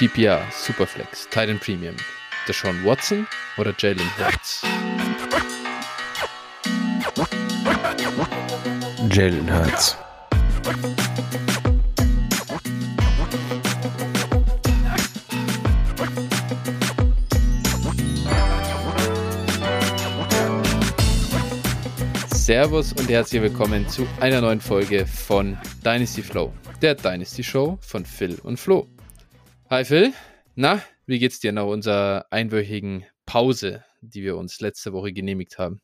PPR, Superflex, Titan Premium, Deshaun Watson oder Jalen Hurts? Jalen Hurts. Servus und herzlich willkommen zu einer neuen Folge von Dynasty Flow, der Dynasty Show von Phil und Flo. Hi Phil, na, wie geht's dir nach unserer einwöchigen Pause, die wir uns letzte Woche genehmigt haben?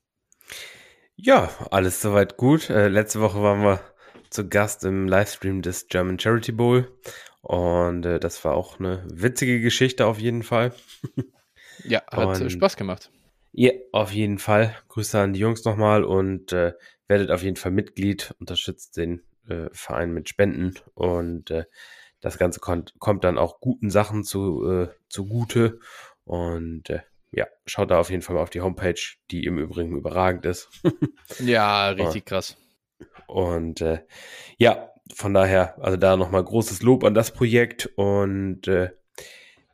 Ja, alles soweit gut. Äh, letzte Woche waren wir zu Gast im Livestream des German Charity Bowl und äh, das war auch eine witzige Geschichte auf jeden Fall. ja, hat und, Spaß gemacht. Ja, auf jeden Fall. Grüße an die Jungs nochmal und äh, werdet auf jeden Fall Mitglied, unterstützt den äh, Verein mit Spenden und äh, das Ganze kommt, kommt dann auch guten Sachen zu, äh, zugute. Und äh, ja, schaut da auf jeden Fall mal auf die Homepage, die im Übrigen überragend ist. ja, richtig und, krass. Und äh, ja, von daher, also da nochmal großes Lob an das Projekt und äh,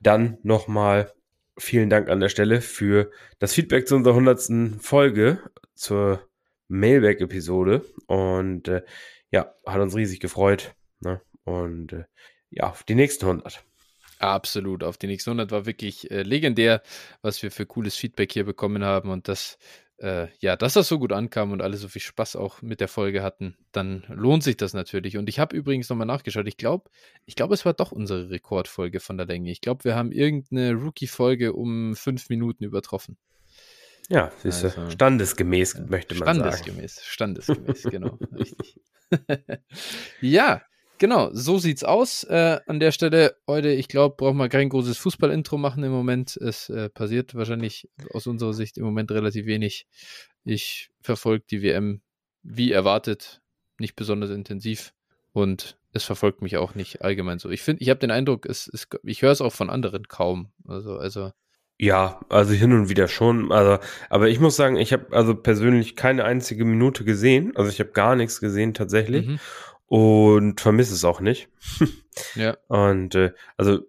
dann nochmal vielen Dank an der Stelle für das Feedback zu unserer hundertsten Folge, zur Mailback-Episode. Und äh, ja, hat uns riesig gefreut. Ne? Und äh, ja, auf die nächsten 100. Absolut, auf die nächsten 100 war wirklich äh, legendär, was wir für cooles Feedback hier bekommen haben und das, äh, ja, dass das so gut ankam und alle so viel Spaß auch mit der Folge hatten, dann lohnt sich das natürlich. Und ich habe übrigens nochmal nachgeschaut, ich glaube, ich glaube, es war doch unsere Rekordfolge von der Länge. Ich glaube, wir haben irgendeine Rookie-Folge um fünf Minuten übertroffen. Ja, siehst also, standesgemäß, möchte man standesgemäß, sagen. Standesgemäß, standesgemäß, genau, richtig. ja, Genau, so sieht's aus. Äh, an der Stelle heute, ich glaube, brauchen wir kein großes Fußball-Intro machen im Moment. Es äh, passiert wahrscheinlich aus unserer Sicht im Moment relativ wenig. Ich verfolge die WM wie erwartet, nicht besonders intensiv und es verfolgt mich auch nicht allgemein so. Ich finde, ich habe den Eindruck, es, es, ich höre es auch von anderen kaum. Also, also ja, also hin und wieder schon. Also, aber ich muss sagen, ich habe also persönlich keine einzige Minute gesehen. Also ich habe gar nichts gesehen tatsächlich. Mhm und vermisse es auch nicht. ja. Und äh, also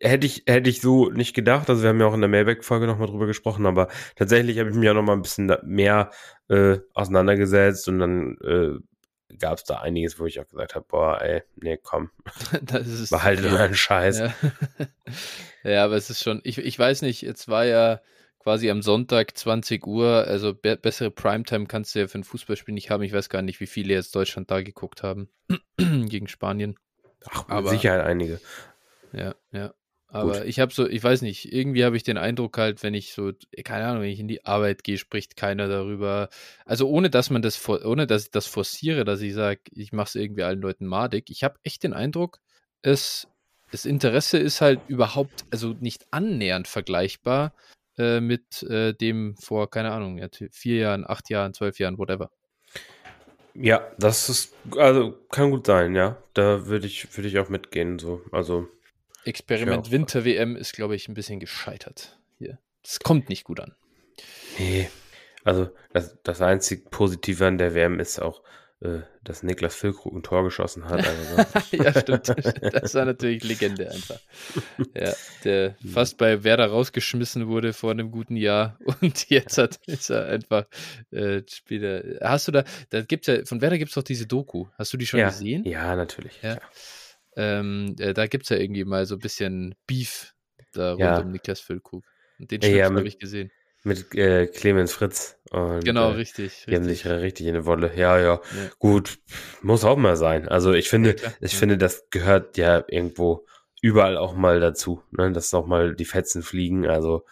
hätte ich hätte ich so nicht gedacht. Also wir haben ja auch in der Mailback-Folge nochmal drüber gesprochen, aber tatsächlich habe ich mich ja nochmal ein bisschen mehr äh, auseinandergesetzt und dann äh, gab es da einiges, wo ich auch gesagt habe, boah, ey, nee, komm, das ist, behalte deinen Scheiß. Ja. ja, aber es ist schon, ich, ich weiß nicht, jetzt war ja quasi am Sonntag 20 Uhr. Also be bessere Primetime kannst du ja für ein Fußballspiel nicht haben. Ich weiß gar nicht, wie viele jetzt Deutschland da geguckt haben gegen Spanien. Ach, mit aber, Sicherheit einige. Ja, ja. Aber Gut. ich habe so, ich weiß nicht, irgendwie habe ich den Eindruck halt, wenn ich so, keine Ahnung, wenn ich in die Arbeit gehe, spricht keiner darüber. Also ohne, dass man das, ohne dass ich das forciere, dass ich sage, ich mache es irgendwie allen Leuten madig. Ich habe echt den Eindruck, es, das Interesse ist halt überhaupt, also nicht annähernd vergleichbar äh, mit äh, dem vor, keine Ahnung, vier Jahren, acht Jahren, zwölf Jahren, whatever. Ja, das ist, also kann gut sein, ja. Da würde ich, würde ich auch mitgehen, so. Also. Experiment Winter-WM ist, glaube ich, ein bisschen gescheitert hier. Das kommt nicht gut an. Nee. Also, das, das einzig Positive an der WM ist auch, dass Niklas Füllkrug ein Tor geschossen hat. Also ja, stimmt. Das war natürlich Legende einfach. Ja, der fast bei Werder rausgeschmissen wurde vor einem guten Jahr und jetzt hat, ist er einfach äh, Spieler. Hast du da, da gibt's ja, von Werder gibt es doch diese Doku. Hast du die schon ja. gesehen? Ja, natürlich. Ja. Ähm, äh, da gibt es ja irgendwie mal so ein bisschen Beef da rund ja. um Niklas Füllkrug. Den ja, habe ich gesehen. Mit äh, Clemens Fritz. Und, genau, äh, richtig. Die haben sich richtig in eine Wolle. Ja, ja, ja, Gut, muss auch mal sein. Also ich finde, ja, ich ja. finde, das gehört ja irgendwo überall auch mal dazu, ne? dass auch mal die Fetzen fliegen. Also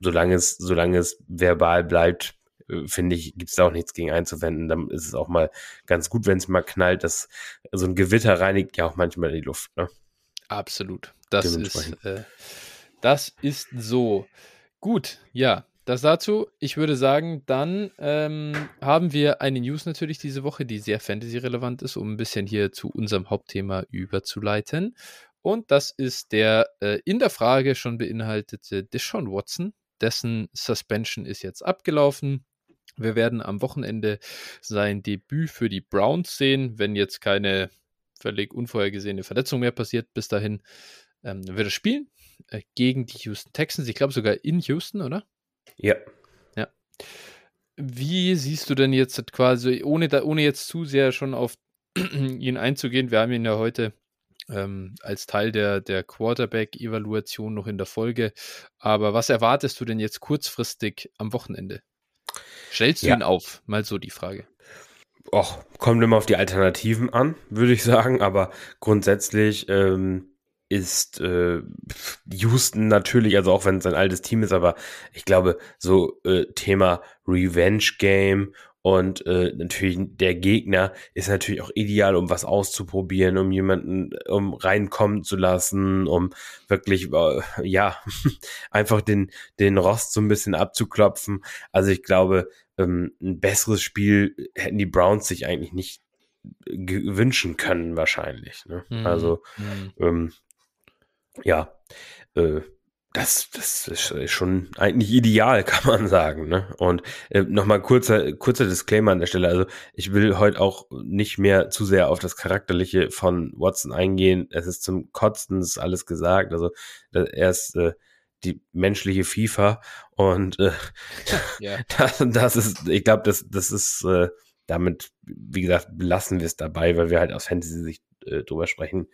solange es, solange es verbal bleibt, äh, finde ich, gibt es da auch nichts gegen einzuwenden. Dann ist es auch mal ganz gut, wenn es mal knallt. dass so ein Gewitter reinigt ja auch manchmal die Luft. Ne? Absolut. Das ist, äh, das ist so. Gut, ja, das dazu. Ich würde sagen, dann ähm, haben wir eine News natürlich diese Woche, die sehr Fantasy-relevant ist, um ein bisschen hier zu unserem Hauptthema überzuleiten. Und das ist der äh, in der Frage schon beinhaltete Deshaun Watson. Dessen Suspension ist jetzt abgelaufen. Wir werden am Wochenende sein Debüt für die Browns sehen, wenn jetzt keine völlig unvorhergesehene Verletzung mehr passiert bis dahin. ähm, wird er spielen äh, gegen die Houston Texans. Ich glaube sogar in Houston, oder? Ja. Ja. Wie siehst du denn jetzt quasi, ohne, da, ohne jetzt zu sehr schon auf ihn einzugehen, wir haben ihn ja heute ähm, als Teil der, der Quarterback-Evaluation noch in der Folge. Aber was erwartest du denn jetzt kurzfristig am Wochenende? Stellst du ja. ihn auf? Mal so die Frage. Och, kommt immer auf die Alternativen an, würde ich sagen, aber grundsätzlich ähm, ist äh, Houston natürlich, also auch wenn es ein altes Team ist, aber ich glaube, so äh, Thema Revenge Game und äh, natürlich der Gegner ist natürlich auch ideal, um was auszuprobieren, um jemanden um reinkommen zu lassen, um wirklich äh, ja einfach den den Rost so ein bisschen abzuklopfen. Also ich glaube, ähm, ein besseres Spiel hätten die Browns sich eigentlich nicht wünschen können wahrscheinlich. Ne? Mhm. Also mhm. Ähm, ja, äh, das, das ist schon eigentlich ideal, kann man sagen. Ne? Und äh, nochmal kurzer, kurzer Disclaimer an der Stelle. Also ich will heute auch nicht mehr zu sehr auf das Charakterliche von Watson eingehen. Es ist zum Kotzen, ist alles gesagt. Also er ist äh, die menschliche FIFA und äh, ja. das, das ist, ich glaube, das, das ist äh, damit, wie gesagt, belassen wir es dabei, weil wir halt aus Fantasy-Sicht äh, drüber sprechen,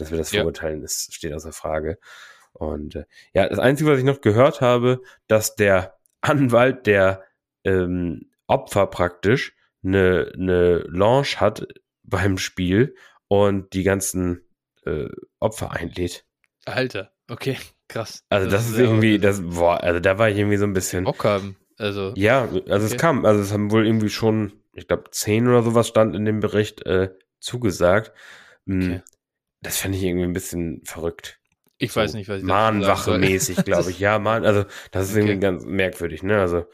dass wir das ja. verurteilen, das steht außer Frage. Und äh, ja, das Einzige, was ich noch gehört habe, dass der Anwalt der ähm, Opfer praktisch eine, eine Launch hat beim Spiel und die ganzen äh, Opfer einlädt. Alter, okay, krass. Also das, das ist irgendwie, das, boah, also da war ich irgendwie so ein bisschen. Bock haben. Also. Ja, also okay. es kam, also es haben wohl irgendwie schon, ich glaube, zehn oder sowas stand in dem Bericht äh, zugesagt. Hm, okay. Das fände ich irgendwie ein bisschen verrückt. Ich so weiß nicht, was ich Mahnwache mäßig, glaube ich. Ja, Mahn, also das ist okay. irgendwie ganz merkwürdig, ne? Also,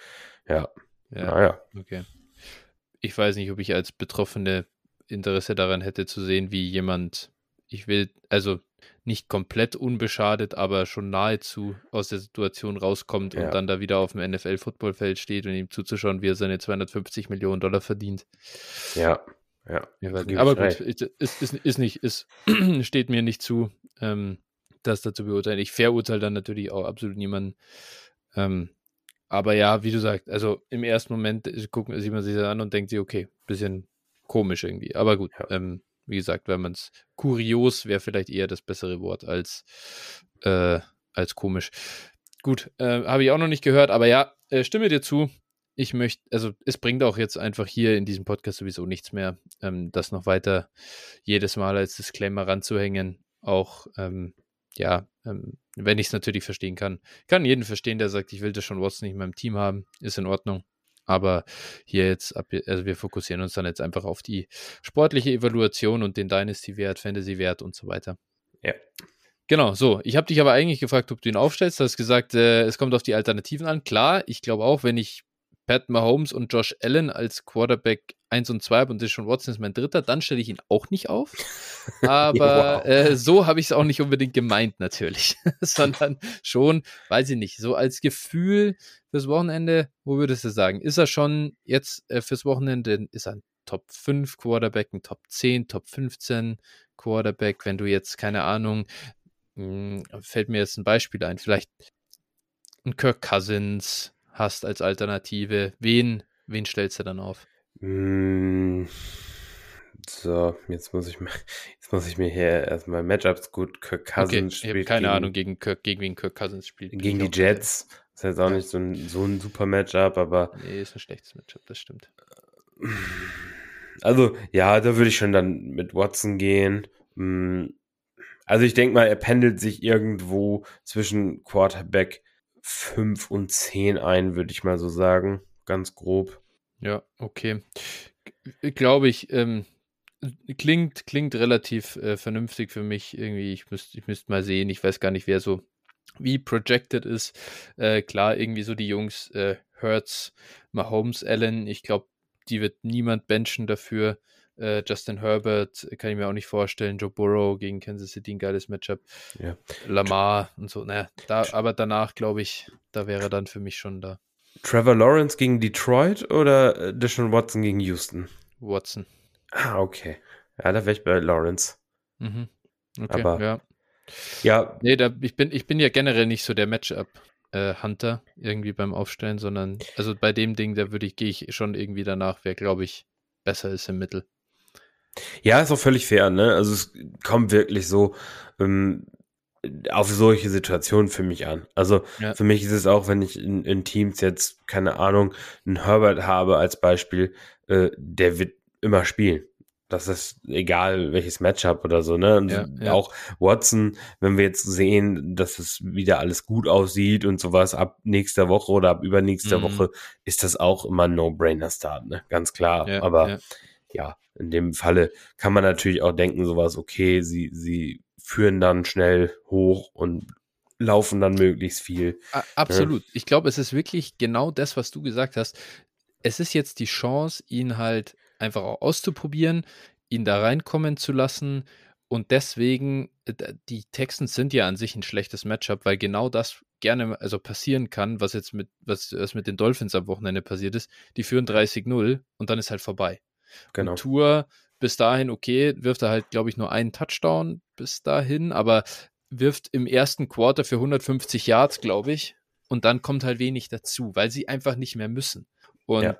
ja. Ja, naja. okay. Ich weiß nicht, ob ich als Betroffene Interesse daran hätte zu sehen, wie jemand, ich will, also nicht komplett unbeschadet, aber schon nahezu aus der Situation rauskommt ja. und dann da wieder auf dem NFL-Footballfeld steht und ihm zuzuschauen, wie er seine 250 Millionen Dollar verdient. Ja, ja. Aber gut, ist, ist, ist nicht, ist, steht mir nicht zu. Ähm, das dazu beurteilen. Ich verurteile dann natürlich auch absolut niemanden. Ähm, aber ja, wie du sagst, also im ersten Moment gucken, sieht man sich das an und denkt sich, okay, bisschen komisch irgendwie. Aber gut, ja. ähm, wie gesagt, wenn man es kurios wäre vielleicht eher das bessere Wort als, äh, als komisch. Gut, äh, habe ich auch noch nicht gehört, aber ja, äh, stimme dir zu. Ich möchte, also es bringt auch jetzt einfach hier in diesem Podcast sowieso nichts mehr, ähm, das noch weiter jedes Mal als Disclaimer ranzuhängen. Auch ähm, ja, ähm, wenn ich es natürlich verstehen kann. kann jeden verstehen, der sagt, ich will das schon Watson nicht in meinem Team haben, ist in Ordnung. Aber hier jetzt, also wir fokussieren uns dann jetzt einfach auf die sportliche Evaluation und den Dynasty-Wert, Fantasy-Wert und so weiter. Ja. Genau, so. Ich habe dich aber eigentlich gefragt, ob du ihn aufstellst. Du hast gesagt, äh, es kommt auf die Alternativen an. Klar, ich glaube auch, wenn ich Pat Mahomes und Josh Allen als Quarterback 1 und 2 und Deshaun Watson ist mein dritter, dann stelle ich ihn auch nicht auf. Aber wow. äh, so habe ich es auch nicht unbedingt gemeint, natürlich. Sondern schon, weiß ich nicht, so als Gefühl fürs Wochenende, wo würdest du sagen? Ist er schon jetzt äh, fürs Wochenende, ist er ein Top 5 Quarterback, ein Top 10, Top 15 Quarterback, wenn du jetzt, keine Ahnung, mh, hm, fällt mir jetzt ein Beispiel ein, vielleicht ein Kirk Cousins, hast als Alternative, wen, wen stellst du dann auf? Mm, so, jetzt muss ich mir, jetzt muss ich mir hier erstmal Matchups gut. Kirk Cousins okay, spielt. Ich habe keine gegen, Ahnung, gegen, Kirk, gegen wen Kirk Cousins spielt. Gegen die Jets. Das ist jetzt auch nicht so ein, so ein super Matchup, aber. Nee, ist ein schlechtes Matchup, das stimmt. Also, ja, da würde ich schon dann mit Watson gehen. Mm, also, ich denke mal, er pendelt sich irgendwo zwischen Quarterback 5 und 10 ein, würde ich mal so sagen. Ganz grob. Ja, okay. Glaube ich, ähm, klingt, klingt relativ äh, vernünftig für mich. Irgendwie, ich müsste ich müsst mal sehen. Ich weiß gar nicht, wer so wie projected ist. Äh, klar, irgendwie so die Jungs, äh, Hertz, Mahomes, Allen. Ich glaube, die wird niemand benchen dafür. Äh, Justin Herbert kann ich mir auch nicht vorstellen. Joe Burrow gegen Kansas City ein geiles Matchup. Ja. Lamar und so. Naja, da, aber danach glaube ich, da wäre dann für mich schon da. Trevor Lawrence gegen Detroit oder äh, Deshaun Watson gegen Houston? Watson. Ah, okay. Ja, da wäre ich bei Lawrence. Mhm. Okay, aber ja. Ja. Nee, da, ich, bin, ich bin ja generell nicht so der Matchup-Hunter äh, irgendwie beim Aufstellen, sondern also bei dem Ding, da würde ich, gehe ich schon irgendwie danach, wer, glaube ich, besser ist im Mittel. Ja, ist auch völlig fair, ne? Also es kommt wirklich so ähm, auf solche Situationen für mich an. Also ja. für mich ist es auch, wenn ich in, in, Teams jetzt, keine Ahnung, einen Herbert habe als Beispiel, äh, der wird immer spielen. Das ist egal, welches Matchup oder so, ne? Und ja, ja. auch Watson, wenn wir jetzt sehen, dass es wieder alles gut aussieht und sowas ab nächster Woche oder ab übernächster mhm. Woche, ist das auch immer ein No-Brainer-Start, ne? Ganz klar. Aber ja, in dem Falle kann man natürlich auch denken, sowas, okay, sie, sie führen dann schnell hoch und laufen dann möglichst viel. Ne? Absolut. Ne? Ich glaube, es ist wirklich genau das, was du gesagt hast. Es ist jetzt die Chance, ihn halt einfach auch auszuprobieren, ihn da reinkommen zu lassen. Und deswegen, äh, die Texans sind ja an sich ein schlechtes Matchup, weil genau das gerne also passieren kann, was jetzt mit, was, was mit den Dolphins am Wochenende passiert ist. Die führen 30-0 und dann ist halt vorbei. Genau. Und Tour bis dahin, okay, wirft er halt, glaube ich, nur einen Touchdown bis dahin, aber wirft im ersten Quarter für 150 Yards, glaube ich. Und dann kommt halt wenig dazu, weil sie einfach nicht mehr müssen. Und ja.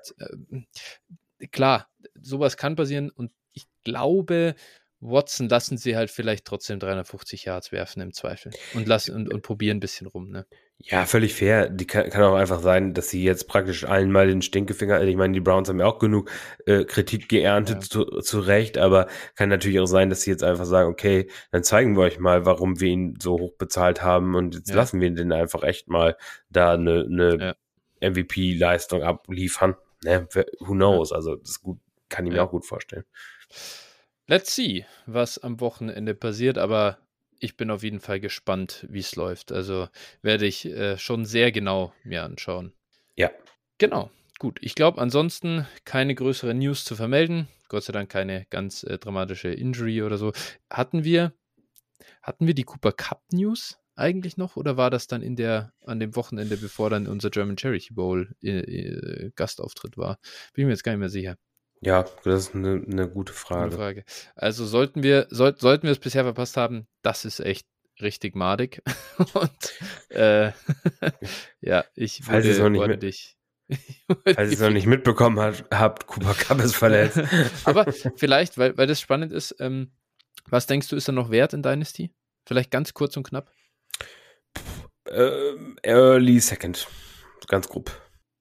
äh, klar, sowas kann passieren und ich glaube, Watson lassen sie halt vielleicht trotzdem 350 Yards werfen im Zweifel und lassen und, und probieren ein bisschen rum, ne? Ja, völlig fair. Die kann, kann, auch einfach sein, dass sie jetzt praktisch allen mal den Stinkefinger, ich meine, die Browns haben ja auch genug äh, Kritik geerntet, ja. zu, zu Recht, aber kann natürlich auch sein, dass sie jetzt einfach sagen, okay, dann zeigen wir euch mal, warum wir ihn so hoch bezahlt haben und jetzt ja. lassen wir den einfach echt mal da eine, eine ja. MVP-Leistung abliefern. Ne? Who knows? Also das gut, kann ich mir auch gut vorstellen. Let's see, was am Wochenende passiert, aber ich bin auf jeden Fall gespannt, wie es läuft. Also werde ich äh, schon sehr genau mir anschauen. Ja. Genau. Gut, ich glaube ansonsten keine größere News zu vermelden. Gott sei Dank keine ganz äh, dramatische Injury oder so. Hatten wir, hatten wir die Cooper Cup News eigentlich noch oder war das dann in der, an dem Wochenende, bevor dann unser German Charity Bowl äh, äh Gastauftritt war? Bin ich mir jetzt gar nicht mehr sicher. Ja, das ist eine, eine gute Frage. Gute Frage. Also sollten wir, soll, sollten wir es bisher verpasst haben, das ist echt richtig madig. Und äh, ja, ich falls würde, noch nicht mit, dich. falls ihr es noch nicht mitbekommen hat, habt, Cooper Cup ist verletzt. Aber vielleicht, weil, weil das spannend ist, ähm, was denkst du, ist er noch wert in Dynasty? Vielleicht ganz kurz und knapp. Ähm, early Second. Ganz grob.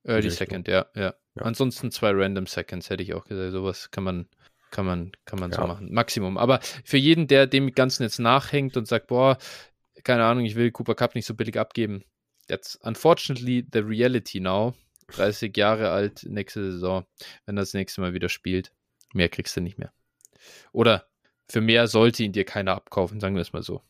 Early Second, ja, ja. Ja. Ansonsten zwei Random Seconds hätte ich auch gesagt. Sowas kann man, kann man, kann man ja. so machen. Maximum. Aber für jeden, der dem Ganzen jetzt nachhängt und sagt, boah, keine Ahnung, ich will Cooper Cup nicht so billig abgeben. That's unfortunately the reality now. 30 Jahre alt, nächste Saison, wenn er das nächste Mal wieder spielt. Mehr kriegst du nicht mehr. Oder für mehr sollte ihn dir keiner abkaufen, sagen wir es mal so.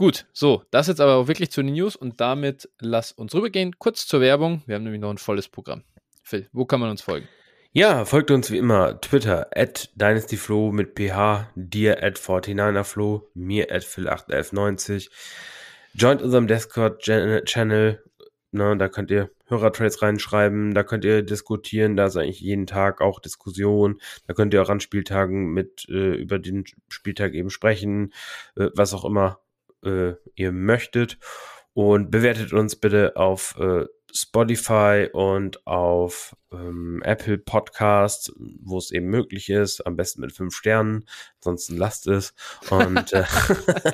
Gut, so, das jetzt aber auch wirklich zu den News und damit lass uns rübergehen. Kurz zur Werbung. Wir haben nämlich noch ein volles Programm. Phil, wo kann man uns folgen? Ja, folgt uns wie immer Twitter at dynastyflow mit ph, dir at 49erflow, mir at phil81190. Joint unserem Discord-Channel, ne, da könnt ihr Hörertrades reinschreiben, da könnt ihr diskutieren, da ist eigentlich jeden Tag auch Diskussion, da könnt ihr auch an Spieltagen mit äh, über den Spieltag eben sprechen, äh, was auch immer äh, ihr möchtet. Und bewertet uns bitte auf äh, Spotify und auf ähm, Apple Podcasts, wo es eben möglich ist, am besten mit fünf Sternen, ansonsten lasst es. Und äh,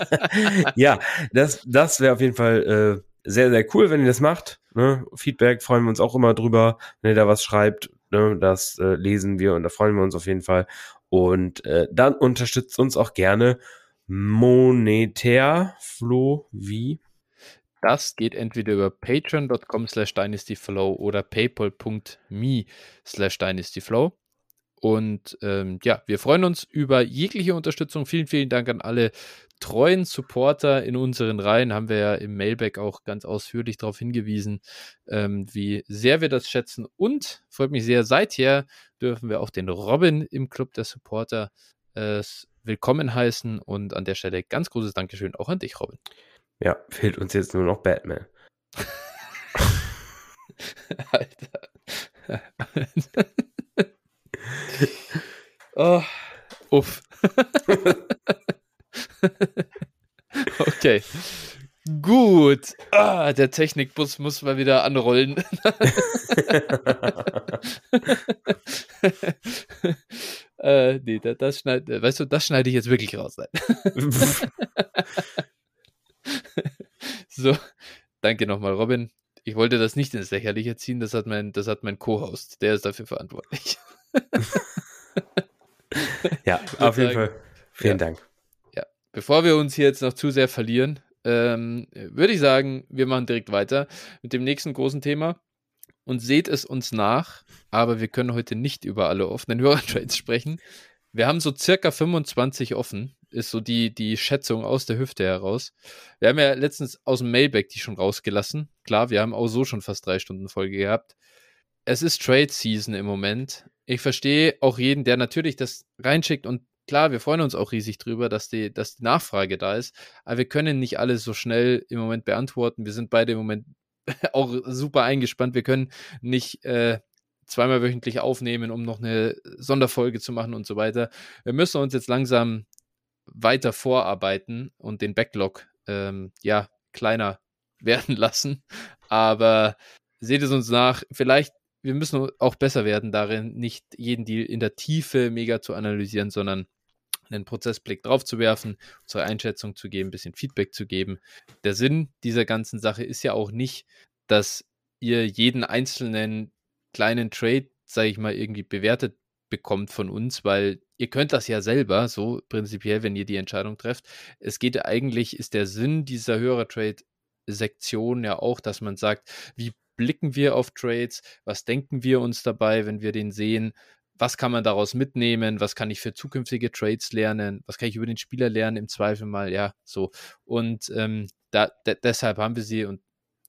ja, das, das wäre auf jeden Fall äh, sehr, sehr cool, wenn ihr das macht. Ne? Feedback freuen wir uns auch immer drüber, wenn ihr da was schreibt. Ne? Das äh, lesen wir und da freuen wir uns auf jeden Fall. Und äh, dann unterstützt uns auch gerne monetär. Flo, wie? Das geht entweder über patreon.com slash dynastyflow oder paypal.me slash dynastyflow. Und ähm, ja, wir freuen uns über jegliche Unterstützung. Vielen, vielen Dank an alle treuen Supporter in unseren Reihen. Haben wir ja im Mailback auch ganz ausführlich darauf hingewiesen, ähm, wie sehr wir das schätzen. Und freut mich sehr, seither dürfen wir auch den Robin im Club der Supporter äh, willkommen heißen. Und an der Stelle ganz großes Dankeschön auch an dich, Robin. Ja, fehlt uns jetzt nur noch Batman. Alter. oh, uff. Okay. Gut. Ah, der Technikbus muss mal wieder anrollen. Äh, nee, das, das schneid, weißt du, das schneide ich jetzt wirklich raus. so, danke nochmal, Robin. Ich wollte das nicht ins Lächerliche ziehen, das hat mein, das hat mein Co-Host, der ist dafür verantwortlich. ja, auf jeden Fall. Vielen ja. Dank. Ja, bevor wir uns hier jetzt noch zu sehr verlieren, ähm, würde ich sagen, wir machen direkt weiter mit dem nächsten großen Thema. Und seht es uns nach, aber wir können heute nicht über alle offenen Hörertrades sprechen. Wir haben so circa 25 offen, ist so die, die Schätzung aus der Hüfte heraus. Wir haben ja letztens aus dem Mailback die schon rausgelassen. Klar, wir haben auch so schon fast drei Stunden Folge gehabt. Es ist Trade Season im Moment. Ich verstehe auch jeden, der natürlich das reinschickt und klar, wir freuen uns auch riesig drüber, dass die, dass die Nachfrage da ist, aber wir können nicht alles so schnell im Moment beantworten. Wir sind beide im Moment auch super eingespannt. Wir können nicht äh, zweimal wöchentlich aufnehmen, um noch eine Sonderfolge zu machen und so weiter. Wir müssen uns jetzt langsam weiter vorarbeiten und den Backlog ähm, ja kleiner werden lassen. Aber seht es uns nach. Vielleicht wir müssen auch besser werden darin, nicht jeden Deal in der Tiefe mega zu analysieren, sondern einen Prozessblick drauf zu werfen, unsere Einschätzung zu geben, ein bisschen Feedback zu geben. Der Sinn dieser ganzen Sache ist ja auch nicht, dass ihr jeden einzelnen kleinen Trade, sage ich mal, irgendwie bewertet bekommt von uns, weil ihr könnt das ja selber, so prinzipiell, wenn ihr die Entscheidung trefft. Es geht ja eigentlich, ist der Sinn dieser Hörer-Trade-Sektion ja auch, dass man sagt, wie blicken wir auf Trades, was denken wir uns dabei, wenn wir den sehen, was kann man daraus mitnehmen, was kann ich für zukünftige Trades lernen, was kann ich über den Spieler lernen, im Zweifel mal, ja, so. Und ähm, da, deshalb haben wir sie und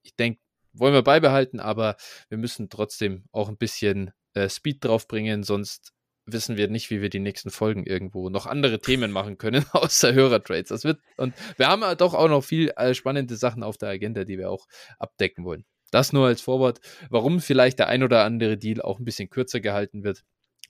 ich denke, wollen wir beibehalten, aber wir müssen trotzdem auch ein bisschen äh, Speed draufbringen, sonst wissen wir nicht, wie wir die nächsten Folgen irgendwo noch andere Themen machen können, außer Hörertrades. Das wird, und wir haben doch auch noch viel äh, spannende Sachen auf der Agenda, die wir auch abdecken wollen. Das nur als Vorwort, warum vielleicht der ein oder andere Deal auch ein bisschen kürzer gehalten wird.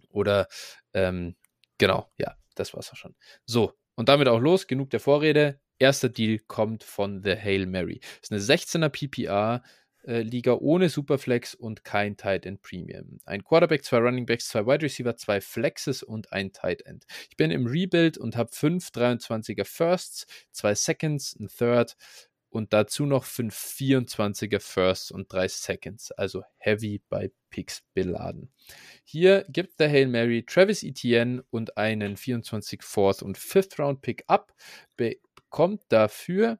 Oder ähm, genau, ja, das war's auch schon. So, und damit auch los, genug der Vorrede. Erster Deal kommt von The Hail Mary. Ist eine 16er PPA, äh, Liga ohne Superflex und kein Tight End Premium. Ein Quarterback, zwei Running Backs, zwei Wide Receiver, zwei Flexes und ein Tight End. Ich bin im Rebuild und habe fünf 23er Firsts, zwei Seconds, ein Third und dazu noch fünf 24er Firsts und drei Seconds. Also heavy bei Picks beladen. Hier gibt der Hail Mary Travis Etienne und einen 24 Fourth und Fifth Round Pick ab, bekommt dafür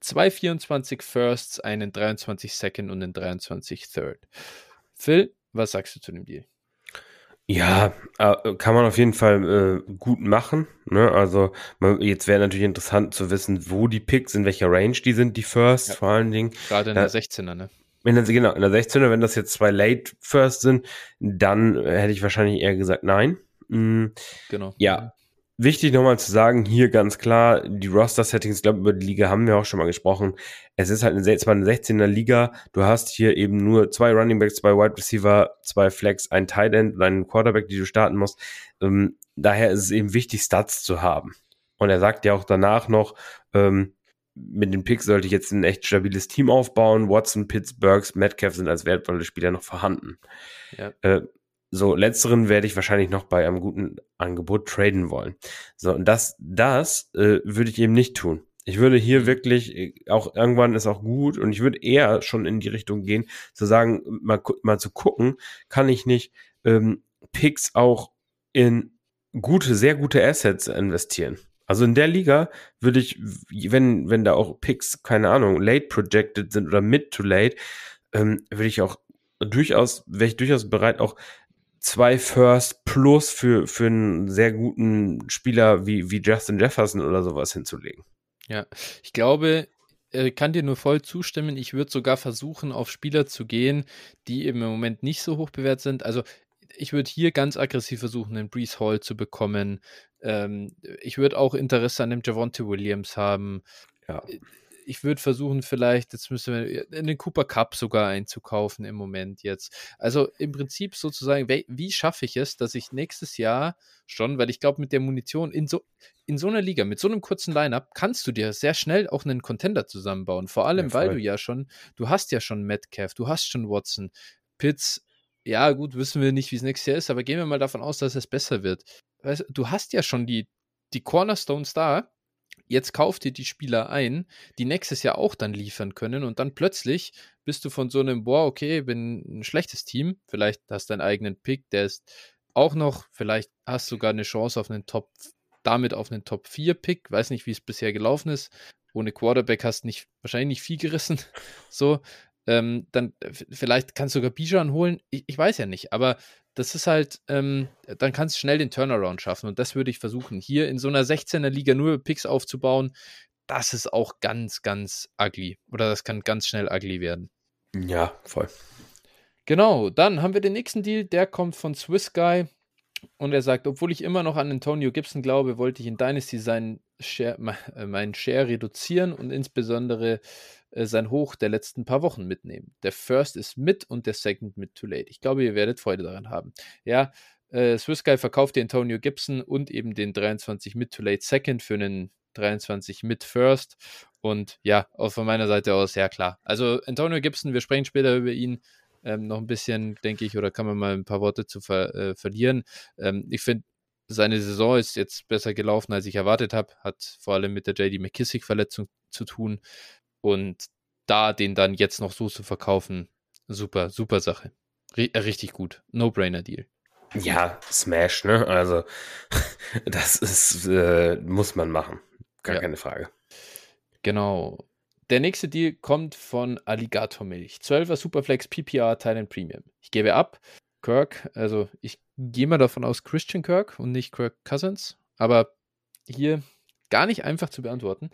zwei 24 Firsts, einen 23 Second und einen 23 Third. Phil, was sagst du zu dem Deal? Ja, äh, kann man auf jeden Fall äh, gut machen. Ne? Also man, jetzt wäre natürlich interessant zu wissen, wo die Picks, in welcher Range die sind, die First ja. vor allen Dingen. Gerade in der 16er, ne? Wenn das, genau, in der 16er, wenn das jetzt zwei Late First sind, dann hätte ich wahrscheinlich eher gesagt nein. Mhm. Genau. Ja, Wichtig nochmal zu sagen, hier ganz klar, die Roster-Settings, ich glaube, über die Liga haben wir auch schon mal gesprochen. Es ist halt eine, zwar eine 16er Liga, du hast hier eben nur zwei Running Backs, zwei Wide Receiver, zwei Flex, ein Tight End und einen Quarterback, die du starten musst. Ähm, daher ist es eben wichtig, Stats zu haben. Und er sagt ja auch danach noch, ähm, mit den Picks sollte ich jetzt ein echt stabiles Team aufbauen. Watson, Pittsburghs, Metcalf sind als wertvolle Spieler noch vorhanden. Ja. Äh, so, letzteren werde ich wahrscheinlich noch bei einem guten Angebot traden wollen. So, und das, das äh, würde ich eben nicht tun. Ich würde hier mhm. wirklich, äh, auch irgendwann ist auch gut und ich würde eher schon in die Richtung gehen, zu sagen, mal, mal zu gucken, kann ich nicht ähm, Picks auch in gute, sehr gute Assets investieren. Also in der Liga würde ich, wenn, wenn da auch Picks, keine Ahnung, late projected sind oder mid to late, ähm, würde ich auch durchaus, wäre ich durchaus bereit, auch zwei First plus für, für einen sehr guten Spieler wie, wie Justin Jefferson oder sowas hinzulegen. Ja, ich glaube, äh, kann dir nur voll zustimmen. Ich würde sogar versuchen, auf Spieler zu gehen, die im Moment nicht so hoch bewertet sind. Also ich würde hier ganz aggressiv versuchen, einen Brees Hall zu bekommen. Ähm, ich würde auch Interesse an dem Javonte Williams haben. Ja. Ich würde versuchen, vielleicht, jetzt müssen wir einen Cooper Cup sogar einzukaufen im Moment jetzt. Also im Prinzip sozusagen, wie, wie schaffe ich es, dass ich nächstes Jahr schon, weil ich glaube, mit der Munition in so, in so einer Liga, mit so einem kurzen Lineup, kannst du dir sehr schnell auch einen Contender zusammenbauen. Vor allem, ja, weil du ja schon, du hast ja schon Metcalf, du hast schon Watson, Pitts, ja, gut, wissen wir nicht, wie es nächstes Jahr ist, aber gehen wir mal davon aus, dass es besser wird. Weißt, du hast ja schon die, die Cornerstones da jetzt kauft ihr die Spieler ein, die nächstes Jahr auch dann liefern können und dann plötzlich bist du von so einem, boah, okay, bin ein schlechtes Team, vielleicht hast du deinen eigenen Pick, der ist auch noch, vielleicht hast du sogar eine Chance auf einen Top, damit auf einen Top 4 Pick, weiß nicht, wie es bisher gelaufen ist. Ohne Quarterback hast nicht, wahrscheinlich nicht viel gerissen. so, ähm, dann vielleicht kannst du sogar Bijan holen. Ich, ich, weiß ja nicht, aber das ist halt, ähm, dann kannst du schnell den Turnaround schaffen und das würde ich versuchen. Hier in so einer 16er Liga nur Picks aufzubauen, das ist auch ganz, ganz ugly. Oder das kann ganz schnell ugly werden. Ja, voll. Genau, dann haben wir den nächsten Deal, der kommt von Swiss Guy und er sagt, obwohl ich immer noch an Antonio Gibson glaube, wollte ich in Dynasty seinen Share, äh, meinen Share reduzieren und insbesondere äh, sein Hoch der letzten paar Wochen mitnehmen. Der First ist mit und der Second mit Too Late. Ich glaube, ihr werdet Freude daran haben. Ja, äh, Swiss Guy verkauft den Antonio Gibson und eben den 23 mit Too Late Second für einen 23 mit First. Und ja, auch von meiner Seite aus, ja klar. Also Antonio Gibson, wir sprechen später über ihn. Ähm, noch ein bisschen, denke ich, oder kann man mal ein paar Worte zu ver äh, verlieren. Ähm, ich finde, seine Saison ist jetzt besser gelaufen, als ich erwartet habe. Hat vor allem mit der JD McKissick-Verletzung zu tun. Und da den dann jetzt noch so zu verkaufen, super, super Sache. R äh, richtig gut. No-Brainer-Deal. Ja, Smash, ne? Also, das ist, äh, muss man machen. Gar ja. keine Frage. Genau. Der nächste Deal kommt von Alligator Milch. 12er Superflex PPR Thailand Premium. Ich gebe ab. Kirk, also ich gehe mal davon aus Christian Kirk und nicht Kirk Cousins. Aber hier gar nicht einfach zu beantworten.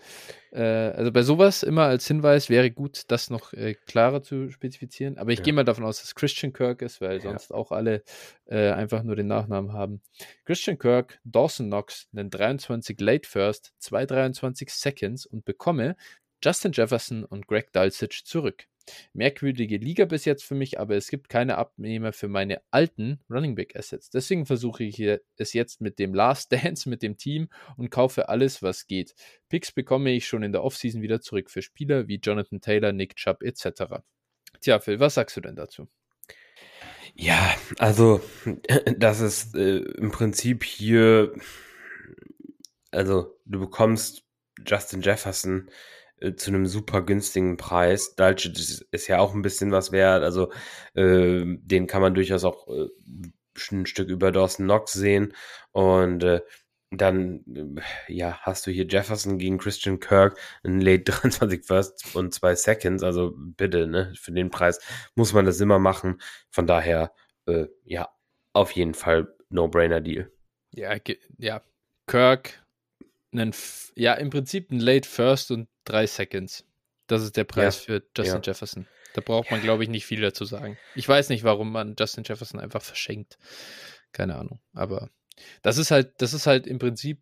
Äh, also bei sowas immer als Hinweis wäre gut, das noch äh, klarer zu spezifizieren. Aber ich ja. gehe mal davon aus, dass Christian Kirk ist, weil ja. sonst auch alle äh, einfach nur den Nachnamen haben. Christian Kirk, Dawson Knox, einen 23 Late First, 223 Seconds und bekomme Justin Jefferson und Greg Dulcich zurück. Merkwürdige Liga bis jetzt für mich, aber es gibt keine Abnehmer für meine alten Running Back Assets. Deswegen versuche ich es jetzt mit dem Last Dance mit dem Team und kaufe alles, was geht. Picks bekomme ich schon in der Offseason wieder zurück für Spieler wie Jonathan Taylor, Nick Chubb etc. Tja, Phil, was sagst du denn dazu? Ja, also das ist äh, im Prinzip hier, also du bekommst Justin Jefferson äh, zu einem super günstigen Preis. Dalcic ist, ja auch ein bisschen was wert, also äh, den kann man durchaus auch äh, ein Stück über Dawson Knox sehen und äh, dann äh, ja, hast du hier Jefferson gegen Christian Kirk, ein Late 23 First und zwei Seconds, also bitte, ne, für den Preis muss man das immer machen. Von daher, äh, ja, auf jeden Fall No-Brainer-Deal. Ja, ja, Kirk, einen, ja, im Prinzip ein Late First und drei Seconds. Das ist der Preis ja, für Justin ja. Jefferson. Da braucht man, glaube ich, nicht viel dazu sagen. Ich weiß nicht, warum man Justin Jefferson einfach verschenkt. Keine Ahnung. Aber das ist halt, das ist halt im Prinzip,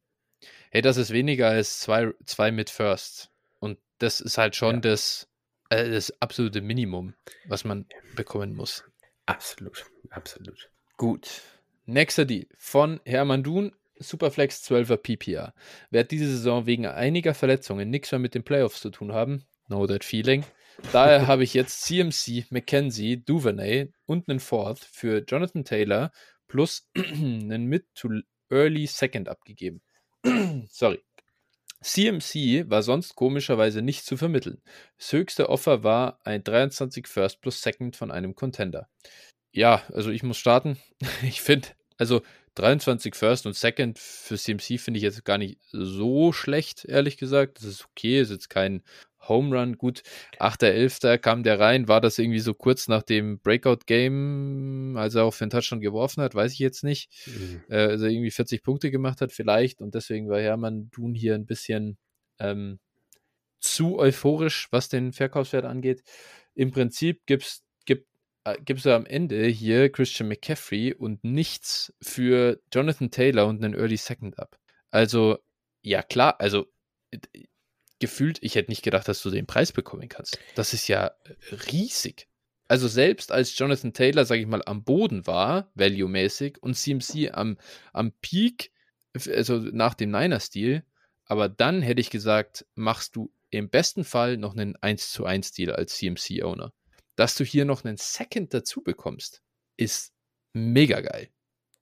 hey, das ist weniger als zwei, zwei mit First. Und das ist halt schon ja. das, äh, das absolute Minimum, was man bekommen muss. Absolut, absolut. Gut. Nächster Deal von Hermann Dun Superflex 12er PPR. Wird diese Saison wegen einiger Verletzungen nichts mehr mit den Playoffs zu tun haben. Know that feeling. Daher habe ich jetzt CMC, McKenzie, Duvernay und einen Fourth für Jonathan Taylor plus einen Mid to Early Second abgegeben. Sorry. CMC war sonst komischerweise nicht zu vermitteln. Das höchste Offer war ein 23 First plus Second von einem Contender. Ja, also ich muss starten. Ich finde, also 23 First und Second für CMC finde ich jetzt gar nicht so schlecht, ehrlich gesagt. Das ist okay, ist jetzt kein Home Run. Gut, 8.11. kam der rein. War das irgendwie so kurz nach dem Breakout-Game, als er auf den Touchdown geworfen hat? Weiß ich jetzt nicht. Mhm. Äh, also irgendwie 40 Punkte gemacht hat, vielleicht. Und deswegen war Hermann Dun hier ein bisschen ähm, zu euphorisch, was den Verkaufswert angeht. Im Prinzip gibt es gibst du am Ende hier Christian McCaffrey und nichts für Jonathan Taylor und einen Early Second ab. Also, ja klar, also gefühlt, ich hätte nicht gedacht, dass du den Preis bekommen kannst. Das ist ja äh, riesig. Also selbst als Jonathan Taylor, sage ich mal, am Boden war, value-mäßig, und CMC am, am Peak, also nach dem Niner-Stil, aber dann hätte ich gesagt, machst du im besten Fall noch einen 1 zu 1 Deal als CMC-Owner. Dass du hier noch einen Second dazu bekommst, ist mega geil.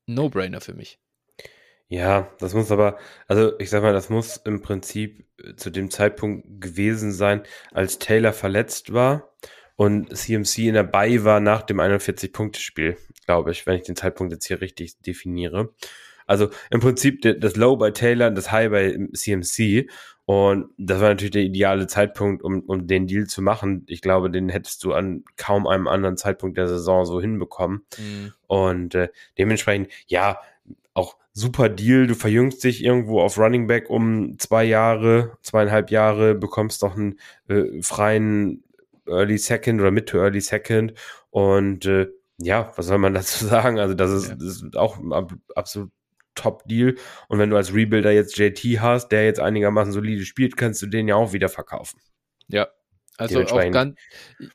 No-brainer für mich. Ja, das muss aber, also ich sag mal, das muss im Prinzip äh, zu dem Zeitpunkt gewesen sein, als Taylor verletzt war und CMC in dabei war nach dem 41-Punkte-Spiel, glaube ich, wenn ich den Zeitpunkt jetzt hier richtig definiere. Also im Prinzip das Low bei Taylor, das High bei CMC. Und das war natürlich der ideale Zeitpunkt, um, um den Deal zu machen. Ich glaube, den hättest du an kaum einem anderen Zeitpunkt der Saison so hinbekommen. Mhm. Und äh, dementsprechend, ja, auch super Deal. Du verjüngst dich irgendwo auf Running Back um zwei Jahre, zweieinhalb Jahre, bekommst noch einen äh, freien Early Second oder Mid to Early Second. Und äh, ja, was soll man dazu sagen? Also, das ist, ja. das ist auch absolut Top-Deal. Und wenn du als Rebuilder jetzt JT hast, der jetzt einigermaßen solide spielt, kannst du den ja auch wieder verkaufen. Ja, also auch ganz,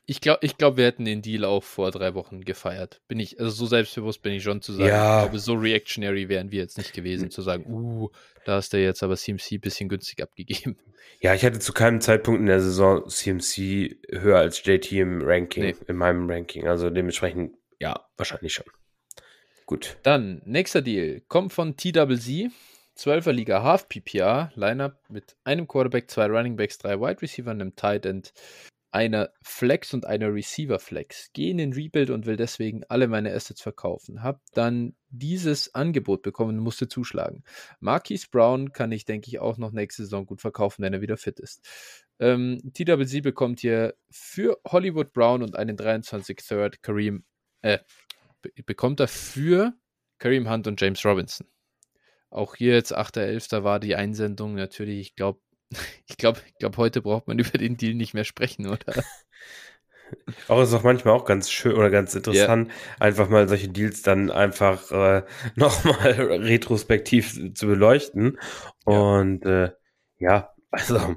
ich glaube, ich glaube, wir hätten den Deal auch vor drei Wochen gefeiert. Bin ich, also so selbstbewusst bin ich schon zu sagen. Ja. Ich glaube, so reactionary wären wir jetzt nicht gewesen, zu sagen, uh, da hast du jetzt aber CMC ein bisschen günstig abgegeben. Ja, ich hatte zu keinem Zeitpunkt in der Saison CMC höher als JT im Ranking, nee. in meinem Ranking. Also dementsprechend, ja, wahrscheinlich schon. Gut. Dann, nächster Deal kommt von TWZ. 12er Liga Half PPR, Lineup mit einem Quarterback, zwei Running Backs, drei Wide Receiver, einem Tight End, einer Flex und einer Receiver Flex. Gehe in den Rebuild und will deswegen alle meine Assets verkaufen. Hab dann dieses Angebot bekommen und musste zuschlagen. Marquise Brown kann ich, denke ich, auch noch nächste Saison gut verkaufen, wenn er wieder fit ist. Ähm, TWC bekommt hier für Hollywood Brown und einen 23 Third Kareem, äh, bekommt er für Kareem Hunt und James Robinson. Auch hier jetzt 8.11. war die Einsendung natürlich, ich glaube, ich glaube, ich glaube, heute braucht man über den Deal nicht mehr sprechen, oder? Auch ist auch manchmal auch ganz schön oder ganz interessant, ja. einfach mal solche Deals dann einfach äh, nochmal retrospektiv zu beleuchten. Und ja, äh, ja also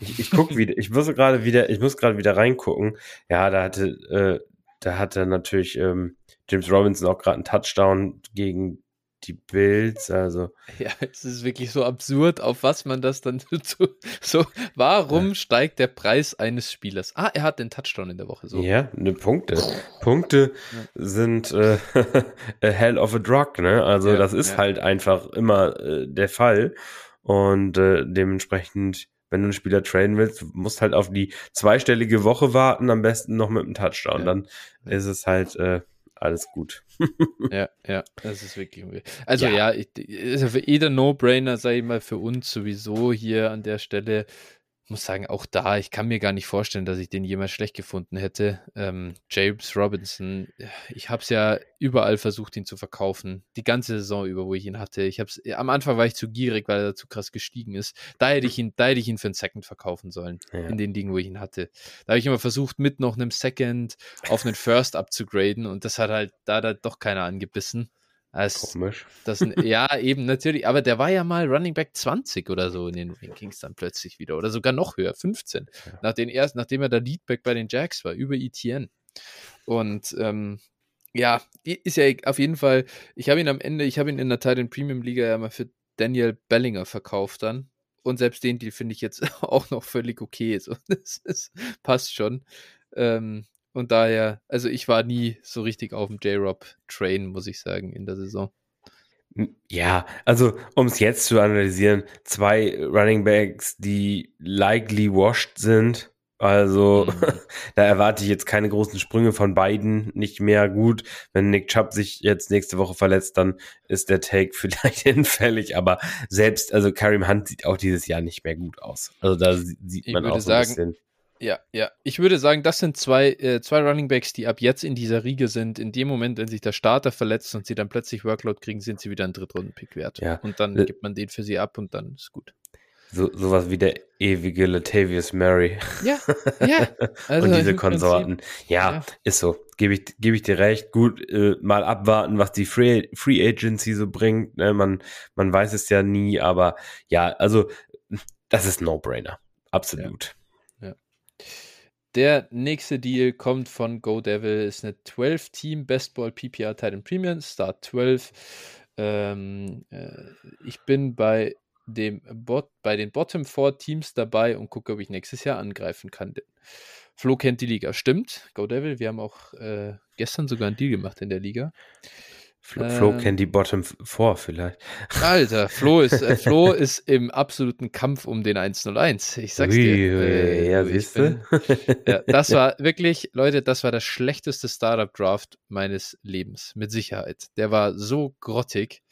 ich, ich gucke wieder, ich muss gerade wieder, ich muss gerade wieder reingucken. Ja, da hatte, äh, da hatte natürlich ähm, James Robinson auch gerade einen Touchdown gegen die Bills, also. Ja, es ist wirklich so absurd, auf was man das dann so, so warum ja. steigt der Preis eines Spielers? Ah, er hat den Touchdown in der Woche, so. Ja, ne Punkte. Punkte ja. sind äh, a hell of a drug, ne? Also, ja, das ist halt einfach immer äh, der Fall und äh, dementsprechend wenn du einen Spieler traden willst, musst halt auf die zweistellige Woche warten, am besten noch mit einem Touchdown. Dann ist es halt äh, alles gut. ja, ja, das ist wirklich. Also ja, ja ich, ist ja für jeder No-Brainer, sage ich mal, für uns sowieso hier an der Stelle muss sagen, auch da, ich kann mir gar nicht vorstellen, dass ich den jemals schlecht gefunden hätte. Ähm, James Robinson, ich habe es ja überall versucht, ihn zu verkaufen. Die ganze Saison über, wo ich ihn hatte. Ich hab's, am Anfang war ich zu gierig, weil er zu krass gestiegen ist. Da hätte ich ihn, da hätte ich ihn für einen Second verkaufen sollen. Ja. In den Dingen, wo ich ihn hatte. Da habe ich immer versucht, mit noch einem Second auf einen First abzugraden und das hat halt, da hat doch keiner angebissen. Das, Komisch. Das, ja, eben, natürlich. Aber der war ja mal Running Back 20 oder so in den Rankings dann plötzlich wieder. Oder sogar noch höher, 15. Ja. Nach den erst, nachdem er der Leadback bei den Jacks war, über ETN. Und ähm, ja, ist ja auf jeden Fall, ich habe ihn am Ende, ich habe ihn in der Titan Premium Liga ja mal für Daniel Bellinger verkauft dann. Und selbst den Deal finde ich jetzt auch noch völlig okay. So, das, das passt schon. Ähm, und daher, also ich war nie so richtig auf dem J-Rob-Train, muss ich sagen, in der Saison. Ja, also um es jetzt zu analysieren, zwei Running Backs, die likely washed sind. Also mhm. da erwarte ich jetzt keine großen Sprünge von beiden nicht mehr gut. Wenn Nick Chubb sich jetzt nächste Woche verletzt, dann ist der Take vielleicht hinfällig. Aber selbst, also Karim Hunt sieht auch dieses Jahr nicht mehr gut aus. Also da sieht man auch so ein bisschen. Ja, ja. Ich würde sagen, das sind zwei, äh, zwei Running Backs, die ab jetzt in dieser Riege sind. In dem Moment, wenn sich der Starter verletzt und sie dann plötzlich Workload kriegen, sind sie wieder ein Drittrunden-Pick wert. Ja. Und dann äh, gibt man den für sie ab und dann ist gut. So, sowas wie der ewige Latavius Murray. Ja, ja. Also und diese Konsorten. Ja, ja, ist so. Gebe ich, gebe ich dir recht. Gut, äh, mal abwarten, was die Free, Free Agency so bringt. Ne? Man, man weiß es ja nie, aber ja, also das ist No-Brainer. Absolut. Ja. Der nächste Deal kommt von Go Devil, ist eine 12-Team Bestball PPR Titan Premium, Start 12. Ähm, äh, ich bin bei dem Bot, bei den Bottom 4 Teams dabei und gucke, ob ich nächstes Jahr angreifen kann. Flo kennt die Liga, stimmt. Go Devil, wir haben auch äh, gestern sogar einen Deal gemacht in der Liga. Flo, Flo ähm, kennt die Bottom 4 vielleicht. Alter, Flo ist, äh, Flo ist im absoluten Kampf um den 101. Ich sag's dir. Äh, ja, siehst du? Ja, das war wirklich, Leute, das war der schlechteste Startup-Draft meines Lebens. Mit Sicherheit. Der war so grottig.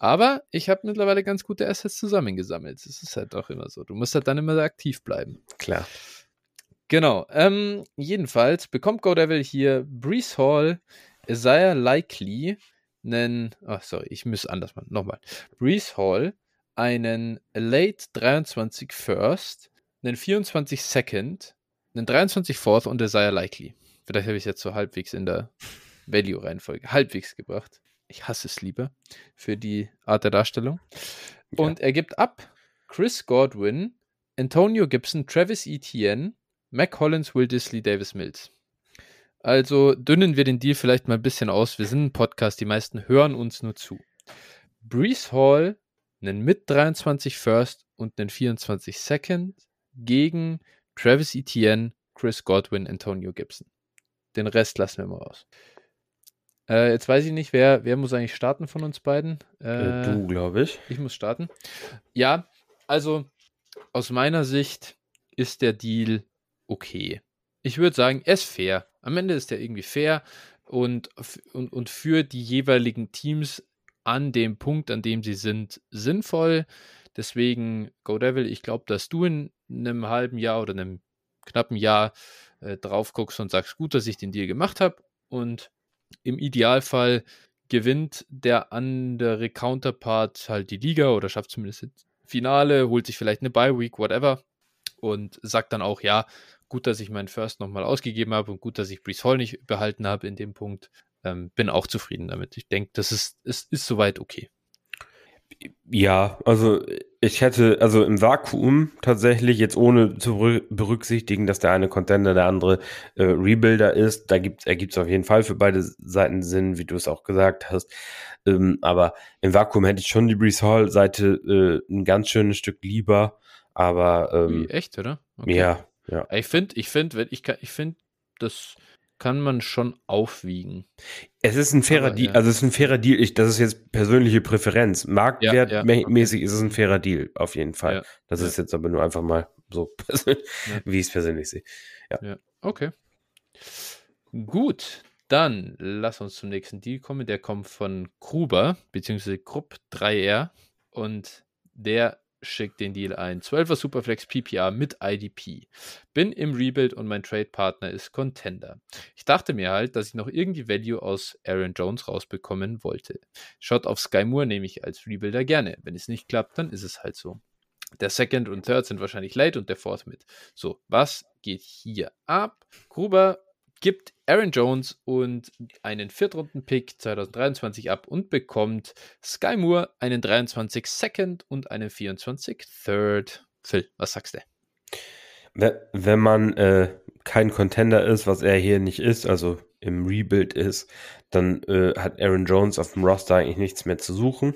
Aber ich habe mittlerweile ganz gute Assets zusammengesammelt. Das ist halt auch immer so. Du musst halt dann immer aktiv bleiben. Klar. Genau. Ähm, jedenfalls bekommt Go Devil hier Brees Hall, Isaiah Likely, einen, oh, sorry, ich muss anders machen, nochmal. Brees Hall, einen Late 23 First, einen 24 Second, einen 23 Fourth und Isaiah Likely. Vielleicht habe ich es jetzt so halbwegs in der Value-Reihenfolge halbwegs gebracht. Ich hasse es lieber für die Art der Darstellung. Ja. Und er gibt ab Chris Godwin, Antonio Gibson, Travis Etienne, Mac Collins, Will Disley, Davis Mills. Also dünnen wir den Deal vielleicht mal ein bisschen aus. Wir sind ein Podcast, die meisten hören uns nur zu. Brees Hall, einen mit 23 First und einen 24 Second gegen Travis Etienne, Chris Godwin, Antonio Gibson. Den Rest lassen wir mal raus. Äh, jetzt weiß ich nicht, wer, wer muss eigentlich starten von uns beiden? Äh, du, glaube ich. Ich muss starten. Ja, also aus meiner Sicht ist der Deal okay. Ich würde sagen, er ist fair. Am Ende ist er irgendwie fair und, und, und für die jeweiligen Teams an dem Punkt, an dem sie sind, sinnvoll. Deswegen, Go Devil, ich glaube, dass du in einem halben Jahr oder einem knappen Jahr äh, drauf guckst und sagst, gut, dass ich den Deal gemacht habe. Und im Idealfall gewinnt der andere Counterpart halt die Liga oder schafft zumindest das Finale, holt sich vielleicht eine Bye Week, whatever. Und sagt dann auch, ja, gut, dass ich meinen First nochmal ausgegeben habe und gut, dass ich Brees Hall nicht behalten habe in dem Punkt. Ähm, bin auch zufrieden damit. Ich denke, das ist, ist, ist soweit okay. Ja, also ich hätte, also im Vakuum tatsächlich, jetzt ohne zu berücksichtigen, dass der eine Contender, der andere äh, Rebuilder ist, da gibt ergibt es auf jeden Fall für beide Seiten Sinn, wie du es auch gesagt hast. Ähm, aber im Vakuum hätte ich schon die Brees Hall-Seite äh, ein ganz schönes Stück lieber. Aber ähm, Wie, echt, oder? Okay. Ja, ja. Ich finde, ich finde, ich, ich finde, das kann man schon aufwiegen. Es ist ein fairer Deal, ja. also es ist ein fairer Deal. Ich, das ist jetzt persönliche Präferenz. Marktwertmäßig ja, ja. ist es ein fairer Deal, auf jeden Fall. Das ist jetzt aber nur einfach mal so, wie ich es persönlich sehe. Ja. Okay. Gut, dann lass uns zum nächsten Deal kommen. Der kommt von Gruber, beziehungsweise Grupp 3R. Und der schickt den Deal ein. 12er Superflex PPR mit IDP. Bin im Rebuild und mein Trade-Partner ist Contender. Ich dachte mir halt, dass ich noch irgendwie Value aus Aaron Jones rausbekommen wollte. Shot auf Sky Moore nehme ich als Rebuilder gerne. Wenn es nicht klappt, dann ist es halt so. Der Second und Third sind wahrscheinlich late und der Fourth mit. So, was geht hier ab? Gruber gibt Aaron Jones und einen Viertrunden-Pick 2023 ab und bekommt Sky Moore einen 23 Second und einen 24 Third. Phil, was sagst du? Wenn man äh, kein Contender ist, was er hier nicht ist, also im Rebuild ist, dann äh, hat Aaron Jones auf dem Roster eigentlich nichts mehr zu suchen.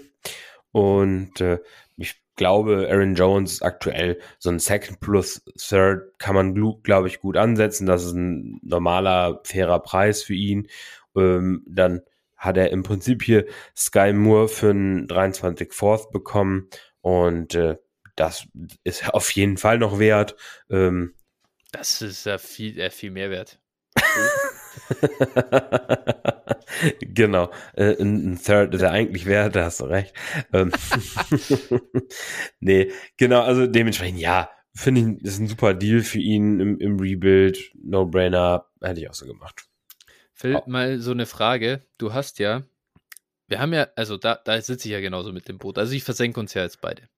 Und äh, ich glaube, Aaron Jones aktuell so ein Second plus Third kann man, glaube ich, gut ansetzen. Das ist ein normaler, fairer Preis für ihn. Ähm, dann hat er im Prinzip hier Sky Moore für einen 23 Fourth bekommen und äh, das ist auf jeden Fall noch wert. Ähm, das ist ja viel, äh, viel mehr wert. genau. Äh, ein, Third ist er eigentlich wert, da hast du recht. Ähm, nee, genau, also dementsprechend, ja, finde ich, das ist ein super Deal für ihn im, im Rebuild. No-brainer, hätte ich auch so gemacht. Phil, oh. mal so eine Frage. Du hast ja, wir haben ja, also da, da sitze ich ja genauso mit dem Boot. Also ich versenke uns ja jetzt beide.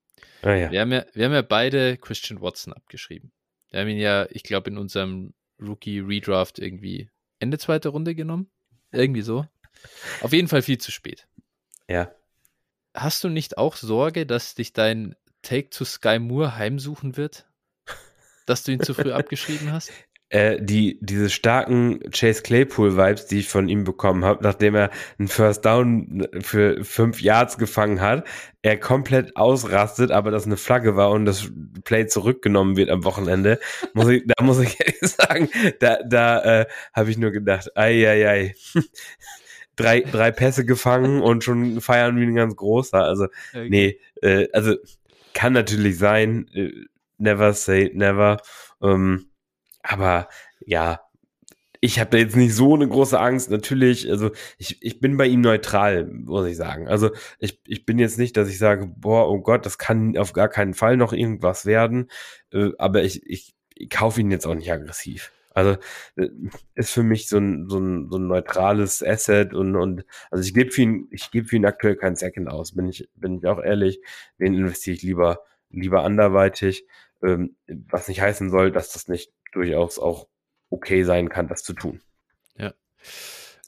Ah, ja. Wir, haben ja, wir haben ja beide Christian Watson abgeschrieben. Wir haben ihn ja, ich glaube, in unserem Rookie Redraft irgendwie Ende zweite Runde genommen. Irgendwie so. Auf jeden Fall viel zu spät. Ja. Hast du nicht auch Sorge, dass dich dein Take to Sky Moore heimsuchen wird? Dass du ihn zu früh abgeschrieben hast? Äh, die, diese starken Chase Claypool-Vibes, die ich von ihm bekommen habe, nachdem er einen First Down für fünf Yards gefangen hat, er komplett ausrastet, aber das eine Flagge war und das Play zurückgenommen wird am Wochenende, muss ich, da muss ich ehrlich sagen, da, da äh, habe ich nur gedacht, ei, ei, ei. drei, drei Pässe gefangen und schon feiern wie ein ganz großer. Also, okay. nee, äh, also kann natürlich sein, äh, never say never. Ähm, aber ja, ich habe da jetzt nicht so eine große Angst. Natürlich, also ich, ich bin bei ihm neutral, muss ich sagen. Also ich, ich bin jetzt nicht, dass ich sage, boah, oh Gott, das kann auf gar keinen Fall noch irgendwas werden. Äh, aber ich, ich, ich kaufe ihn jetzt auch nicht aggressiv. Also äh, ist für mich so ein, so ein, so ein neutrales Asset und, und also ich gebe für ihn, ich gebe für ihn aktuell keinen Second aus, bin ich, bin ich auch ehrlich. Den investiere ich lieber, lieber anderweitig. Ähm, was nicht heißen soll, dass das nicht durchaus auch okay sein kann, das zu tun. Ja.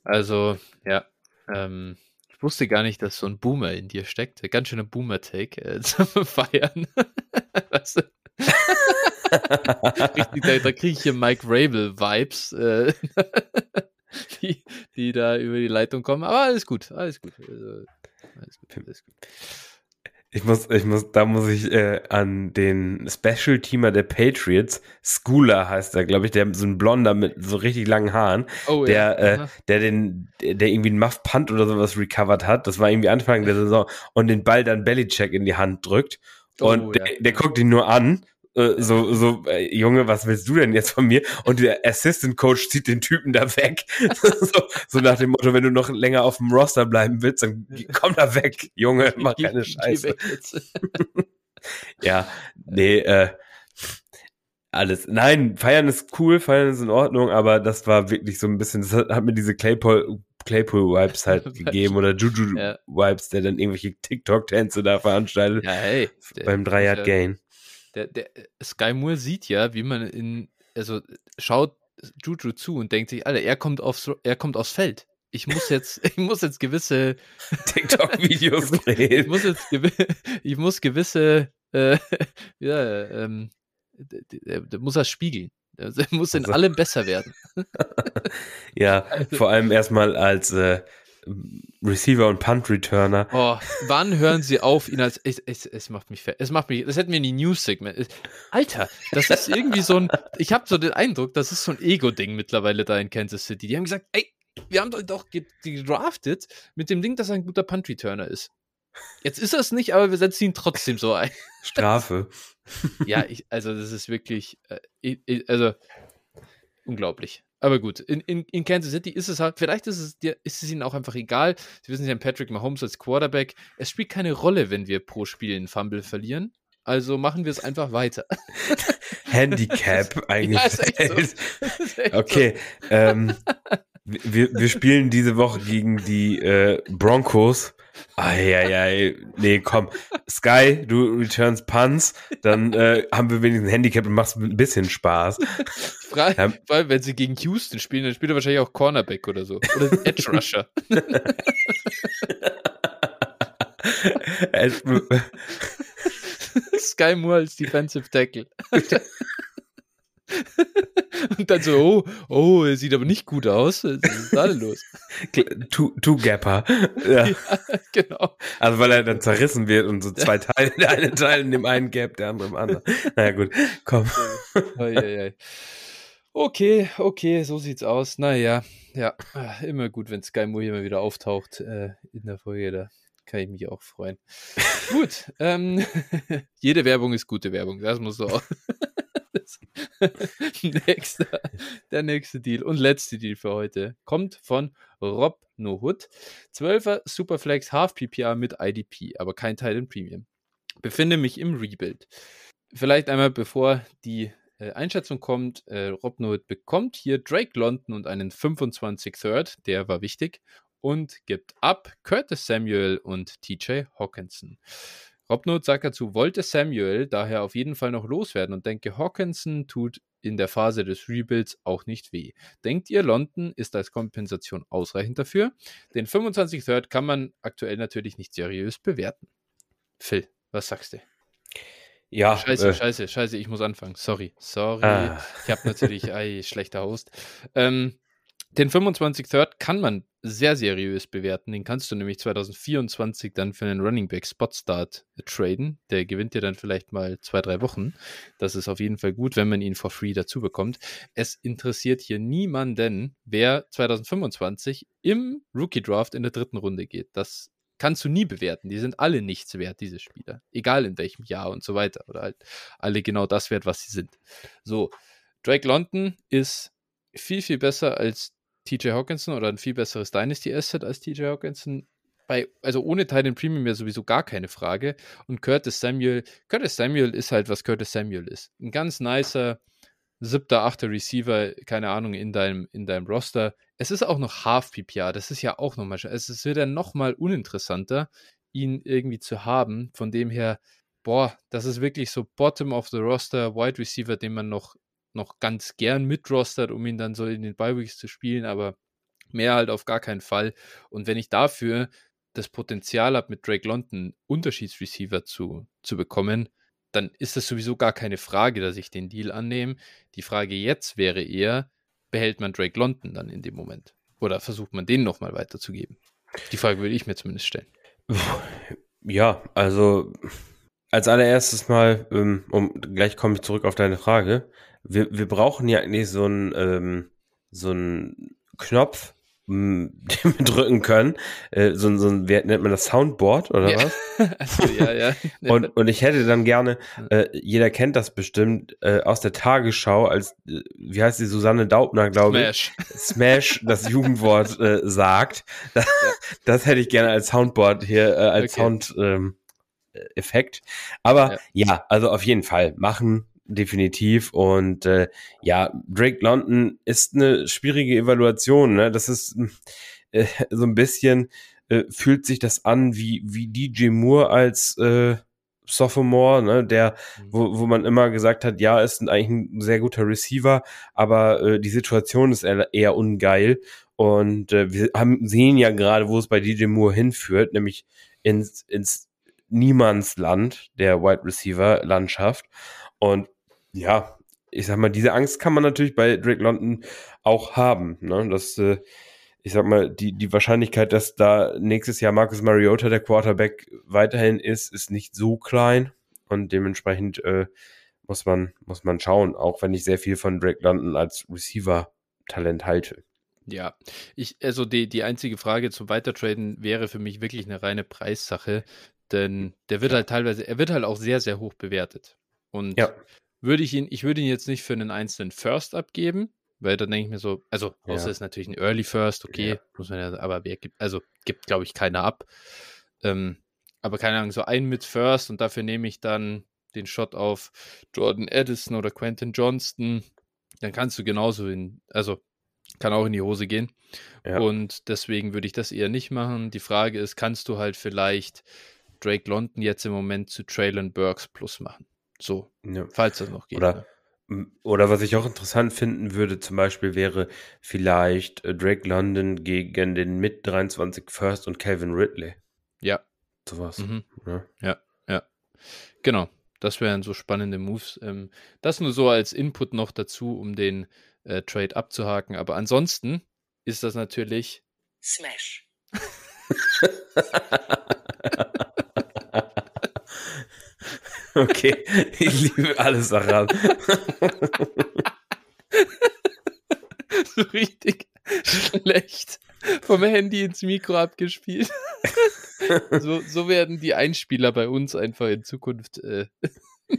Also, ja. Ähm, ich wusste gar nicht, dass so ein Boomer in dir steckt. Ganz schöner Boomer-Take äh, zum Feiern. weißt du? Richtig, da, da kriege ich hier Mike Rabel-Vibes, äh, die, die da über die Leitung kommen. Aber alles gut, alles gut. Also, alles gut, alles gut. Ich muss, ich muss, da muss ich äh, an den Special-Teamer der Patriots, Schooler heißt er, glaube ich, der so ein Blonder mit so richtig langen Haaren, oh, der, ja. äh, der den, der irgendwie einen Muff Punt oder sowas recovered hat. Das war irgendwie Anfang der Saison und den Ball dann Bellycheck in die Hand drückt. Oh, und oh, der, der guckt ihn nur an äh, so, so, äh, Junge, was willst du denn jetzt von mir? Und der Assistant Coach zieht den Typen da weg. so, so, nach dem Motto, wenn du noch länger auf dem Roster bleiben willst, dann komm da weg, Junge, mach keine Scheiße. ja, nee, äh, alles. Nein, feiern ist cool, feiern ist in Ordnung, aber das war wirklich so ein bisschen, das hat, hat mir diese Claypool, Claypool-Vibes halt gegeben oder Juju-Vibes, ja. der dann irgendwelche TikTok-Tänze da veranstaltet. Ja, hey. Beim 3-Yard-Gain der, der Sky Moore sieht ja, wie man in, also schaut Juju zu und denkt sich, Alter, er kommt aufs, er kommt aufs Feld. Ich muss jetzt, ich muss jetzt gewisse TikTok-Videos drehen. Ich muss jetzt, ich muss gewisse, äh, ja, ähm, der muss das spiegeln. Er muss in also. allem besser werden. ja, also, vor allem erstmal als äh, Receiver und Punt Returner. Oh, wann hören sie auf, ihn als es, es, es macht mich es macht mich das hätten wir in die News Segment. Alter, das ist irgendwie so ein ich habe so den Eindruck, das ist so ein Ego Ding mittlerweile da in Kansas City. Die haben gesagt, ey, wir haben doch gedraftet mit dem Ding, dass er ein guter Punt Returner ist. Jetzt ist er es nicht, aber wir setzen ihn trotzdem so ein. Strafe. ja, ich, also das ist wirklich äh, also unglaublich. Aber gut, in, in, in Kansas City ist es halt, vielleicht ist es, dir, ist es ihnen auch einfach egal. Sie wissen, sie haben Patrick Mahomes als Quarterback. Es spielt keine Rolle, wenn wir pro Spiel einen Fumble verlieren. Also machen wir es einfach weiter. Handicap eigentlich. Ja, so. okay. So. Ähm, wir, wir spielen diese Woche gegen die äh, Broncos. Eieiei, nee, komm. Sky, du returns Punts, dann äh, haben wir wenigstens ein Handicap und machst ein bisschen Spaß. Frage, ja. weil wenn sie gegen Houston spielen, dann spielt er wahrscheinlich auch Cornerback oder so. Oder Edge Rusher. Sky Moore als Defensive Tackle. Und dann so, oh, oh, er sieht aber nicht gut aus. Was ist da denn los? Two-Gapper. Ja. ja. genau. Also weil er dann zerrissen wird und so zwei Teile, der eine Teil in dem einen Gap, der andere im anderen. Naja gut, komm. Okay, okay, so sieht's aus. Naja, ja, immer gut, wenn Sky Moore hier mal wieder auftaucht äh, in der Folge. Da kann ich mich auch freuen. gut, ähm, jede Werbung ist gute Werbung, das muss so auch. nächster, der nächste Deal und letzte Deal für heute kommt von Rob Nohut. 12er Superflex Half PPR mit IDP, aber kein Teil in Premium. Befinde mich im Rebuild. Vielleicht einmal bevor die äh, Einschätzung kommt, äh, Rob Nohut bekommt hier Drake London und einen 25 Third, der war wichtig, und gibt ab Curtis Samuel und TJ Hawkinson. Robnot sagt dazu, wollte Samuel daher auf jeden Fall noch loswerden und denke, Hawkinson tut in der Phase des Rebuilds auch nicht weh. Denkt ihr, London ist als Kompensation ausreichend dafür? Den 25 Third kann man aktuell natürlich nicht seriös bewerten. Phil, was sagst du? Ja. Scheiße, äh, scheiße, scheiße, ich muss anfangen. Sorry, sorry. Ah. Ich habe natürlich, ei, schlechter Host. Ähm, den 25 Third kann man sehr seriös bewerten. Den kannst du nämlich 2024 dann für einen Running Back Spot Start traden. Der gewinnt dir dann vielleicht mal zwei, drei Wochen. Das ist auf jeden Fall gut, wenn man ihn for free dazu bekommt. Es interessiert hier niemanden, wer 2025 im Rookie Draft in der dritten Runde geht. Das kannst du nie bewerten. Die sind alle nichts wert, diese Spieler. Egal in welchem Jahr und so weiter. Oder halt alle genau das wert, was sie sind. So, Drake London ist viel, viel besser als TJ Hawkinson oder ein viel besseres Dynasty Asset als TJ Hawkinson. Bei, also ohne Titan Premium ja sowieso gar keine Frage. Und Curtis Samuel, Curtis Samuel ist halt, was Curtis Samuel ist. Ein ganz nicer siebter, achter Receiver, keine Ahnung, in deinem, in deinem Roster. Es ist auch noch Half PPR, das ist ja auch nochmal, es wird ja nochmal uninteressanter, ihn irgendwie zu haben. Von dem her, boah, das ist wirklich so Bottom of the Roster, Wide Receiver, den man noch noch ganz gern mitrostert, um ihn dann so in den Bi-Weeks zu spielen, aber mehr halt auf gar keinen Fall. Und wenn ich dafür das Potenzial habe, mit Drake London Unterschiedsreceiver zu, zu bekommen, dann ist das sowieso gar keine Frage, dass ich den Deal annehme. Die Frage jetzt wäre eher, behält man Drake London dann in dem Moment? Oder versucht man den nochmal weiterzugeben? Die Frage würde ich mir zumindest stellen. Ja, also als allererstes mal, ähm, um gleich komme ich zurück auf deine Frage wir, wir brauchen ja eigentlich so einen ähm, so einen Knopf, den wir drücken können. Äh, so, so ein, wie nennt man das, Soundboard oder ja. was? also, ja, ja. und, und ich hätte dann gerne, äh, jeder kennt das bestimmt, äh, aus der Tagesschau, als, äh, wie heißt die, Susanne Daubner, glaube ich. Smash, das Jugendwort äh, sagt. Das, ja. das hätte ich gerne als Soundboard hier, äh, als okay. Sound. Ähm, Effekt. Aber ja. ja, also auf jeden Fall machen, definitiv. Und äh, ja, Drake London ist eine schwierige Evaluation. Ne? Das ist äh, so ein bisschen, äh, fühlt sich das an wie, wie DJ Moore als äh, Sophomore, ne, der, mhm. wo, wo man immer gesagt hat, ja, ist eigentlich ein sehr guter Receiver, aber äh, die Situation ist eher, eher ungeil. Und äh, wir haben sehen ja gerade, wo es bei DJ Moore hinführt, nämlich ins, ins Niemandsland der Wide Receiver Landschaft. Und ja, ich sag mal, diese Angst kann man natürlich bei Drake London auch haben. Ne? Das, äh, ich sag mal, die, die Wahrscheinlichkeit, dass da nächstes Jahr Marcus Mariota der Quarterback weiterhin ist, ist nicht so klein. Und dementsprechend äh, muss man, muss man schauen, auch wenn ich sehr viel von Drake London als Receiver-Talent halte. Ja, ich, also die, die einzige Frage zum Weitertraden wäre für mich wirklich eine reine Preissache, denn der wird halt teilweise, er wird halt auch sehr, sehr hoch bewertet. Und ja würde ich ihn, ich würde ihn jetzt nicht für einen einzelnen First abgeben, weil dann denke ich mir so, also außer ja. ist natürlich ein Early First, okay, ja. muss man ja, aber wer gibt, also gibt, glaube ich, keiner ab. Ähm, aber keine Ahnung, so ein mit First und dafür nehme ich dann den Shot auf Jordan Addison oder Quentin Johnston, dann kannst du genauso in, also kann auch in die Hose gehen. Ja. Und deswegen würde ich das eher nicht machen. Die Frage ist, kannst du halt vielleicht Drake London jetzt im Moment zu Traylon Burks Plus machen? So, ja. falls das noch geht. Oder, ne? oder was ich auch interessant finden würde, zum Beispiel wäre vielleicht äh, Drake London gegen den mit 23 First und Calvin Ridley. Ja. Sowas. Mhm. Ja. ja, ja. Genau. Das wären so spannende Moves. Ähm, das nur so als Input noch dazu, um den äh, Trade abzuhaken. Aber ansonsten ist das natürlich Smash. Okay, ich liebe alles daran. so richtig schlecht vom Handy ins Mikro abgespielt. so, so werden die Einspieler bei uns einfach in Zukunft. Äh,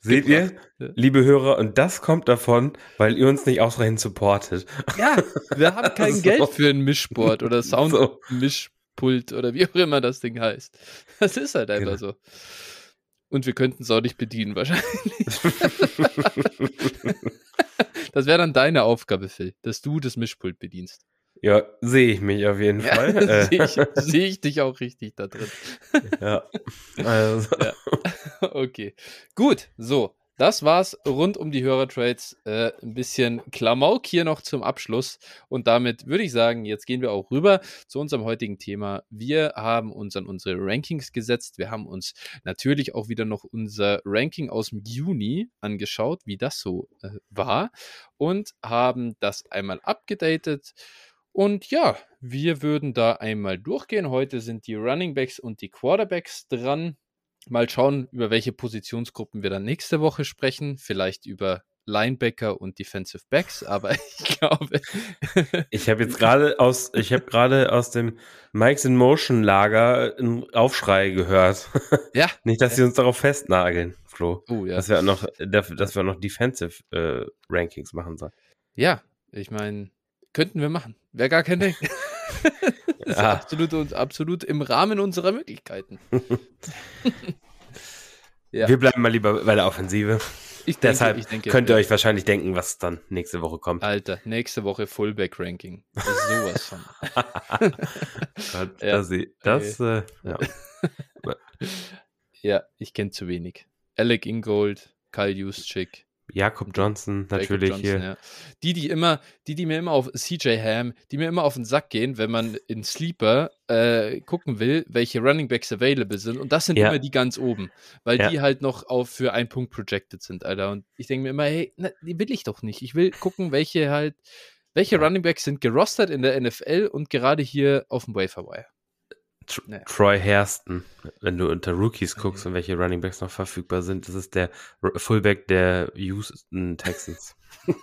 Seht ihr, liebe Hörer, und das kommt davon, weil ihr uns nicht ausreichend supportet. Ja, wir haben kein so. Geld für ein Mischboard oder Soundmischpult so. oder wie auch immer das Ding heißt. Das ist halt einfach genau. so. Und wir könnten es auch nicht bedienen, wahrscheinlich. das wäre dann deine Aufgabe, Phil, dass du das Mischpult bedienst. Ja, sehe ich mich auf jeden ja, Fall. Äh. sehe ich, seh ich, dich auch richtig da drin. ja. Also. ja. Okay. Gut, so. Das war's rund um die Hörertrades. Äh, ein bisschen Klamauk hier noch zum Abschluss. Und damit würde ich sagen, jetzt gehen wir auch rüber zu unserem heutigen Thema. Wir haben uns an unsere Rankings gesetzt. Wir haben uns natürlich auch wieder noch unser Ranking aus dem Juni angeschaut, wie das so äh, war. Und haben das einmal abgedatet. Und ja, wir würden da einmal durchgehen. Heute sind die Running Backs und die Quarterbacks dran. Mal schauen, über welche Positionsgruppen wir dann nächste Woche sprechen. Vielleicht über Linebacker und Defensive Backs, aber ich glaube. ich habe jetzt gerade aus, ich habe gerade aus dem Mikes in Motion Lager einen Aufschrei gehört. Ja. Nicht, dass sie uns darauf festnageln, Flo. Oh, ja. Dass wir noch, dass wir noch Defensive äh, Rankings machen sollen. Ja, ich meine, Könnten wir machen. Wäre gar kein Ding. das ist absolut, absolut im Rahmen unserer Möglichkeiten. ja. Wir bleiben mal lieber bei der Offensive. Ich denke, Deshalb ich denke, könnt ihr ja. euch wahrscheinlich denken, was dann nächste Woche kommt. Alter, nächste Woche Fullback-Ranking. Sowas von. Gott, ja. Das, das äh, ja. ja, ich kenne zu wenig. Alec Ingold, Kyle Juszczyk, Jakob Johnson natürlich Jacob Johnson, hier. Ja. Die, die immer, die, die mir immer auf CJ Ham, die mir immer auf den Sack gehen, wenn man in Sleeper äh, gucken will, welche Running Backs available sind. Und das sind ja. immer die ganz oben, weil ja. die halt noch auf für einen Punkt projected sind, Alter. Und ich denke mir immer, hey, na, die will ich doch nicht. Ich will gucken, welche halt, welche Running Backs sind gerostert in der NFL und gerade hier auf dem Waferwire. Tr nee. Troy Hairston, wenn du unter Rookies guckst okay. und welche Running Backs noch verfügbar sind, das ist der Fullback der Houston Texans.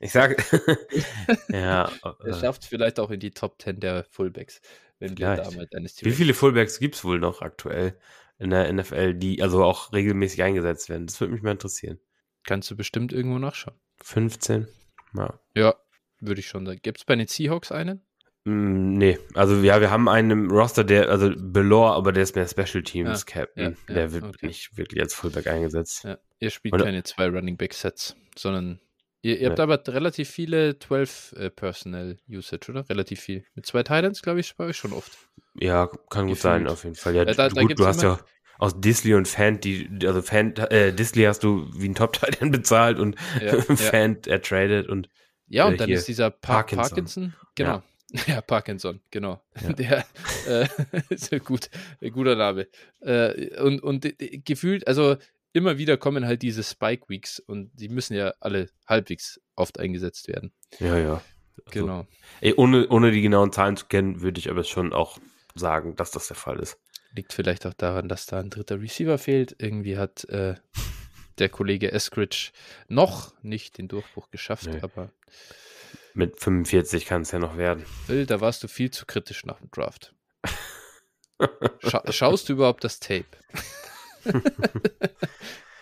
ich sag, ja. Er äh, schafft vielleicht auch in die Top 10 der Fullbacks, wenn wir damals eines Wie viele Fullbacks gibt es wohl noch aktuell in der NFL, die also auch regelmäßig eingesetzt werden? Das würde mich mal interessieren. Kannst du bestimmt irgendwo nachschauen. 15? Ja, ja würde ich schon sagen. Gibt es bei den Seahawks einen? Mm, nee, also ja, wir haben einen Roster, der, also Belor, aber der ist mehr Special Teams ja, Captain. Ja, der wird okay. nicht wirklich als Fullback eingesetzt. Ja, ihr spielt Und, keine zwei Running Back Sets, sondern ihr, ihr habt aber relativ viele 12 äh, Personnel Usage, oder? Relativ viel. Mit zwei Titans, glaube ich, bei euch schon oft. Ja, kann gut sein, auf jeden Fall. Ja, da, da gut, du hast ja aus Disley und Fan, die, also Fan, äh, Disley hast du wie ein Top-Titan bezahlt und Fan ertradet und ja, und äh, dann ist dieser pa Parkinson. Parkinson. Genau. Ja, Parkinson, genau. Ja. Der äh, ist ein, gut, ein guter Name. Äh, und, und gefühlt, also immer wieder kommen halt diese Spike Weeks und die müssen ja alle halbwegs oft eingesetzt werden. Ja, ja. Also, genau. Ey, ohne, ohne die genauen Zahlen zu kennen, würde ich aber schon auch sagen, dass das der Fall ist. Liegt vielleicht auch daran, dass da ein dritter Receiver fehlt. Irgendwie hat äh, der Kollege Eskridge noch nicht den Durchbruch geschafft, nee. aber mit 45 kann es ja noch werden. Will, da warst du viel zu kritisch nach dem Draft. Scha schaust du überhaupt das Tape?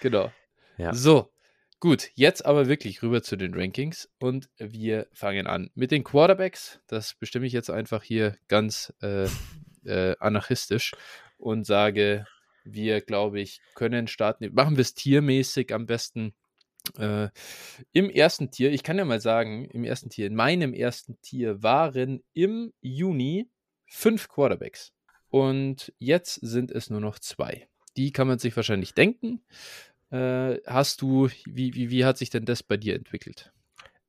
genau. Ja. So, gut, jetzt aber wirklich rüber zu den Rankings und wir fangen an mit den Quarterbacks. Das bestimme ich jetzt einfach hier ganz äh, äh, anarchistisch und sage, wir, glaube ich, können starten. Machen wir es tiermäßig am besten. Äh, Im ersten Tier, ich kann ja mal sagen, im ersten Tier, in meinem ersten Tier waren im Juni fünf Quarterbacks. Und jetzt sind es nur noch zwei. Die kann man sich wahrscheinlich denken. Äh, hast du, wie, wie, wie hat sich denn das bei dir entwickelt?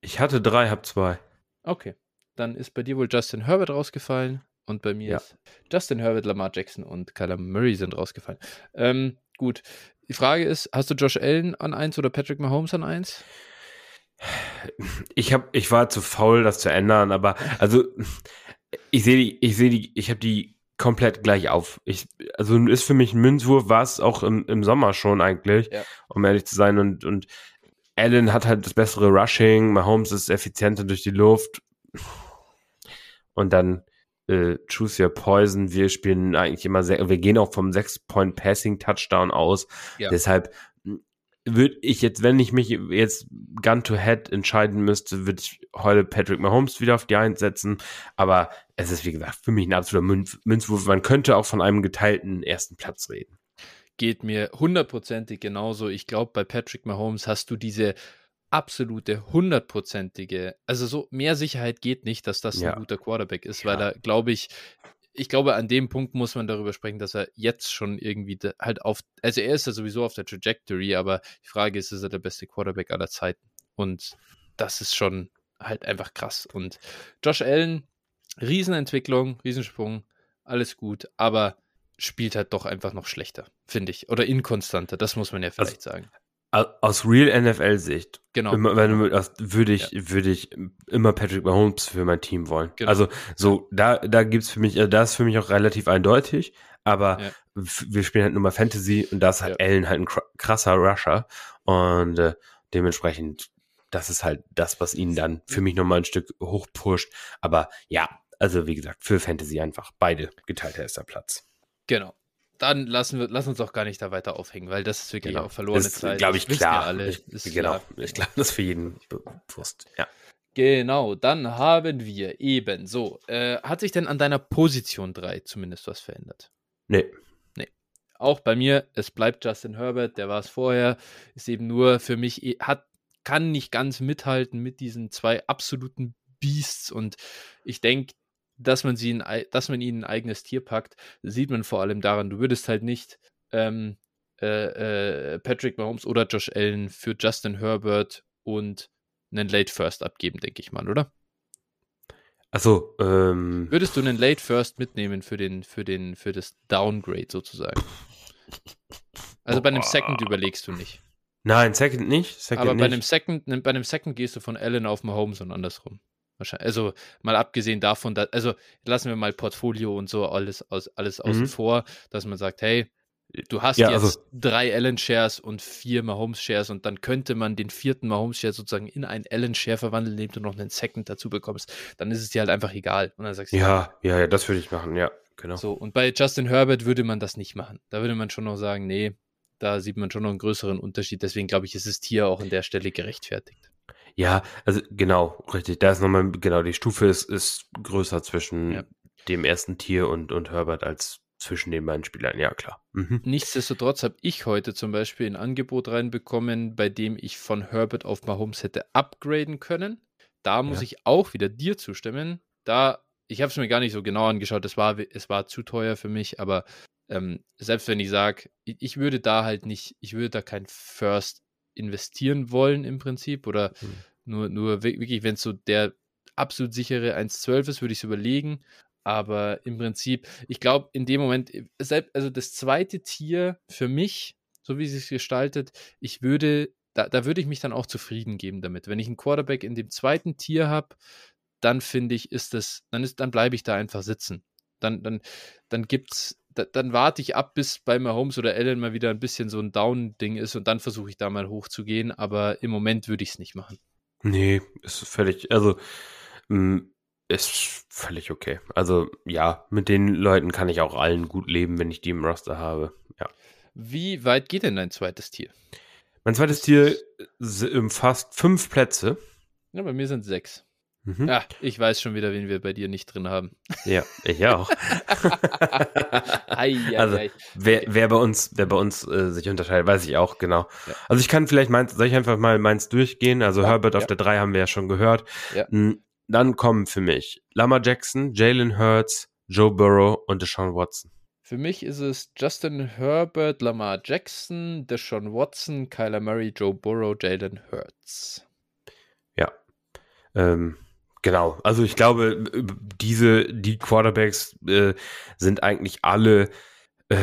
Ich hatte drei, hab zwei. Okay. Dann ist bei dir wohl Justin Herbert rausgefallen und bei mir ja. ist Justin Herbert, Lamar Jackson und Kyler Murray sind rausgefallen. Ähm, gut, die Frage ist, hast du Josh Allen an 1 oder Patrick Mahomes an 1? Ich habe, ich war zu faul, das zu ändern, aber also ich sehe die, ich sehe die, ich habe die komplett gleich auf. Ich, also ist für mich ein Münzwurf, war es auch im, im Sommer schon eigentlich, ja. um ehrlich zu sein. Und, und Allen hat halt das bessere Rushing, Mahomes ist effizienter durch die Luft. Und dann äh, Choose Your Poison. Wir spielen eigentlich immer sehr, wir gehen auch vom Sechs-Point-Passing-Touchdown aus. Ja. Deshalb hm, würde ich jetzt, wenn ich mich jetzt Gun to Head entscheiden müsste, würde ich heute Patrick Mahomes wieder auf die Eins setzen. Aber es ist, wie gesagt, für mich ein absoluter Münz Münzwurf. Man könnte auch von einem geteilten ersten Platz reden. Geht mir hundertprozentig genauso. Ich glaube, bei Patrick Mahomes hast du diese absolute, hundertprozentige, also so mehr Sicherheit geht nicht, dass das ja. ein guter Quarterback ist, ja. weil er, glaube ich, ich glaube, an dem Punkt muss man darüber sprechen, dass er jetzt schon irgendwie halt auf, also er ist ja sowieso auf der Trajectory, aber die Frage ist, ist er der beste Quarterback aller Zeiten? Und das ist schon halt einfach krass. Und Josh Allen, Riesenentwicklung, Riesensprung, alles gut, aber spielt halt doch einfach noch schlechter, finde ich. Oder inkonstanter, das muss man ja vielleicht also, sagen. Aus Real NFL-Sicht, genau. Immer, wenn du, würde ich, ja. würde ich immer Patrick Mahomes für mein Team wollen. Genau. Also so, da, da gibt's für mich, also da ist für mich auch relativ eindeutig, aber ja. wir spielen halt nur mal Fantasy und da ist halt ja. Allen halt ein krasser Rusher und äh, dementsprechend, das ist halt das, was ihn dann für mich nochmal ein Stück hochpusht. Aber ja, also wie gesagt, für Fantasy einfach beide geteilter erster Platz. Genau dann lassen wir, lass uns auch gar nicht da weiter aufhängen, weil das ist wirklich genau. auch verlorene das Zeit. glaube ich, klar. Alle, ich, genau. Klar. Ich glaube, das ist für jeden bewusst. Ja. Genau, dann haben wir eben so. Äh, hat sich denn an deiner Position 3 zumindest was verändert? Nee. Nee. Auch bei mir, es bleibt Justin Herbert, der war es vorher, ist eben nur für mich, eh, hat, kann nicht ganz mithalten mit diesen zwei absoluten Beasts und ich denke, dass man sie in, dass man ihnen ein eigenes Tier packt, sieht man vor allem daran, du würdest halt nicht ähm, äh, äh, Patrick Mahomes oder Josh Allen für Justin Herbert und einen Late First abgeben, denke ich mal, oder? Achso, ähm. Würdest du einen Late First mitnehmen für den, für den, für das Downgrade sozusagen? Also bei einem Second überlegst du nicht. Nein, Second nicht. Second Aber bei einem Second, bei einem Second gehst du von Allen auf Mahomes und andersrum. Wahrscheinlich, also mal abgesehen davon, dass, also lassen wir mal Portfolio und so alles, aus, alles mhm. außen vor, dass man sagt, hey, du hast ja, jetzt also, drei Allen-Shares und vier Mahomes-Shares und dann könnte man den vierten Mahomes-Share sozusagen in einen Allen-Share verwandeln, indem du noch einen Second dazu bekommst. Dann ist es dir halt einfach egal. Und dann sagst du, ja, ja, ja, das würde ich machen, ja, genau. So, und bei Justin Herbert würde man das nicht machen. Da würde man schon noch sagen, nee, da sieht man schon noch einen größeren Unterschied. Deswegen glaube ich, ist es hier auch an der Stelle gerechtfertigt. Ja, also genau, richtig. Da ist nochmal, genau, die Stufe ist, ist größer zwischen ja. dem ersten Tier und, und Herbert als zwischen den beiden Spielern, ja klar. Mhm. Nichtsdestotrotz habe ich heute zum Beispiel ein Angebot reinbekommen, bei dem ich von Herbert auf Mahomes hätte upgraden können. Da muss ja. ich auch wieder dir zustimmen. Da, ich habe es mir gar nicht so genau angeschaut, es war, es war zu teuer für mich, aber ähm, selbst wenn ich sage, ich, ich, würde da halt nicht, ich würde da kein First investieren wollen im Prinzip oder mhm. nur, nur wirklich, wenn es so der absolut sichere 1.12 ist, würde ich es überlegen. Aber im Prinzip, ich glaube, in dem Moment, äh, also das zweite Tier für mich, so wie es sich gestaltet, ich würde, da, da würde ich mich dann auch zufrieden geben damit. Wenn ich einen Quarterback in dem zweiten Tier habe, dann finde ich, ist das, dann ist, dann bleibe ich da einfach sitzen. Dann, dann, dann gibt's, da, dann warte ich ab, bis bei Mahomes oder Allen mal wieder ein bisschen so ein Down-Ding ist und dann versuche ich da mal hochzugehen, aber im Moment würde ich es nicht machen. Nee, ist völlig, also mm, ist völlig okay. Also ja, mit den Leuten kann ich auch allen gut leben, wenn ich die im Roster habe. Ja. Wie weit geht denn dein zweites Tier? Mein zweites Tier umfasst fünf Plätze. Ja, bei mir sind sechs. Mhm. Ja, ich weiß schon wieder, wen wir bei dir nicht drin haben. Ja, ich auch. ei, ei, also, ei. Wer, wer bei uns, wer bei uns äh, sich unterscheidet, weiß ich auch genau. Ja. Also ich kann vielleicht meins, soll ich einfach mal meins durchgehen? Also ja, Herbert ja. auf der 3 haben wir ja schon gehört. Hm, dann kommen für mich Lama Jackson, Jalen Hurts, Joe Burrow und Deshaun Watson. Für mich ist es Justin Herbert, Lamar Jackson, Deshaun Watson, Kyler Murray, Joe Burrow, Jalen Hurts. Ja. Ähm, Genau, also ich glaube, diese, die Quarterbacks äh, sind eigentlich alle, äh,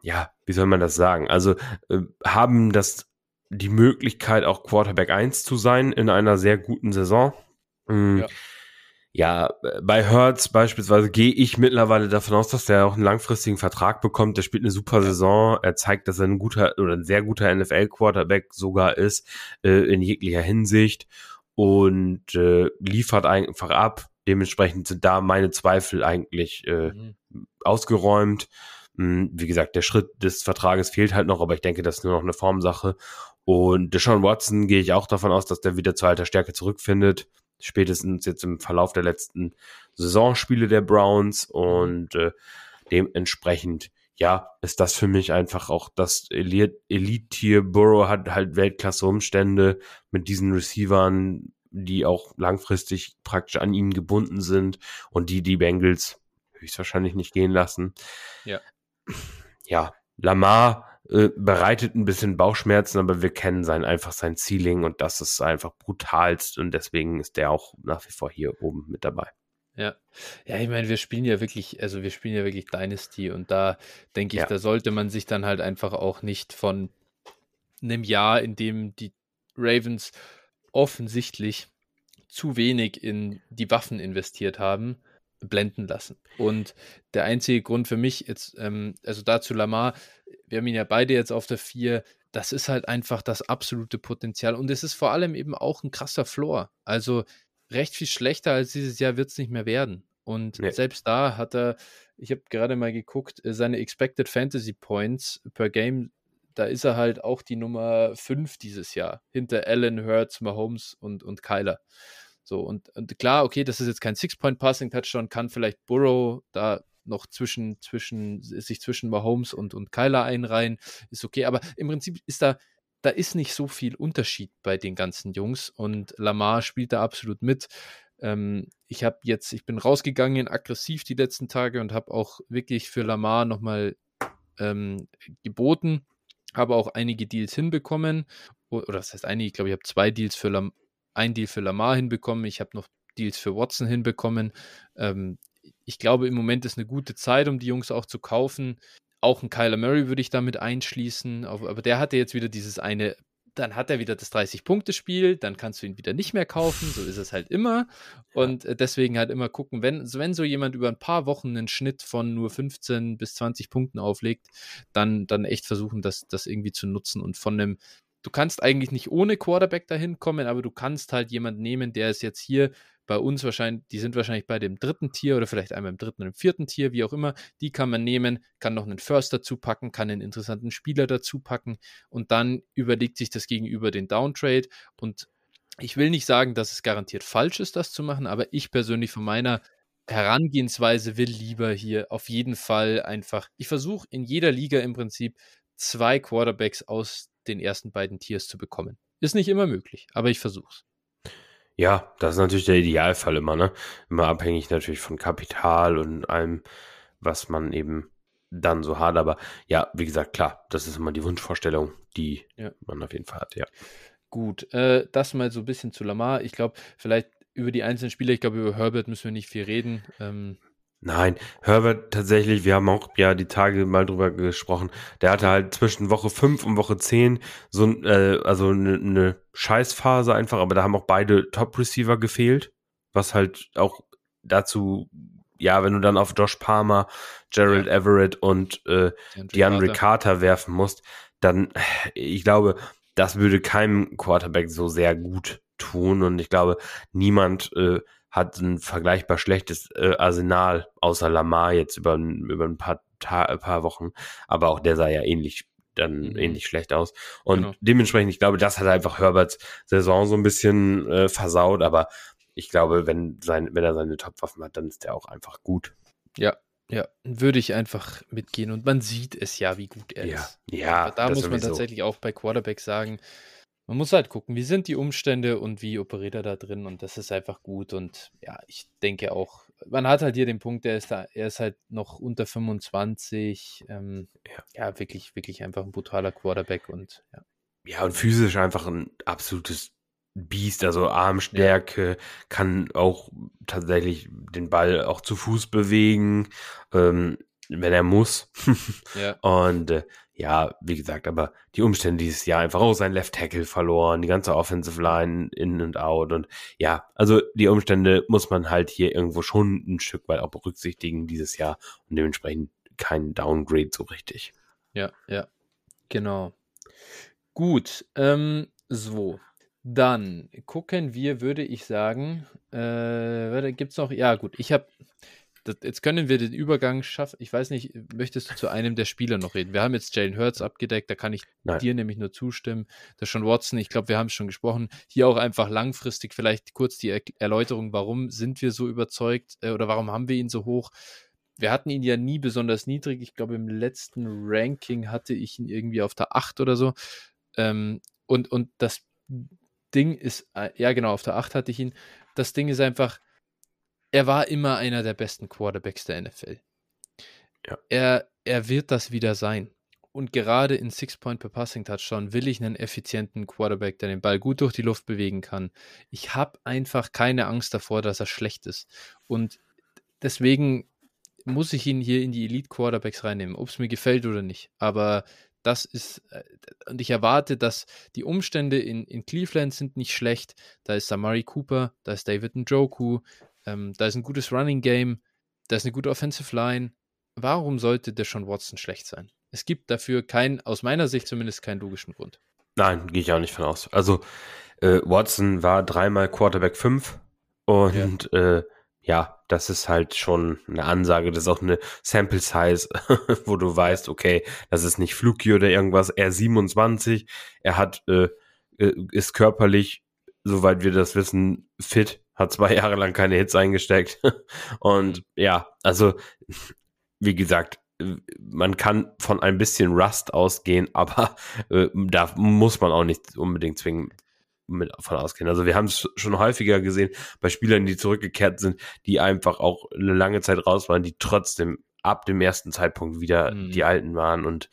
ja, wie soll man das sagen? Also äh, haben das die Möglichkeit, auch Quarterback 1 zu sein in einer sehr guten Saison. Mhm. Ja. Ja, bei Hertz beispielsweise gehe ich mittlerweile davon aus, dass er auch einen langfristigen Vertrag bekommt. Der spielt eine super Saison. Er zeigt, dass er ein guter oder ein sehr guter NFL-Quarterback sogar ist, äh, in jeglicher Hinsicht und äh, liefert einfach ab. Dementsprechend sind da meine Zweifel eigentlich äh, mhm. ausgeräumt. Hm, wie gesagt, der Schritt des Vertrages fehlt halt noch, aber ich denke, das ist nur noch eine Formsache. Und Deshaun Watson gehe ich auch davon aus, dass der wieder zu alter Stärke zurückfindet. Spätestens jetzt im Verlauf der letzten Saisonspiele der Browns. Und äh, dementsprechend ja, ist das für mich einfach auch das Elite-Tier. Burrow hat halt Weltklasse-Umstände mit diesen Receivern, die auch langfristig praktisch an ihn gebunden sind und die die Bengals höchstwahrscheinlich nicht gehen lassen. Ja. Ja, Lamar äh, bereitet ein bisschen Bauchschmerzen, aber wir kennen sein einfach sein Ceiling und das ist einfach brutalst und deswegen ist der auch nach wie vor hier oben mit dabei. Ja. Ja, ich meine, wir spielen ja wirklich, also wir spielen ja wirklich Dynasty und da denke ich, ja. da sollte man sich dann halt einfach auch nicht von einem Jahr, in dem die Ravens offensichtlich zu wenig in die Waffen investiert haben, blenden lassen. Und der einzige Grund für mich jetzt, ähm, also dazu Lamar, wir haben ihn ja beide jetzt auf der 4, das ist halt einfach das absolute Potenzial. Und es ist vor allem eben auch ein krasser Floor. Also recht viel schlechter als dieses Jahr wird es nicht mehr werden. Und nee. selbst da hat er, ich habe gerade mal geguckt, äh, seine Expected Fantasy Points per Game, da ist er halt auch die Nummer 5 dieses Jahr, hinter Allen, Hurts, Mahomes und, und Kyler. So, und, und klar, okay, das ist jetzt kein Six-Point-Passing-Touchdown, kann vielleicht Burrow da noch zwischen, zwischen, sich zwischen Mahomes und, und Kyler einreihen, ist okay, aber im Prinzip ist da da ist nicht so viel Unterschied bei den ganzen Jungs und Lamar spielt da absolut mit. Ähm, ich habe jetzt, ich bin rausgegangen aggressiv die letzten Tage und habe auch wirklich für Lamar nochmal ähm, geboten, habe auch einige Deals hinbekommen oder das heißt einige, ich glaube, ich habe zwei Deals für Lam ein Deal für Lamar hinbekommen, ich habe noch Deals für Watson hinbekommen. Ähm, ich glaube, im Moment ist eine gute Zeit, um die Jungs auch zu kaufen. Auch ein Kyler Murray würde ich damit einschließen, aber der hatte jetzt wieder dieses eine, dann hat er wieder das 30-Punkte-Spiel, dann kannst du ihn wieder nicht mehr kaufen, so ist es halt immer. Und äh, deswegen halt immer gucken, wenn, wenn so jemand über ein paar Wochen einen Schnitt von nur 15 bis 20 Punkten auflegt, dann, dann echt versuchen, das, das irgendwie zu nutzen und von einem du kannst eigentlich nicht ohne Quarterback dahin kommen, aber du kannst halt jemanden nehmen, der ist jetzt hier bei uns wahrscheinlich, die sind wahrscheinlich bei dem dritten Tier oder vielleicht einmal im dritten oder im vierten Tier, wie auch immer. Die kann man nehmen, kann noch einen First dazu packen, kann einen interessanten Spieler dazu packen und dann überlegt sich das gegenüber den Downtrade. Und ich will nicht sagen, dass es garantiert falsch ist, das zu machen, aber ich persönlich von meiner Herangehensweise will lieber hier auf jeden Fall einfach, ich versuche in jeder Liga im Prinzip zwei Quarterbacks aus den ersten beiden Tiers zu bekommen. Ist nicht immer möglich, aber ich versuche es. Ja, das ist natürlich der Idealfall immer, ne? Immer abhängig natürlich von Kapital und allem, was man eben dann so hat. Aber ja, wie gesagt, klar, das ist immer die Wunschvorstellung, die ja. man auf jeden Fall hat, ja. Gut, äh, das mal so ein bisschen zu Lamar. Ich glaube, vielleicht über die einzelnen Spieler, ich glaube, über Herbert müssen wir nicht viel reden. Ähm, Nein, Herbert tatsächlich, wir haben auch ja die Tage mal drüber gesprochen, der hatte halt zwischen Woche 5 und Woche 10 so äh, also eine ne Scheißphase einfach, aber da haben auch beide Top-Receiver gefehlt, was halt auch dazu, ja, wenn du dann auf Josh Palmer, Gerald ja. Everett und äh, DeAndre Carter werfen musst, dann, ich glaube, das würde keinem Quarterback so sehr gut tun und ich glaube, niemand äh, hat ein vergleichbar schlechtes äh, Arsenal, außer Lamar jetzt über, über ein paar, Ta ein paar Wochen. Aber auch der sah ja ähnlich dann mhm. ähnlich schlecht aus. Und genau. dementsprechend, ich glaube, das hat einfach Herberts Saison so ein bisschen äh, versaut, aber ich glaube, wenn, sein, wenn er seine Topwaffen hat, dann ist er auch einfach gut. Ja, ja, würde ich einfach mitgehen. Und man sieht es ja, wie gut er ja. ist. Ja, aber da muss man tatsächlich auch bei Quarterback sagen, man muss halt gucken, wie sind die Umstände und wie operiert er da drin und das ist einfach gut und ja, ich denke auch, man hat halt hier den Punkt, der ist da, er ist halt noch unter 25, ähm, ja. ja. wirklich, wirklich einfach ein brutaler Quarterback und ja. Ja, und physisch einfach ein absolutes Biest, also Armstärke, ja. kann auch tatsächlich den Ball auch zu Fuß bewegen, ähm, wenn er muss. ja. Und äh, ja, wie gesagt, aber die Umstände dieses Jahr einfach auch sein Left Tackle verloren, die ganze Offensive Line in und out und ja, also die Umstände muss man halt hier irgendwo schon ein Stück weit auch berücksichtigen dieses Jahr und dementsprechend kein Downgrade so richtig. Ja, ja, genau. Gut, ähm, so. Dann gucken wir, würde ich sagen, äh, gibt es noch, ja gut, ich habe das, jetzt können wir den Übergang schaffen. Ich weiß nicht, möchtest du zu einem der Spieler noch reden? Wir haben jetzt Jalen Hurts abgedeckt, da kann ich Nein. dir nämlich nur zustimmen. Das ist schon Watson, ich glaube, wir haben es schon gesprochen. Hier auch einfach langfristig vielleicht kurz die er Erläuterung, warum sind wir so überzeugt äh, oder warum haben wir ihn so hoch? Wir hatten ihn ja nie besonders niedrig. Ich glaube, im letzten Ranking hatte ich ihn irgendwie auf der 8 oder so. Ähm, und, und das Ding ist, äh, ja genau, auf der 8 hatte ich ihn. Das Ding ist einfach, er war immer einer der besten Quarterbacks der NFL. Ja. Er, er wird das wieder sein. Und gerade in Six-Point per Passing Touchdown will ich einen effizienten Quarterback, der den Ball gut durch die Luft bewegen kann. Ich habe einfach keine Angst davor, dass er schlecht ist. Und deswegen muss ich ihn hier in die Elite Quarterbacks reinnehmen, ob es mir gefällt oder nicht. Aber das ist, äh, und ich erwarte, dass die Umstände in, in Cleveland sind nicht schlecht. Da ist Samari Cooper, da ist David Njoku, ähm, da ist ein gutes Running Game, da ist eine gute Offensive Line. Warum sollte der schon Watson schlecht sein? Es gibt dafür keinen, aus meiner Sicht zumindest, keinen logischen Grund. Nein, gehe ich auch nicht von aus. Also, äh, Watson war dreimal Quarterback 5 und ja. Äh, ja, das ist halt schon eine Ansage, das ist auch eine Sample Size, wo du weißt, okay, das ist nicht Fluky oder irgendwas, er 27, er hat, äh, äh, ist körperlich, soweit wir das wissen, fit, hat zwei Jahre lang keine Hits eingesteckt und ja, also wie gesagt, man kann von ein bisschen Rust ausgehen, aber äh, da muss man auch nicht unbedingt zwingen, mit von ausgehen. Also wir haben es schon häufiger gesehen bei Spielern, die zurückgekehrt sind, die einfach auch eine lange Zeit raus waren, die trotzdem ab dem ersten Zeitpunkt wieder mhm. die Alten waren. Und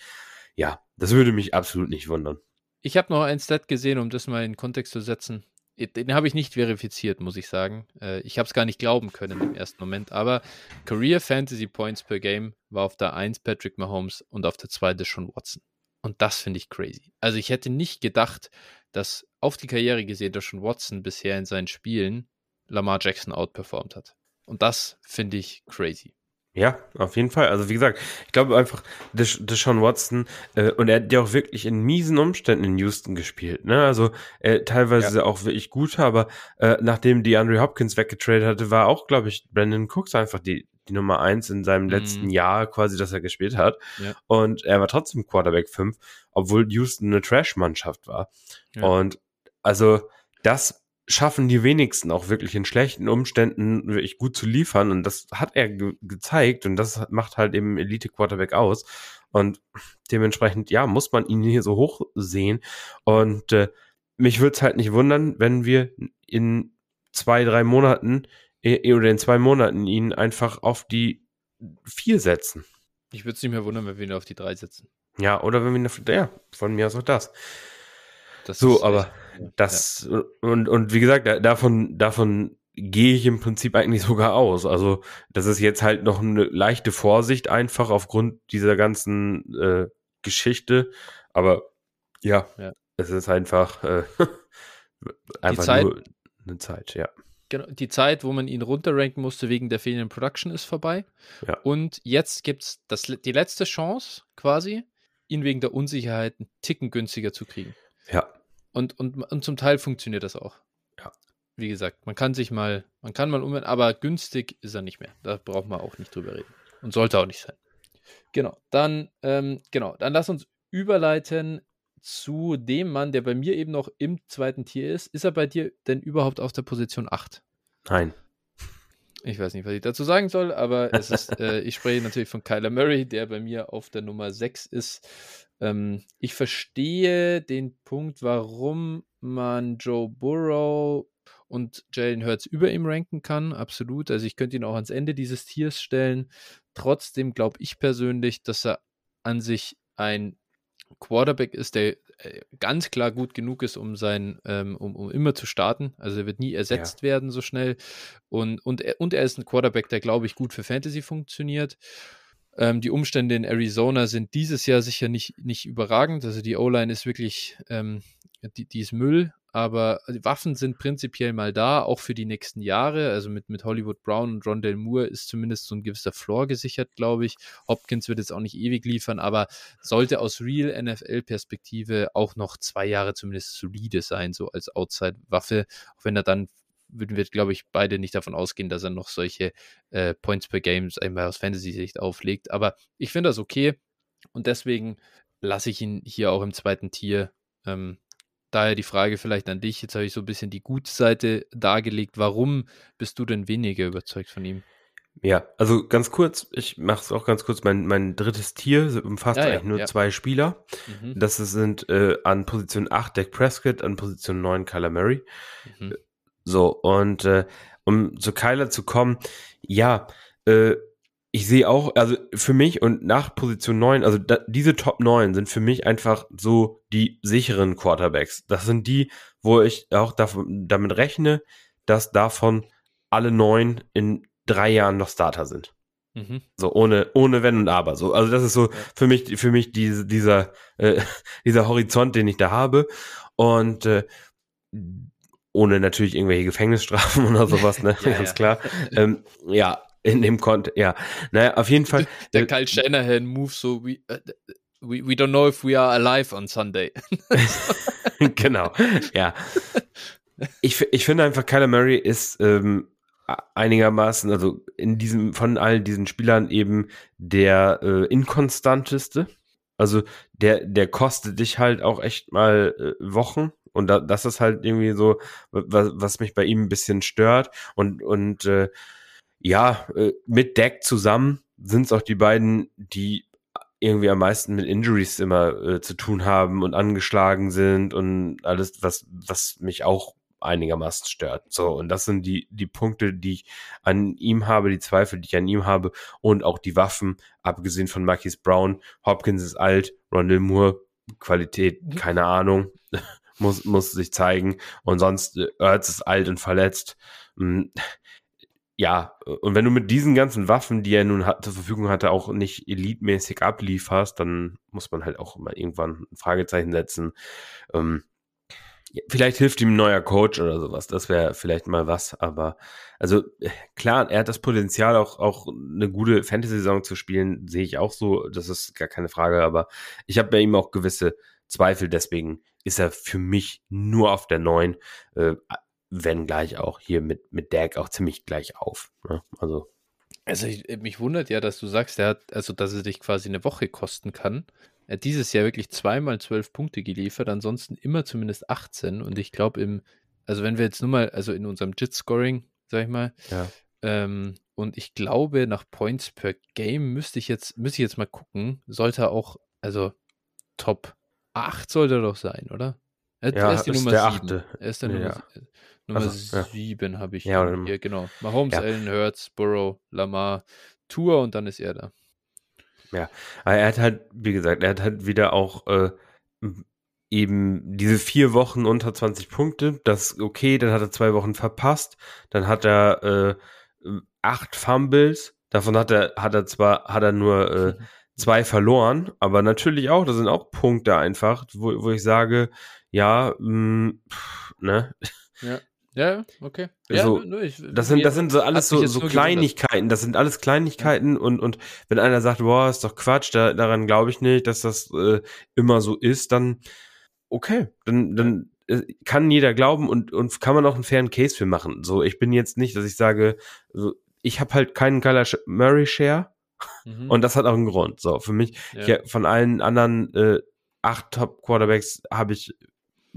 ja, das würde mich absolut nicht wundern. Ich habe noch ein Stat gesehen, um das mal in Kontext zu setzen. Den habe ich nicht verifiziert, muss ich sagen. Äh, ich habe es gar nicht glauben können im ersten Moment. Aber Career Fantasy Points per Game war auf der 1 Patrick Mahomes und auf der 2 schon Watson. Und das finde ich crazy. Also ich hätte nicht gedacht, dass auf die Karriere gesehen, schon Watson bisher in seinen Spielen Lamar Jackson outperformt hat. Und das finde ich crazy. Ja, auf jeden Fall. Also wie gesagt, ich glaube einfach, Deshaun Watson, äh, und er hat ja auch wirklich in miesen Umständen in Houston gespielt. Ne? Also äh, teilweise ja. auch wirklich gut, aber äh, nachdem die Andre Hopkins weggetradet hatte, war auch, glaube ich, Brandon Cooks einfach die, die Nummer eins in seinem mhm. letzten Jahr quasi, dass er gespielt hat. Ja. Und er war trotzdem Quarterback 5, obwohl Houston eine Trash-Mannschaft war. Ja. Und also das schaffen die wenigsten auch wirklich in schlechten Umständen wirklich gut zu liefern und das hat er ge gezeigt und das macht halt eben Elite Quarterback aus und dementsprechend ja muss man ihn hier so hoch sehen und äh, mich würde es halt nicht wundern, wenn wir in zwei drei Monaten äh, oder in zwei Monaten ihn einfach auf die vier setzen. Ich würde es nicht mehr wundern, wenn wir ihn auf die drei setzen. Ja, oder wenn wir ihn auf, ja, von mir aus auch das. das so, aber echt das ja. und, und wie gesagt, davon, davon gehe ich im Prinzip eigentlich sogar aus. Also, das ist jetzt halt noch eine leichte Vorsicht einfach aufgrund dieser ganzen äh, Geschichte. Aber ja, ja, es ist einfach, äh, einfach Zeit, nur eine Zeit, ja. Genau, die Zeit, wo man ihn runterranken musste wegen der fehlenden Production, ist vorbei. Ja. Und jetzt gibt es die letzte Chance quasi, ihn wegen der Unsicherheit einen Ticken günstiger zu kriegen. Ja. Und, und, und zum Teil funktioniert das auch. Ja. Wie gesagt, man kann sich mal, man kann mal umwenden, aber günstig ist er nicht mehr. Da braucht man auch nicht drüber reden. Und sollte auch nicht sein. Genau, dann, ähm, genau, dann lass uns überleiten zu dem Mann, der bei mir eben noch im zweiten Tier ist. Ist er bei dir denn überhaupt auf der Position 8? Nein. Ich weiß nicht, was ich dazu sagen soll, aber es ist, äh, ich spreche natürlich von Kyler Murray, der bei mir auf der Nummer 6 ist. Ähm, ich verstehe den Punkt, warum man Joe Burrow und Jalen Hurts über ihm ranken kann, absolut. Also ich könnte ihn auch ans Ende dieses Tiers stellen. Trotzdem glaube ich persönlich, dass er an sich ein Quarterback ist, der ganz klar gut genug ist, um sein, ähm, um, um immer zu starten. Also er wird nie ersetzt ja. werden so schnell. Und, und, er, und er ist ein Quarterback, der, glaube ich, gut für Fantasy funktioniert. Ähm, die Umstände in Arizona sind dieses Jahr sicher nicht, nicht überragend. Also die O-Line ist wirklich, ähm, die, die ist Müll, aber Waffen sind prinzipiell mal da, auch für die nächsten Jahre. Also mit, mit Hollywood Brown und Rondell Moore ist zumindest so ein gewisser Floor gesichert, glaube ich. Hopkins wird jetzt auch nicht ewig liefern, aber sollte aus Real NFL-Perspektive auch noch zwei Jahre zumindest solide sein, so als Outside-Waffe, auch wenn er dann würden wir, glaube ich, beide nicht davon ausgehen, dass er noch solche äh, Points per Game einmal aus Fantasy-Sicht auflegt. Aber ich finde das okay und deswegen lasse ich ihn hier auch im zweiten Tier. Ähm, daher die Frage vielleicht an dich. Jetzt habe ich so ein bisschen die gute Seite dargelegt. Warum bist du denn weniger überzeugt von ihm? Ja, also ganz kurz, ich mache es auch ganz kurz, mein, mein drittes Tier umfasst ja, eigentlich ja, nur ja. zwei Spieler. Mhm. Das sind äh, an Position 8 Dak Prescott, an Position 9 Kyler Murray. Mhm So, und äh, um zu Kyler zu kommen, ja, äh, ich sehe auch, also für mich und nach Position 9, also da, diese Top 9 sind für mich einfach so die sicheren Quarterbacks. Das sind die, wo ich auch davon, damit rechne, dass davon alle neun in drei Jahren noch Starter sind. Mhm. So ohne, ohne Wenn und Aber. So, also das ist so ja. für mich, für mich diese, dieser, äh, dieser Horizont, den ich da habe. Und äh, ohne natürlich irgendwelche Gefängnisstrafen oder sowas, ne? ja, Ganz ja. klar. Ähm, ja, in dem Kontext, ja. Naja, auf jeden Fall. Der äh, Kyle Shanahan Move so wie uh, we, we don't know if we are alive on Sunday. genau, ja. Ich, ich finde einfach, Kyler Murray ist ähm, einigermaßen, also in diesem, von all diesen Spielern eben der äh, inkonstanteste. Also der, der kostet dich halt auch echt mal äh, Wochen. Und da, das ist halt irgendwie so, was, was mich bei ihm ein bisschen stört. Und, und äh, ja, äh, mit Deck zusammen sind es auch die beiden, die irgendwie am meisten mit Injuries immer äh, zu tun haben und angeschlagen sind und alles, was, was mich auch einigermaßen stört. So, und das sind die, die Punkte, die ich an ihm habe, die Zweifel, die ich an ihm habe und auch die Waffen, abgesehen von Marquis Brown. Hopkins ist alt, Rondell Moore, Qualität, mhm. keine Ahnung, muss, muss sich zeigen. Und sonst, äh, Ertz ist alt und verletzt. Hm, ja, und wenn du mit diesen ganzen Waffen, die er nun hat, zur Verfügung hatte, auch nicht elitmäßig ablieferst, dann muss man halt auch immer irgendwann ein Fragezeichen setzen. Ähm, vielleicht hilft ihm ein neuer Coach oder sowas. Das wäre vielleicht mal was. Aber also klar, er hat das Potenzial, auch, auch eine gute Fantasy-Saison zu spielen, sehe ich auch so. Das ist gar keine Frage. Aber ich habe bei ihm auch gewisse Zweifel. Deswegen ist er für mich nur auf der 9. Äh, wenn gleich auch hier mit, mit Dak auch ziemlich gleich auf. Ne? Also. Also ich, mich wundert ja, dass du sagst, er hat, also dass er dich quasi eine Woche kosten kann. Er hat dieses Jahr wirklich zweimal zwölf Punkte geliefert, ansonsten immer zumindest 18. Und ich glaube im, also wenn wir jetzt nur mal, also in unserem JIT-Scoring, sag ich mal, ja. ähm, und ich glaube, nach Points per Game müsste ich jetzt, müsste ich jetzt mal gucken, sollte er auch, also Top 8 sollte er doch sein, oder? Er, ja, er ist die ist Nummer der 7. Achte. Er ist der ja. Nummer, Nummer also, 7 ja. habe ich ja, hier, genau. Mahomes, ja. Allen, Hurts, Burrow, Lamar, Tour und dann ist er da. Ja, aber er hat halt, wie gesagt, er hat halt wieder auch äh, eben diese vier Wochen unter 20 Punkte. Das ist okay, dann hat er zwei Wochen verpasst. Dann hat er äh, acht Fumbles. Davon hat er, hat er zwar, hat er nur äh, zwei verloren, aber natürlich auch, das sind auch Punkte einfach, wo, wo ich sage, ja, mh, mm, pff, ne? Ja. Ja, okay. Ja, so, ich, das sind, das sind so alles so, so Kleinigkeiten. Das sind alles Kleinigkeiten ja. und, und wenn einer sagt, boah, ist doch Quatsch, da, daran glaube ich nicht, dass das äh, immer so ist, dann okay, dann, dann äh, kann jeder glauben und, und kann man auch einen fairen Case für machen. So, ich bin jetzt nicht, dass ich sage, so, ich habe halt keinen Kyler Murray Share mhm. und das hat auch einen Grund. So, für mich, ja. ich, von allen anderen äh, acht Top Quarterbacks habe ich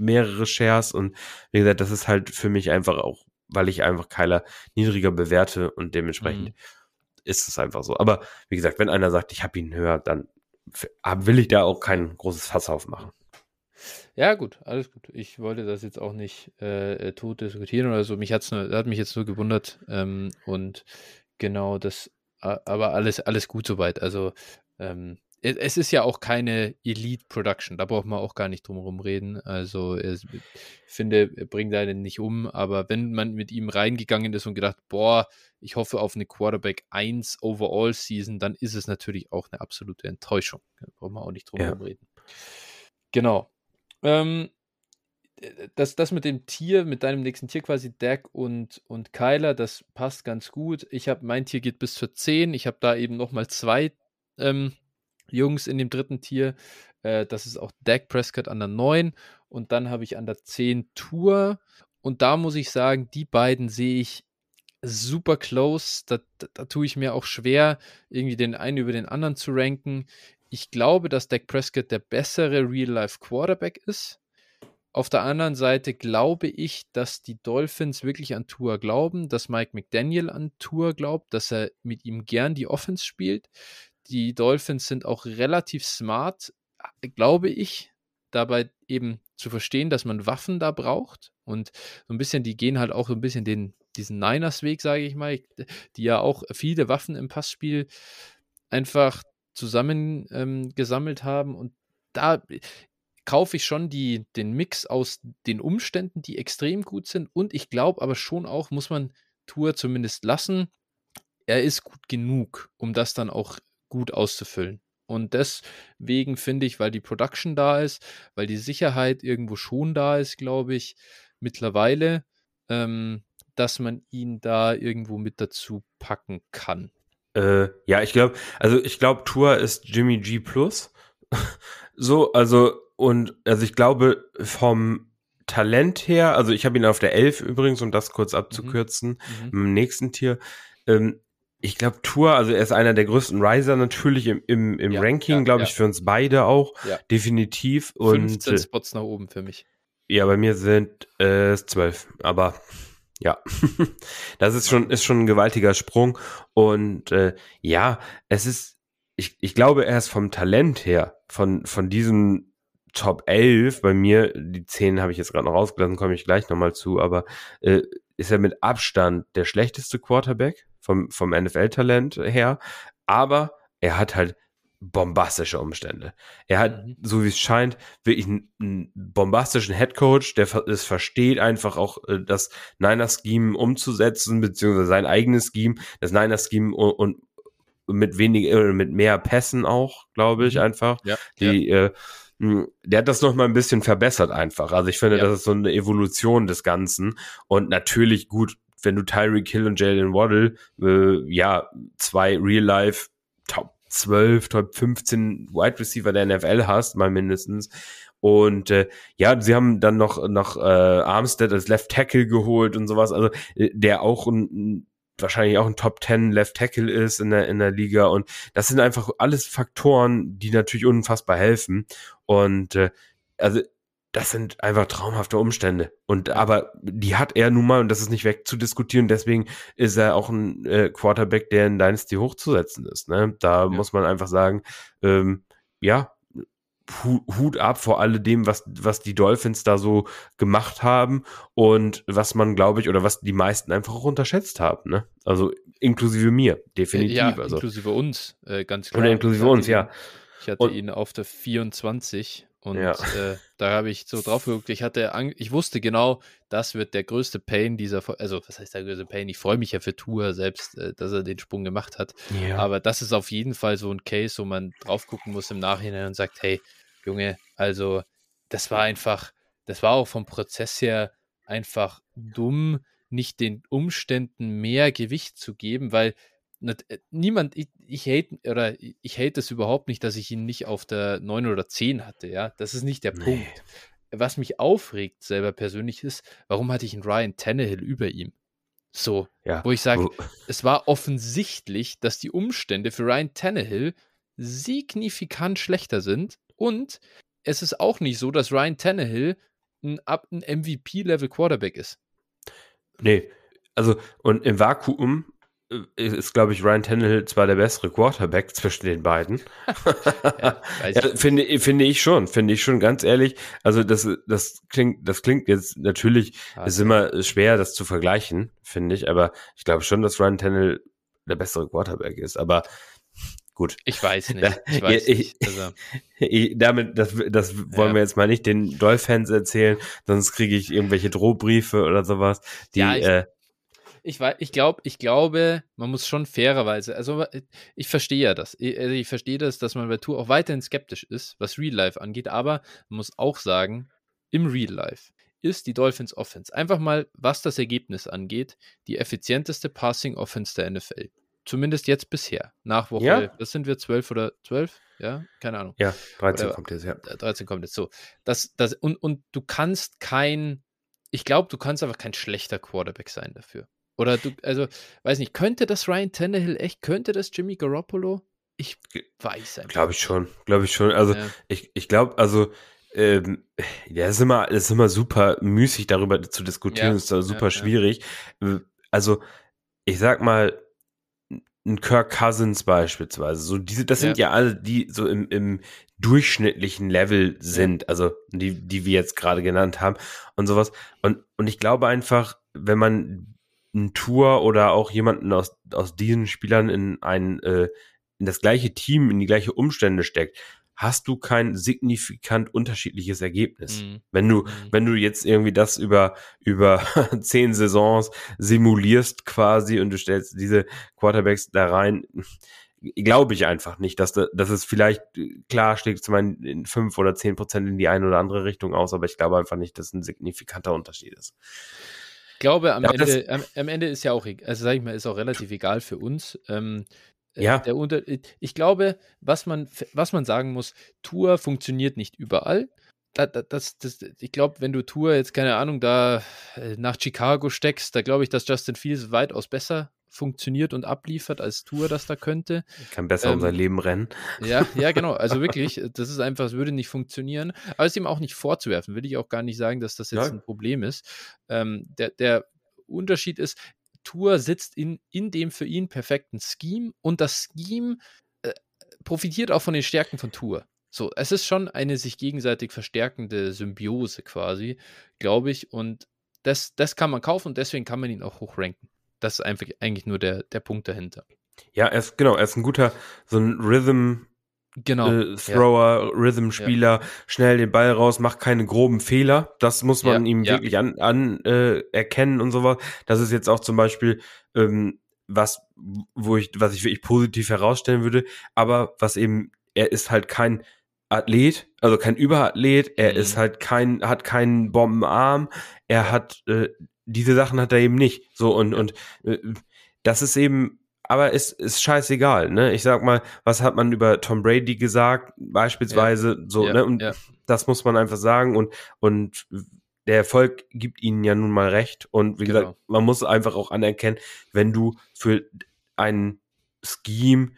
mehrere Shares und wie gesagt, das ist halt für mich einfach auch, weil ich einfach Kyler niedriger bewerte und dementsprechend mhm. ist es einfach so. Aber wie gesagt, wenn einer sagt, ich habe ihn höher, dann will ich da auch kein großes Fass aufmachen. Ja, gut, alles gut. Ich wollte das jetzt auch nicht äh, äh tot diskutieren oder so. Mich hat's nur, hat mich jetzt nur gewundert. Ähm, und genau das, aber alles, alles gut soweit. Also ähm, es ist ja auch keine Elite-Production, da braucht man auch gar nicht drum herum reden. Also ich finde, er bringt einen nicht um, aber wenn man mit ihm reingegangen ist und gedacht, boah, ich hoffe auf eine Quarterback 1 Overall-Season, dann ist es natürlich auch eine absolute Enttäuschung. Da braucht man auch nicht drum herum ja. reden. Genau. Ähm, das, das mit dem Tier, mit deinem nächsten Tier quasi, Dak und, und Kyler, das passt ganz gut. Ich habe, mein Tier geht bis zur 10. Ich habe da eben nochmal zwei ähm, Jungs in dem dritten Tier. Äh, das ist auch Dak Prescott an der 9 und dann habe ich an der 10 Tour. Und da muss ich sagen, die beiden sehe ich super close. Da, da, da tue ich mir auch schwer, irgendwie den einen über den anderen zu ranken. Ich glaube, dass Dak Prescott der bessere Real-Life-Quarterback ist. Auf der anderen Seite glaube ich, dass die Dolphins wirklich an Tour glauben, dass Mike McDaniel an Tour glaubt, dass er mit ihm gern die Offense spielt. Die Dolphins sind auch relativ smart, glaube ich. dabei eben zu verstehen, dass man Waffen da braucht und so ein bisschen, die gehen halt auch so ein bisschen den, diesen Niners-Weg, sage ich mal, die ja auch viele Waffen im Passspiel einfach zusammen ähm, haben und da kaufe ich schon die, den Mix aus den Umständen, die extrem gut sind und ich glaube aber schon auch, muss man Tour zumindest lassen, er ist gut genug, um das dann auch gut auszufüllen. Und deswegen finde ich, weil die Production da ist, weil die Sicherheit irgendwo schon da ist, glaube ich, mittlerweile, ähm, dass man ihn da irgendwo mit dazu packen kann. Äh, ja, ich glaube, also ich glaube, Tour ist Jimmy G Plus. so, also, und also ich glaube, vom Talent her, also ich habe ihn auf der 11 übrigens, um das kurz abzukürzen, mhm. mhm. im nächsten Tier. Ähm, ich glaube, Tour, also er ist einer der größten Riser natürlich im, im, im ja, Ranking, ja, glaube ich, für uns beide auch. Definitiv. Und, 15 äh, Spots nach oben für mich. Ja, bei mir sind es äh, 12, aber ja, das ist schon, ist schon ein gewaltiger Sprung. Und äh, ja, es ist, ich, ich glaube, er ist vom Talent her, von, von diesen Top 11, bei mir, die 10 habe ich jetzt gerade noch rausgelassen, komme ich gleich nochmal zu, aber äh, ist er mit Abstand der schlechteste Quarterback vom, vom NFL-Talent her, aber er hat halt bombastische Umstände. Er hat, mhm. so wie es scheint, wirklich einen, einen bombastischen Headcoach, der es versteht, einfach auch äh, das Niner-Scheme umzusetzen, beziehungsweise sein eigenes Scheme, das Niner-Scheme und, und mit weniger, äh, mit mehr Pässen auch, glaube ich, mhm. einfach. Ja, die, ja. Äh, der hat das noch mal ein bisschen verbessert einfach. Also ich finde, ja. das ist so eine Evolution des Ganzen. Und natürlich gut, wenn du Tyreek Hill und Jalen Waddle, äh, ja, zwei Real-Life Top 12, Top 15 Wide Receiver der NFL hast, mal mindestens. Und äh, ja, sie haben dann noch noch äh, Armstead als Left Tackle geholt und sowas, also äh, der auch ein, wahrscheinlich auch ein Top 10 Left Tackle ist in der in der Liga. Und das sind einfach alles Faktoren, die natürlich unfassbar helfen. Und äh, also das sind einfach traumhafte Umstände. Und aber die hat er nun mal und das ist nicht wegzudiskutieren. Deswegen ist er auch ein äh, Quarterback, der in Dynasty hochzusetzen ist. Ne? Da ja. muss man einfach sagen, ähm, ja, Hut ab vor alledem, was, was die Dolphins da so gemacht haben und was man, glaube ich, oder was die meisten einfach auch unterschätzt haben. Ne? Also inklusive mir, definitiv. Ja, also. inklusive uns, äh, ganz klar. Oder inklusive uns, ihn, ja. Ich hatte und, ihn auf der 24 und ja. äh, da habe ich so drauf geguckt. Ich hatte, ich wusste genau, das wird der größte Pain dieser, also was heißt der größte Pain? Ich freue mich ja für Tour selbst, äh, dass er den Sprung gemacht hat. Ja. Aber das ist auf jeden Fall so ein Case, wo man drauf gucken muss im Nachhinein und sagt, hey, Junge, also das war einfach, das war auch vom Prozess her einfach dumm, nicht den Umständen mehr Gewicht zu geben, weil äh, niemand, ich, ich hate, oder ich hate es überhaupt nicht, dass ich ihn nicht auf der 9 oder 10 hatte, ja. Das ist nicht der nee. Punkt. Was mich aufregt, selber persönlich, ist, warum hatte ich einen Ryan Tannehill über ihm? So, ja. wo ich sage, es war offensichtlich, dass die Umstände für Ryan Tannehill signifikant schlechter sind und es ist auch nicht so, dass Ryan Tannehill ein, ein MVP-Level Quarterback ist. Nee, also und im Vakuum ist, glaube ich, Ryan Tannehill zwar der bessere Quarterback zwischen den beiden. ja, ja, finde, finde ich schon, finde ich schon, ganz ehrlich. Also das, das klingt, das klingt jetzt natürlich, ah, ist immer schwer, das zu vergleichen, finde ich, aber ich glaube schon, dass Ryan Tannehill der bessere Quarterback ist, aber gut. Ich weiß nicht. Ich weiß ich, nicht. Also. Ich, damit, das, das wollen ja. wir jetzt mal nicht den Dolphins erzählen, sonst kriege ich irgendwelche Drohbriefe oder sowas, die, ja, äh, ich, ich, glaub, ich glaube, man muss schon fairerweise, also ich verstehe ja das. Ich, also ich verstehe das, dass man bei Tour auch weiterhin skeptisch ist, was Real Life angeht, aber man muss auch sagen, im Real Life ist die Dolphins Offense einfach mal, was das Ergebnis angeht, die effizienteste Passing Offense der NFL. Zumindest jetzt bisher. Nach Woche, ja? das sind wir 12 oder 12? Ja, keine Ahnung. Ja, 13 oder, kommt jetzt, ja. 13 kommt jetzt so. Das, das, und, und du kannst kein, ich glaube, du kannst einfach kein schlechter Quarterback sein dafür. Oder du, also, weiß nicht, könnte das Ryan Tannehill echt, könnte das Jimmy Garoppolo? Ich weiß einfach. Glaube ich schon, glaube ich schon. Also, ja. ich, ich glaube, also, ähm, ja, ist immer, ist immer super müßig darüber zu diskutieren, ja, ist super ja, schwierig. Also, ich sag mal, ein Kirk Cousins beispielsweise. So diese, das sind ja, ja alle, die so im, im durchschnittlichen Level sind, also die, die wir jetzt gerade genannt haben und sowas. Und, und ich glaube einfach, wenn man ein Tour oder auch jemanden aus, aus diesen Spielern in ein, äh, in das gleiche Team, in die gleiche Umstände steckt, hast du kein signifikant unterschiedliches Ergebnis. Mhm. Wenn du, mhm. wenn du jetzt irgendwie das über, über zehn Saisons simulierst quasi und du stellst diese Quarterbacks da rein, glaube ich einfach nicht, dass, da, dass es vielleicht klar schlägt zum einen in fünf oder zehn Prozent in die eine oder andere Richtung aus, aber ich glaube einfach nicht, dass ein signifikanter Unterschied ist. Ich glaube, am, ja, Ende, am, am, Ende ist ja auch, also sag ich mal, ist auch relativ egal für uns. Ähm, äh, ja. Der Unter ich glaube, was man, was man sagen muss, Tour funktioniert nicht überall. Das, das, das, ich glaube, wenn du Tour jetzt, keine Ahnung, da äh, nach Chicago steckst, da glaube ich, dass Justin Fields weitaus besser funktioniert und abliefert, als Tour das da könnte. Kann besser ähm, um sein Leben rennen. Ja, ja, genau. Also wirklich, das ist einfach, es würde nicht funktionieren. Aber es ist ihm auch nicht vorzuwerfen. Will ich auch gar nicht sagen, dass das jetzt ja. ein Problem ist. Ähm, der, der Unterschied ist, Tour sitzt in, in dem für ihn perfekten Scheme und das Scheme äh, profitiert auch von den Stärken von Tour. So, es ist schon eine sich gegenseitig verstärkende Symbiose quasi, glaube ich. Und das, das kann man kaufen und deswegen kann man ihn auch hochranken. Das ist einfach eigentlich nur der, der Punkt dahinter. Ja, er ist, genau, er ist ein guter, so ein Rhythm genau. Äh, Thrower, ja. Rhythm-Spieler, ja. schnell den Ball raus, macht keine groben Fehler. Das muss man ja, ihm wirklich an, an äh, erkennen und sowas. Das ist jetzt auch zum Beispiel ähm, was, wo ich, was ich wirklich positiv herausstellen würde. Aber was eben, er ist halt kein Athlet, also kein Überathlet. Er mhm. ist halt kein, hat keinen Bombenarm. Er hat äh, diese Sachen hat er eben nicht. So und und äh, das ist eben aber es ist scheißegal, ne? Ich sag mal, was hat man über Tom Brady gesagt, beispielsweise, ja. so, ja, ne? Und ja. das muss man einfach sagen und, und der Erfolg gibt ihnen ja nun mal recht. Und wie genau. gesagt, man muss einfach auch anerkennen, wenn du für ein Scheme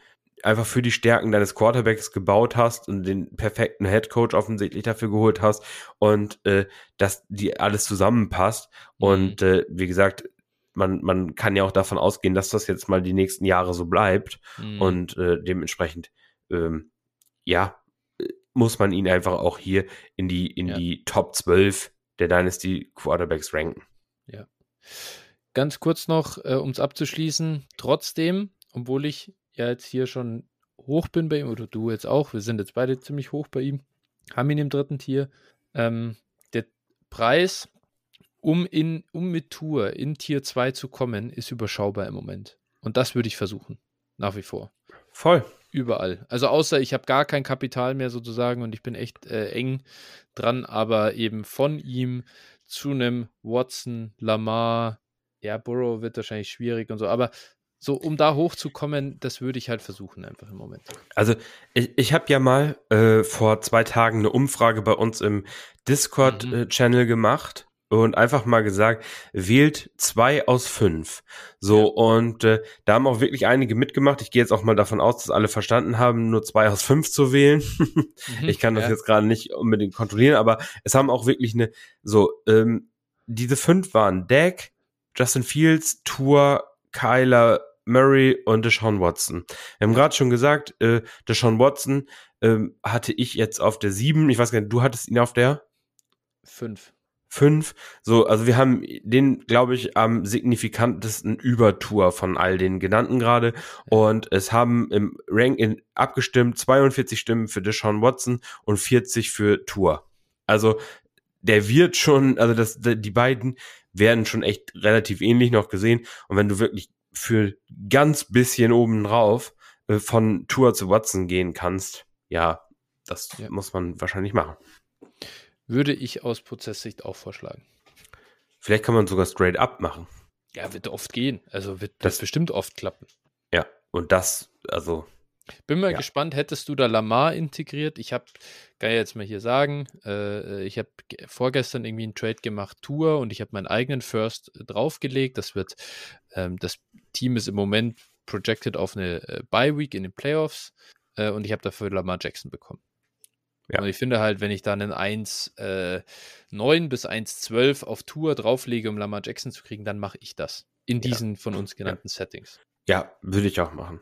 einfach für die Stärken deines Quarterbacks gebaut hast und den perfekten Headcoach offensichtlich dafür geholt hast und äh, dass die alles zusammenpasst. Mhm. Und äh, wie gesagt, man, man kann ja auch davon ausgehen, dass das jetzt mal die nächsten Jahre so bleibt. Mhm. Und äh, dementsprechend, ähm, ja, muss man ihn einfach auch hier in die, in ja. die Top 12 der Dynasty Quarterbacks ranken. Ja. Ganz kurz noch, äh, um es abzuschließen, trotzdem, obwohl ich ja jetzt hier schon hoch bin bei ihm, oder du jetzt auch, wir sind jetzt beide ziemlich hoch bei ihm, haben ihn im dritten Tier. Ähm, der Preis um, in, um mit Tour in Tier 2 zu kommen, ist überschaubar im Moment. Und das würde ich versuchen. Nach wie vor. Voll. Überall. Also außer ich habe gar kein Kapital mehr sozusagen und ich bin echt äh, eng dran, aber eben von ihm zu einem Watson, Lamar, ja, Burrow wird wahrscheinlich schwierig und so, aber so, um da hochzukommen, das würde ich halt versuchen einfach im Moment. Also ich, ich habe ja mal äh, vor zwei Tagen eine Umfrage bei uns im Discord-Channel mhm. äh, gemacht und einfach mal gesagt, wählt zwei aus fünf. So, ja. und äh, da haben auch wirklich einige mitgemacht. Ich gehe jetzt auch mal davon aus, dass alle verstanden haben, nur zwei aus fünf zu wählen. mhm, ich kann das ja. jetzt gerade nicht unbedingt kontrollieren, aber es haben auch wirklich eine, so, ähm, diese fünf waren Dak, Justin Fields, Tour, Kyler, Murray und Deshaun Watson. Wir haben gerade schon gesagt, äh, Deshaun Watson ähm, hatte ich jetzt auf der sieben. Ich weiß gar nicht, du hattest ihn auf der? Fünf fünf. So, also wir haben den, glaube ich, am signifikantesten Übertour von all den genannten gerade. Und es haben im Rank in, abgestimmt 42 Stimmen für Deshaun Watson und 40 für Tour. Also der wird schon, also das, die beiden werden schon echt relativ ähnlich noch gesehen. Und wenn du wirklich für ganz bisschen oben drauf äh, von Tour zu Watson gehen kannst, ja, das ja. muss man wahrscheinlich machen. Würde ich aus Prozesssicht auch vorschlagen. Vielleicht kann man sogar straight up machen. Ja, wird oft gehen. Also wird das bestimmt oft klappen. Ja, und das, also. Bin mal ja. gespannt, hättest du da Lamar integriert? Ich habe, kann ja jetzt mal hier sagen, äh, ich habe vorgestern irgendwie einen Trade gemacht, Tour, und ich habe meinen eigenen First draufgelegt. Das wird, ähm, das Team ist im Moment projected auf eine äh, Bye Week in den Playoffs äh, und ich habe dafür Lamar Jackson bekommen. Ja. Und ich finde halt, wenn ich dann einen 1,9 äh, bis 1,12 auf Tour drauflege, um Lamar Jackson zu kriegen, dann mache ich das. In diesen ja. von uns genannten ja. Settings. Ja, würde ich auch machen.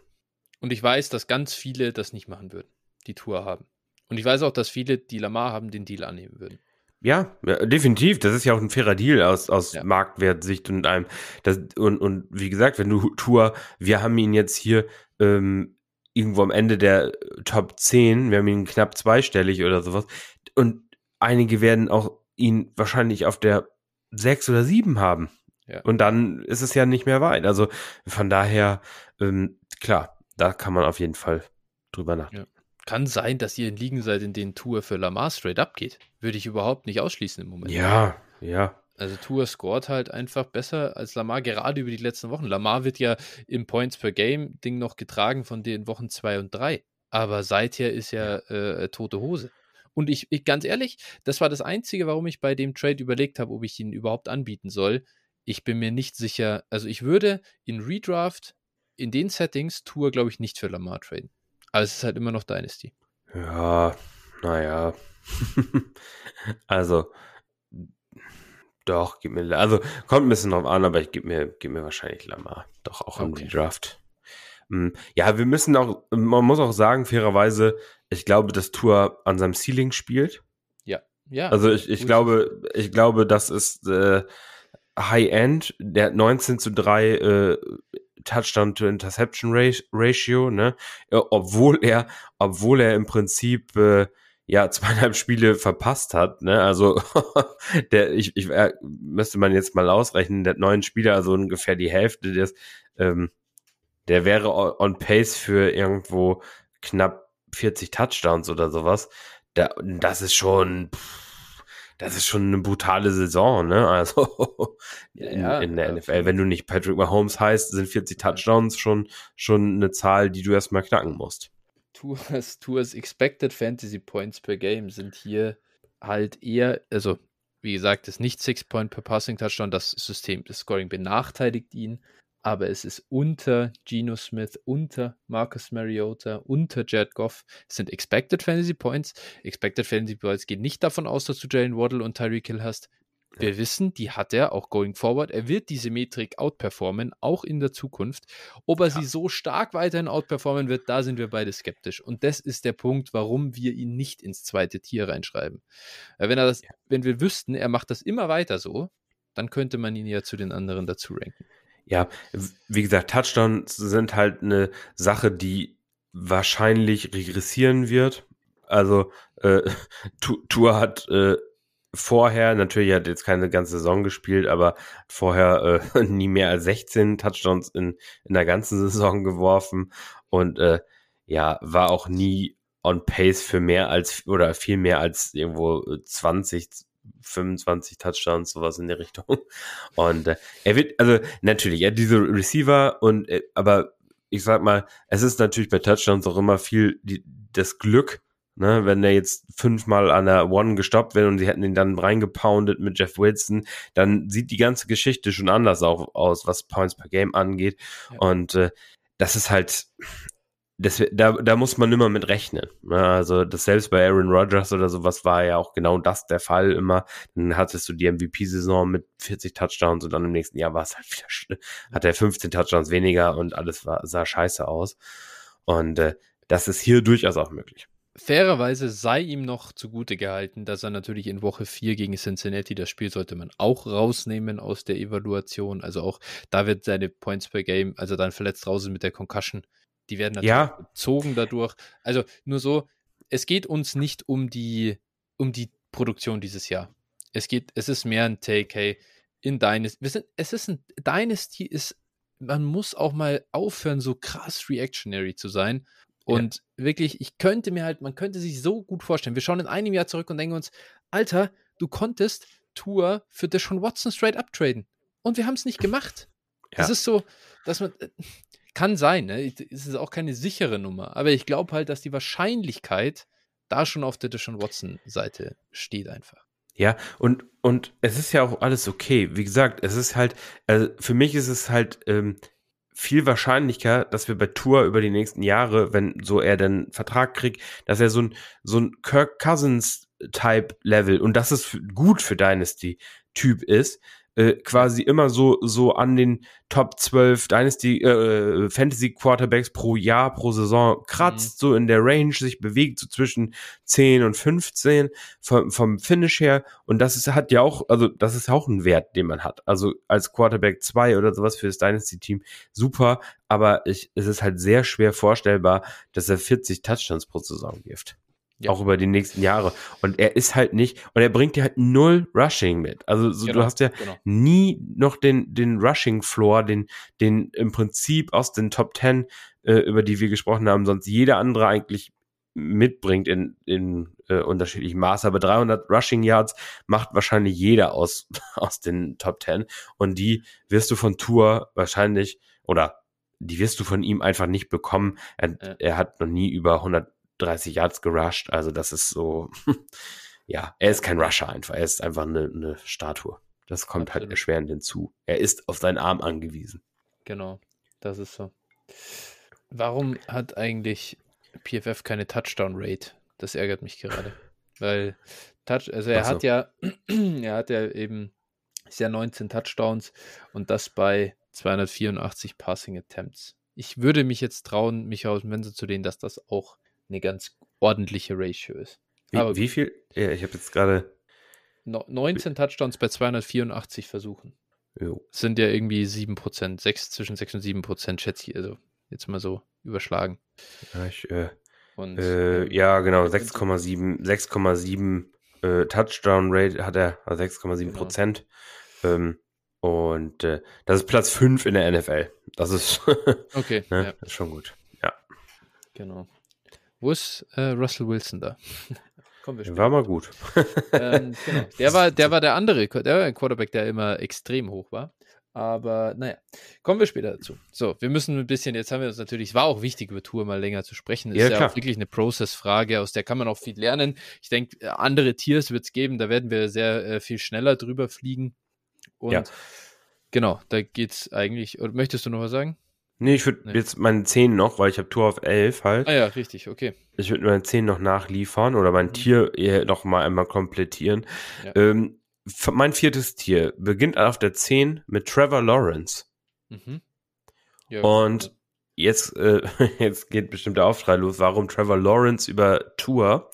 Und ich weiß, dass ganz viele das nicht machen würden, die Tour haben. Und ich weiß auch, dass viele, die Lamar haben, den Deal annehmen würden. Ja, definitiv. Das ist ja auch ein fairer Deal aus, aus ja. Marktwertsicht und einem. Das, und, und wie gesagt, wenn du Tour, wir haben ihn jetzt hier ähm, irgendwo am Ende der Top 10, wir haben ihn knapp zweistellig oder sowas. Und einige werden auch ihn wahrscheinlich auf der 6 oder 7 haben. Ja. Und dann ist es ja nicht mehr weit. Also von daher, ähm, klar, da kann man auf jeden Fall drüber nachdenken. Ja. Kann sein, dass ihr in Ligen seid, in denen Tour für Lamar straight up geht. Würde ich überhaupt nicht ausschließen im Moment. Ja, ja. Also Tour scored halt einfach besser als Lamar, gerade über die letzten Wochen. Lamar wird ja im Points per Game Ding noch getragen von den Wochen 2 und 3. Aber seither ist ja äh, tote Hose. Und ich, ich, ganz ehrlich, das war das Einzige, warum ich bei dem Trade überlegt habe, ob ich ihn überhaupt anbieten soll. Ich bin mir nicht sicher. Also ich würde in Redraft in den Settings Tour, glaube ich, nicht für Lamar traden. Aber es ist halt immer noch Dynasty. Ja, naja. also, doch, gib mir, also kommt ein bisschen drauf an, aber ich gebe mir, gib mir wahrscheinlich Lamar. Doch auch im Redraft. Hm, ja, wir müssen auch, man muss auch sagen, fairerweise, ich glaube, dass Tour an seinem Ceiling spielt. Ja, ja. Also ich, ich glaube, ich glaube, das ist äh, High-End, der 19 zu 3 äh, Touchdown to Interception Ratio, ne? Obwohl er, obwohl er im Prinzip äh, ja zweieinhalb Spiele verpasst hat, ne? Also der, ich, ich äh, müsste man jetzt mal ausrechnen, der neun Spieler, also ungefähr die Hälfte des, ähm, der wäre on pace für irgendwo knapp 40 Touchdowns oder sowas. Da, das ist schon, das ist schon eine brutale Saison, ne? Also in, ja, in der NFL, wenn du nicht Patrick Mahomes heißt, sind 40 Touchdowns schon, schon eine Zahl, die du erstmal knacken musst. Tours, Tours Expected Fantasy Points per Game sind hier halt eher, also wie gesagt, ist nicht 6 Point per Passing Touchdown, das System, das Scoring benachteiligt ihn aber es ist unter Geno Smith, unter Marcus Mariota, unter Jared Goff. Es sind Expected Fantasy Points. Expected Fantasy Points gehen nicht davon aus, dass du Jalen Waddle und Tyreek Hill hast. Wir ja. wissen, die hat er auch going forward. Er wird diese Metrik outperformen, auch in der Zukunft. Ob er ja. sie so stark weiterhin outperformen wird, da sind wir beide skeptisch. Und das ist der Punkt, warum wir ihn nicht ins zweite Tier reinschreiben. Wenn, er das, ja. wenn wir wüssten, er macht das immer weiter so, dann könnte man ihn ja zu den anderen dazu ranken ja, wie gesagt, Touchdowns sind halt eine Sache, die wahrscheinlich regressieren wird. Also äh, Tour hat äh, vorher, natürlich hat jetzt keine ganze Saison gespielt, aber vorher äh, nie mehr als 16 Touchdowns in, in der ganzen Saison geworfen und äh, ja, war auch nie on pace für mehr als oder viel mehr als irgendwo 20, 25 Touchdowns, sowas in der Richtung. Und äh, er wird, also natürlich, er hat diese Receiver und, äh, aber ich sag mal, es ist natürlich bei Touchdowns auch immer viel die, das Glück, ne, wenn er jetzt fünfmal an der One gestoppt wird und sie hätten ihn dann reingepoundet mit Jeff Wilson, dann sieht die ganze Geschichte schon anders auch aus, was Points per Game angeht. Ja. Und äh, das ist halt, das, da, da muss man immer mit rechnen. Ne? Also das selbst bei Aaron Rodgers oder sowas war ja auch genau das der Fall immer. Dann hattest du die MVP-Saison mit 40 Touchdowns und dann im nächsten Jahr war es halt wieder, hat er 15 Touchdowns weniger und alles war, sah scheiße aus. Und äh, das ist hier durchaus auch möglich. Fairerweise sei ihm noch zugute gehalten, dass er natürlich in Woche 4 gegen Cincinnati, das Spiel sollte man auch rausnehmen aus der Evaluation. Also auch da wird seine Points per Game, also dann verletzt draußen mit der Concussion, die werden natürlich ja. gezogen dadurch. Also nur so, es geht uns nicht um die, um die Produktion dieses Jahr. Es geht, es ist mehr ein Take, hey, in Dynasty. Wir sind, es ist ein Dynasty ist, man muss auch mal aufhören, so krass reactionary zu sein. Und ja. wirklich, ich könnte mir halt, man könnte sich so gut vorstellen. Wir schauen in einem Jahr zurück und denken uns, Alter, du konntest Tour für Deshaun Watson straight up traden. Und wir haben es nicht gemacht. Ja. Das ist so, dass man, äh, kann sein, ne? Es ist auch keine sichere Nummer. Aber ich glaube halt, dass die Wahrscheinlichkeit da schon auf der Deshaun Watson-Seite steht einfach. Ja, und, und es ist ja auch alles okay. Wie gesagt, es ist halt, also für mich ist es halt ähm, viel wahrscheinlicher, dass wir bei Tour über die nächsten Jahre, wenn so er den Vertrag kriegt, dass er so ein, so ein Kirk Cousins Type Level und das ist gut für Dynasty Typ ist, äh, quasi immer so, so an den Top 12 Dynasty äh, Fantasy Quarterbacks pro Jahr, pro Saison kratzt, mhm. so in der Range, sich bewegt, so zwischen 10 und 15 vom, vom Finish her. Und das ist, hat ja auch, also das ist auch ein Wert, den man hat. Also als Quarterback 2 oder sowas für das Dynasty-Team super, aber ich, es ist halt sehr schwer vorstellbar, dass er 40 Touchdowns pro Saison wirft. Ja. Auch über die nächsten Jahre. Und er ist halt nicht, und er bringt dir halt null Rushing mit. Also so, genau, du hast ja genau. nie noch den, den Rushing-Floor, den, den im Prinzip aus den Top 10, äh, über die wir gesprochen haben, sonst jeder andere eigentlich mitbringt in, in äh, unterschiedlichem Maße. Aber 300 Rushing Yards macht wahrscheinlich jeder aus, aus den Top 10. Und die wirst du von Tour wahrscheinlich, oder die wirst du von ihm einfach nicht bekommen. Er, ja. er hat noch nie über 100 30 Yards gerusht. Also das ist so, ja, er ist kein Rusher einfach. Er ist einfach eine, eine Statue. Das kommt halt Absolut. halt erschwerend hinzu. Er ist auf seinen Arm angewiesen. Genau, das ist so. Warum hat eigentlich PFF keine Touchdown-Rate? Das ärgert mich gerade. Weil Touch, also er so. hat ja, er hat ja eben ist ja 19 Touchdowns und das bei 284 Passing Attempts. Ich würde mich jetzt trauen, mich aus dem Fenster zu lehnen, dass das auch eine ganz ordentliche Ratio ist. Wie, Aber wie viel? Ja, ich habe jetzt gerade. 19 Touchdowns bei 284 Versuchen. Jo. Sind ja irgendwie 7%, 6, zwischen 6 und 7%, schätze ich. Also jetzt mal so überschlagen. Ja, ich, äh, und, äh, ähm, ja genau, 6,7 6,7 äh, Touchdown Rate hat er, also 6,7 genau. Prozent. Ähm, und äh, das ist Platz 5 in der NFL. Das ist, okay, ne, ja. ist schon gut. Ja. Genau. Wo ist äh, Russell Wilson da? Kommen wir War mal gut. ähm, genau. Der war, der war der andere, der war ein Quarterback, der immer extrem hoch war. Aber naja, kommen wir später dazu. So, wir müssen ein bisschen, jetzt haben wir uns natürlich, es war auch wichtig, über Tour mal länger zu sprechen. Das ja, ist ja auch wirklich eine Process-Frage, aus der kann man auch viel lernen. Ich denke, andere Tiers wird es geben, da werden wir sehr äh, viel schneller drüber fliegen. Und ja. genau, da geht es eigentlich. Oder möchtest du noch was sagen? Nee, ich würde nee. jetzt meine 10 noch, weil ich habe Tour auf 11 halt. Ah ja, richtig, okay. Ich würde meine 10 noch nachliefern oder mein mhm. Tier noch mal einmal komplettieren. Ja. Ähm, mein viertes Tier beginnt auf der 10 mit Trevor Lawrence. Mhm. Ja, Und jetzt, äh, jetzt geht bestimmt der Aufschrei los, warum Trevor Lawrence über Tour.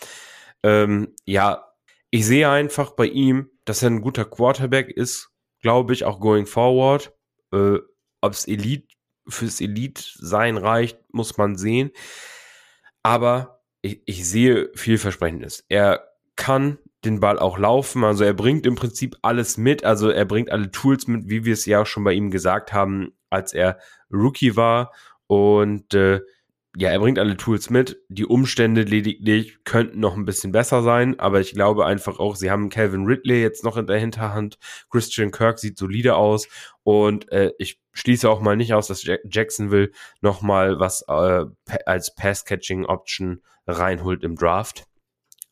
Ähm, ja, ich sehe einfach bei ihm, dass er ein guter Quarterback ist, glaube ich, auch going forward. Äh, Ob es Elite fürs Elite-Sein reicht, muss man sehen. Aber ich, ich sehe vielversprechendes. Er kann den Ball auch laufen. Also er bringt im Prinzip alles mit. Also er bringt alle Tools mit, wie wir es ja auch schon bei ihm gesagt haben, als er Rookie war. Und äh, ja, er bringt alle Tools mit. Die Umstände lediglich könnten noch ein bisschen besser sein, aber ich glaube einfach auch, sie haben Calvin Ridley jetzt noch in der Hinterhand. Christian Kirk sieht solide aus und äh, ich schließe auch mal nicht aus, dass Jacksonville noch mal was äh, als Pass-Catching-Option reinholt im Draft.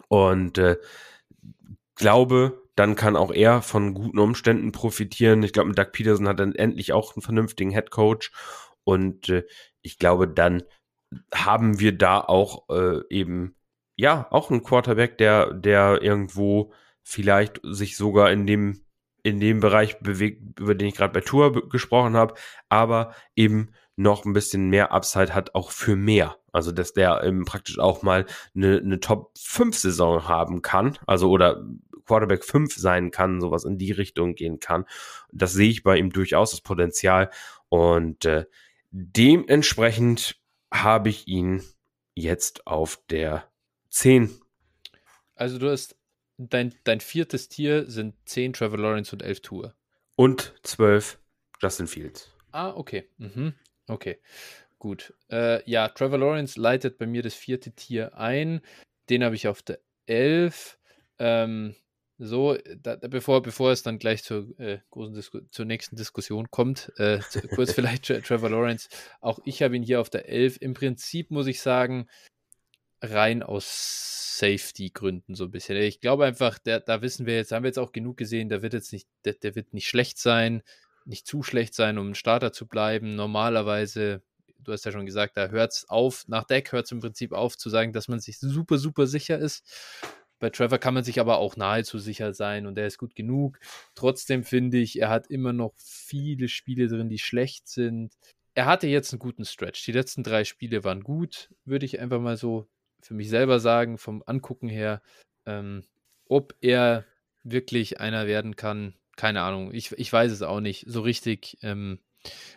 Und äh, glaube, dann kann auch er von guten Umständen profitieren. Ich glaube, mit Doug Peterson hat dann endlich auch einen vernünftigen Head Coach. Und äh, ich glaube, dann haben wir da auch äh, eben, ja, auch einen Quarterback, der, der irgendwo vielleicht sich sogar in dem, in dem Bereich bewegt, über den ich gerade bei Tour gesprochen habe, aber eben noch ein bisschen mehr Upside hat, auch für mehr. Also, dass der eben praktisch auch mal eine, eine Top-5-Saison haben kann, also oder Quarterback 5 sein kann, sowas in die Richtung gehen kann. Das sehe ich bei ihm durchaus, das Potenzial. Und äh, dementsprechend habe ich ihn jetzt auf der 10. Also du hast dein, dein viertes Tier sind 10 Trevor Lawrence und 11 Tour. Und 12 Justin Fields. Ah, okay. Mhm. Okay. Gut. Äh, ja, Trevor Lawrence leitet bei mir das vierte Tier ein. Den habe ich auf der 11. Ähm, so, da, bevor, bevor es dann gleich zur, äh, großen Disku zur nächsten Diskussion kommt, äh, zu, kurz vielleicht Trevor Lawrence. Auch ich habe ihn hier auf der 11. Im Prinzip muss ich sagen, rein aus Safety-Gründen so ein bisschen. Ich glaube einfach, der, da wissen wir jetzt, haben wir jetzt auch genug gesehen, der wird jetzt nicht, der, der wird nicht schlecht sein, nicht zu schlecht sein, um ein Starter zu bleiben. Normalerweise du hast ja schon gesagt, da hört es auf, nach Deck hört es im Prinzip auf zu sagen, dass man sich super, super sicher ist. Bei Trevor kann man sich aber auch nahezu sicher sein und er ist gut genug. Trotzdem finde ich, er hat immer noch viele Spiele drin, die schlecht sind. Er hatte jetzt einen guten Stretch. Die letzten drei Spiele waren gut, würde ich einfach mal so für mich selber sagen, vom Angucken her. Ähm, ob er wirklich einer werden kann, keine Ahnung. Ich, ich weiß es auch nicht. So richtig ähm,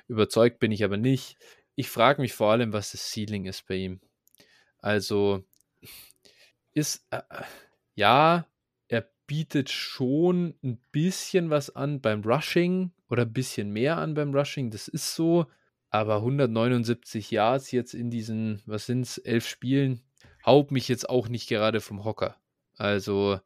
überzeugt bin ich aber nicht. Ich frage mich vor allem, was das Ceiling ist bei ihm. Also ist, äh, ja, er bietet schon ein bisschen was an beim Rushing oder ein bisschen mehr an beim Rushing. Das ist so. Aber 179 Yards jetzt in diesen, was sind es, elf Spielen, haut mich jetzt auch nicht gerade vom Hocker. Also,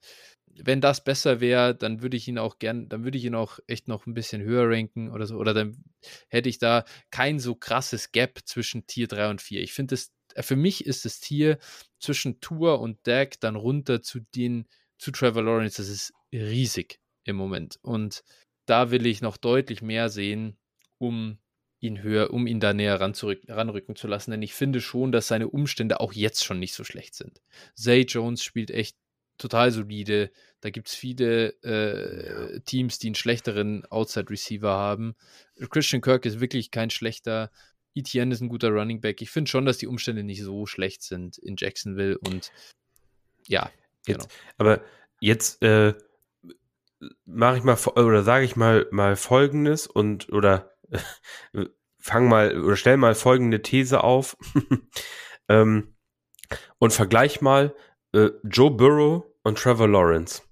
wenn das besser wäre, dann würde ich ihn auch gern, dann würde ich ihn auch echt noch ein bisschen höher ranken oder so. Oder dann hätte ich da kein so krasses Gap zwischen Tier 3 und 4. Ich finde äh, für mich ist das Tier zwischen Tour und Deck dann runter zu den, zu Trevor Lawrence, das ist riesig im Moment. Und da will ich noch deutlich mehr sehen, um ihn höher, um ihn da näher ranrücken zu lassen. Denn ich finde schon, dass seine Umstände auch jetzt schon nicht so schlecht sind. Zay Jones spielt echt total solide. Da gibt es viele äh, Teams, die einen schlechteren Outside Receiver haben. Christian Kirk ist wirklich kein schlechter. Etienne ist ein guter Running Back. Ich finde schon, dass die Umstände nicht so schlecht sind in Jacksonville und ja, genau. Jetzt, aber jetzt äh, mache ich mal oder sage ich mal mal Folgendes und oder fang mal oder stell mal folgende These auf ähm, und vergleich mal äh, Joe Burrow und Trevor Lawrence.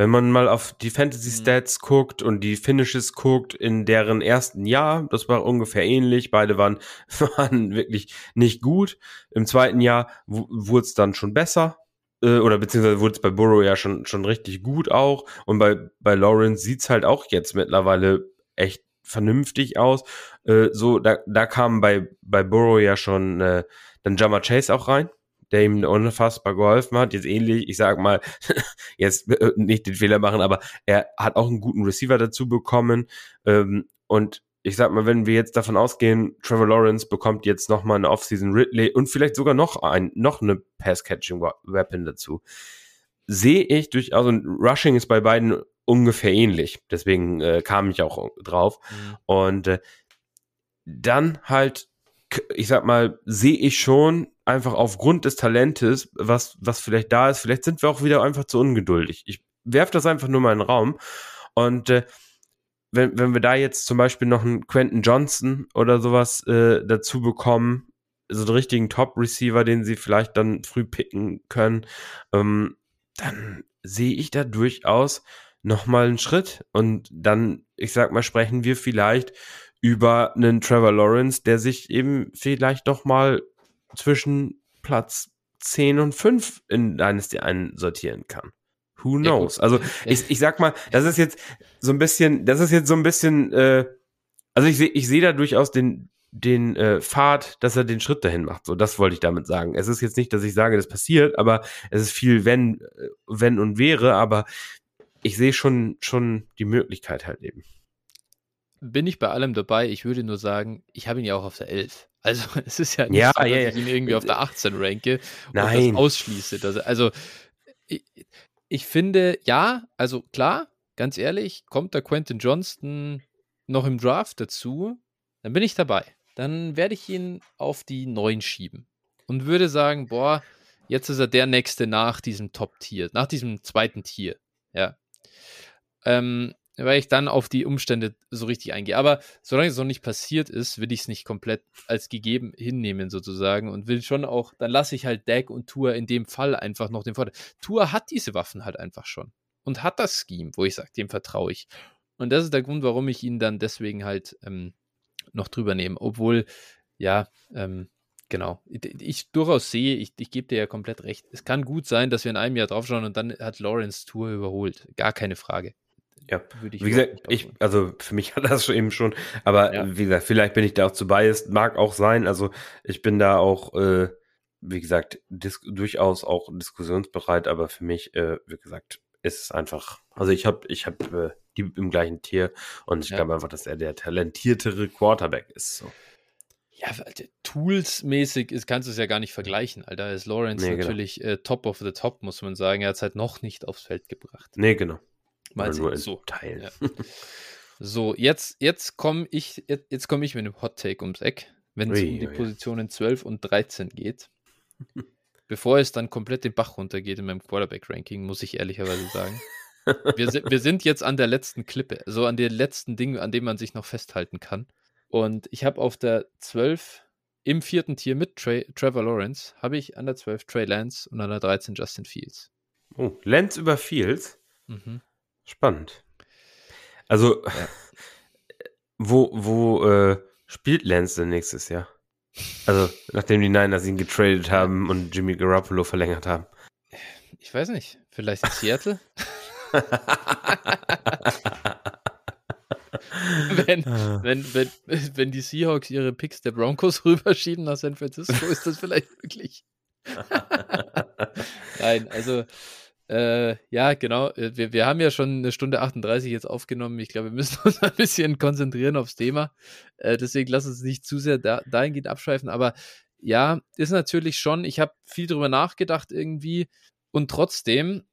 Wenn man mal auf die Fantasy mhm. Stats mhm. guckt und die Finishes guckt in deren ersten Jahr, das war ungefähr ähnlich. Beide waren, waren wirklich nicht gut. Im zweiten Jahr wurde es dann schon besser. Äh, oder beziehungsweise wurde es bei Burrow ja schon, schon richtig gut auch. Und bei, bei Lawrence sieht's halt auch jetzt mittlerweile echt vernünftig aus. Äh, so, da, da kam bei, bei Burrow ja schon äh, dann Jammer Chase auch rein der ihm unfassbar geholfen hat. Jetzt ähnlich, ich sag mal, jetzt äh, nicht den Fehler machen, aber er hat auch einen guten Receiver dazu bekommen. Ähm, und ich sag mal, wenn wir jetzt davon ausgehen, Trevor Lawrence bekommt jetzt nochmal eine Offseason Ridley und vielleicht sogar noch ein, noch eine Pass-Catching-Weapon dazu, sehe ich durchaus, und Rushing ist bei beiden ungefähr ähnlich. Deswegen äh, kam ich auch drauf. Mhm. Und äh, dann halt, ich sag mal, sehe ich schon einfach aufgrund des Talentes, was, was vielleicht da ist, vielleicht sind wir auch wieder einfach zu ungeduldig. Ich werfe das einfach nur mal in den Raum. Und äh, wenn, wenn wir da jetzt zum Beispiel noch einen Quentin Johnson oder sowas äh, dazu bekommen, so einen richtigen Top-Receiver, den sie vielleicht dann früh picken können, ähm, dann sehe ich da durchaus nochmal einen Schritt. Und dann, ich sag mal, sprechen wir vielleicht über einen Trevor Lawrence, der sich eben vielleicht doch mal zwischen Platz 10 und 5 in Dynasty einsortieren kann. Who knows? Ja, also ich, ich sag mal, das ist jetzt so ein bisschen, das ist jetzt so ein bisschen, äh, also ich sehe ich sehe da durchaus den, den äh, Pfad, dass er den Schritt dahin macht. So, das wollte ich damit sagen. Es ist jetzt nicht, dass ich sage, das passiert, aber es ist viel wenn, äh, wenn und wäre, aber ich sehe schon, schon die Möglichkeit halt eben. Bin ich bei allem dabei. Ich würde nur sagen, ich habe ihn ja auch auf der 11. Also es ist ja nicht ja, so, dass ja, ich ihn irgendwie auf der 18 ranke und Nein. das ausschließe. Dass, also ich, ich, finde, ja, also klar, ganz ehrlich, kommt da Quentin Johnston noch im Draft dazu, dann bin ich dabei. Dann werde ich ihn auf die 9 schieben und würde sagen, boah, jetzt ist er der nächste nach diesem Top-Tier, nach diesem zweiten Tier. Ja. Ähm, weil ich dann auf die Umstände so richtig eingehe. Aber solange es noch nicht passiert ist, will ich es nicht komplett als gegeben hinnehmen, sozusagen. Und will schon auch, dann lasse ich halt Deck und Tour in dem Fall einfach noch den Vorteil. Tour hat diese Waffen halt einfach schon. Und hat das Scheme, wo ich sage, dem vertraue ich. Und das ist der Grund, warum ich ihn dann deswegen halt ähm, noch drüber nehme. Obwohl, ja, ähm, genau. Ich, durchaus sehe, ich, ich gebe dir ja komplett recht. Es kann gut sein, dass wir in einem Jahr draufschauen und dann hat Lawrence Tour überholt. Gar keine Frage. Ja, würde ich. Wie gesagt, ich, also für mich hat das eben schon, aber ja. wie gesagt, vielleicht bin ich da auch zu biased, mag auch sein. Also ich bin da auch, äh, wie gesagt, durchaus auch diskussionsbereit, aber für mich, äh, wie gesagt, ist es einfach, also ich habe ich hab, äh, die im gleichen Tier und ich ja. glaube einfach, dass er der talentiertere Quarterback ist. So. Ja, Tools-mäßig ist, kannst du es ja gar nicht vergleichen, Alter. Ist Lawrence nee, genau. natürlich genau. äh, top of the top, muss man sagen. Er hat es halt noch nicht aufs Feld gebracht. Nee, genau. Mal nur so. Teilen. Ja. so, jetzt, jetzt komme ich, jetzt, jetzt komme ich mit einem Hot Take ums Eck, wenn es um die Positionen 12 und 13 geht. Bevor es dann komplett den Bach runtergeht in meinem Quarterback-Ranking, muss ich ehrlicherweise sagen. wir, sind, wir sind jetzt an der letzten Klippe, so an den letzten Dingen, an dem man sich noch festhalten kann. Und ich habe auf der 12 im vierten Tier mit Trey, Trevor Lawrence, habe ich an der 12 Trey Lance und an der 13 Justin Fields. Oh, Lance über Fields? Mhm. Spannend. Also, ja. wo, wo äh, spielt Lance denn nächstes Jahr? Also, nachdem die Niners ihn getradet haben und Jimmy Garoppolo verlängert haben. Ich weiß nicht. Vielleicht in Seattle? wenn, ah. wenn, wenn, wenn die Seahawks ihre Picks der Broncos rüberschieben nach San Francisco, ist das vielleicht möglich. Nein, also äh, ja, genau. Äh, wir, wir haben ja schon eine Stunde 38 jetzt aufgenommen. Ich glaube, wir müssen uns ein bisschen konzentrieren aufs Thema. Äh, deswegen lass uns nicht zu sehr da, dahingehend abschweifen. Aber ja, ist natürlich schon, ich habe viel drüber nachgedacht irgendwie. Und trotzdem,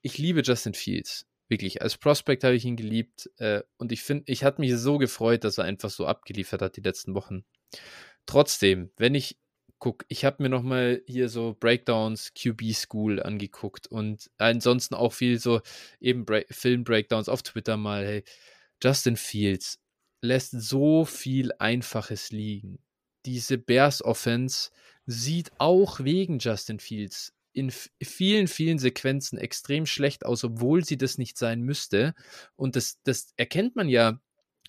ich liebe Justin Fields. Wirklich, als Prospect habe ich ihn geliebt äh, und ich finde, ich hatte mich so gefreut, dass er einfach so abgeliefert hat die letzten Wochen. Trotzdem, wenn ich gucke, ich habe mir nochmal hier so Breakdowns, QB School angeguckt und ansonsten auch viel so eben Film-Breakdowns auf Twitter mal. Hey, Justin Fields lässt so viel Einfaches liegen. Diese Bears Offense sieht auch wegen Justin Fields in vielen, vielen Sequenzen extrem schlecht aus, obwohl sie das nicht sein müsste. Und das, das erkennt man ja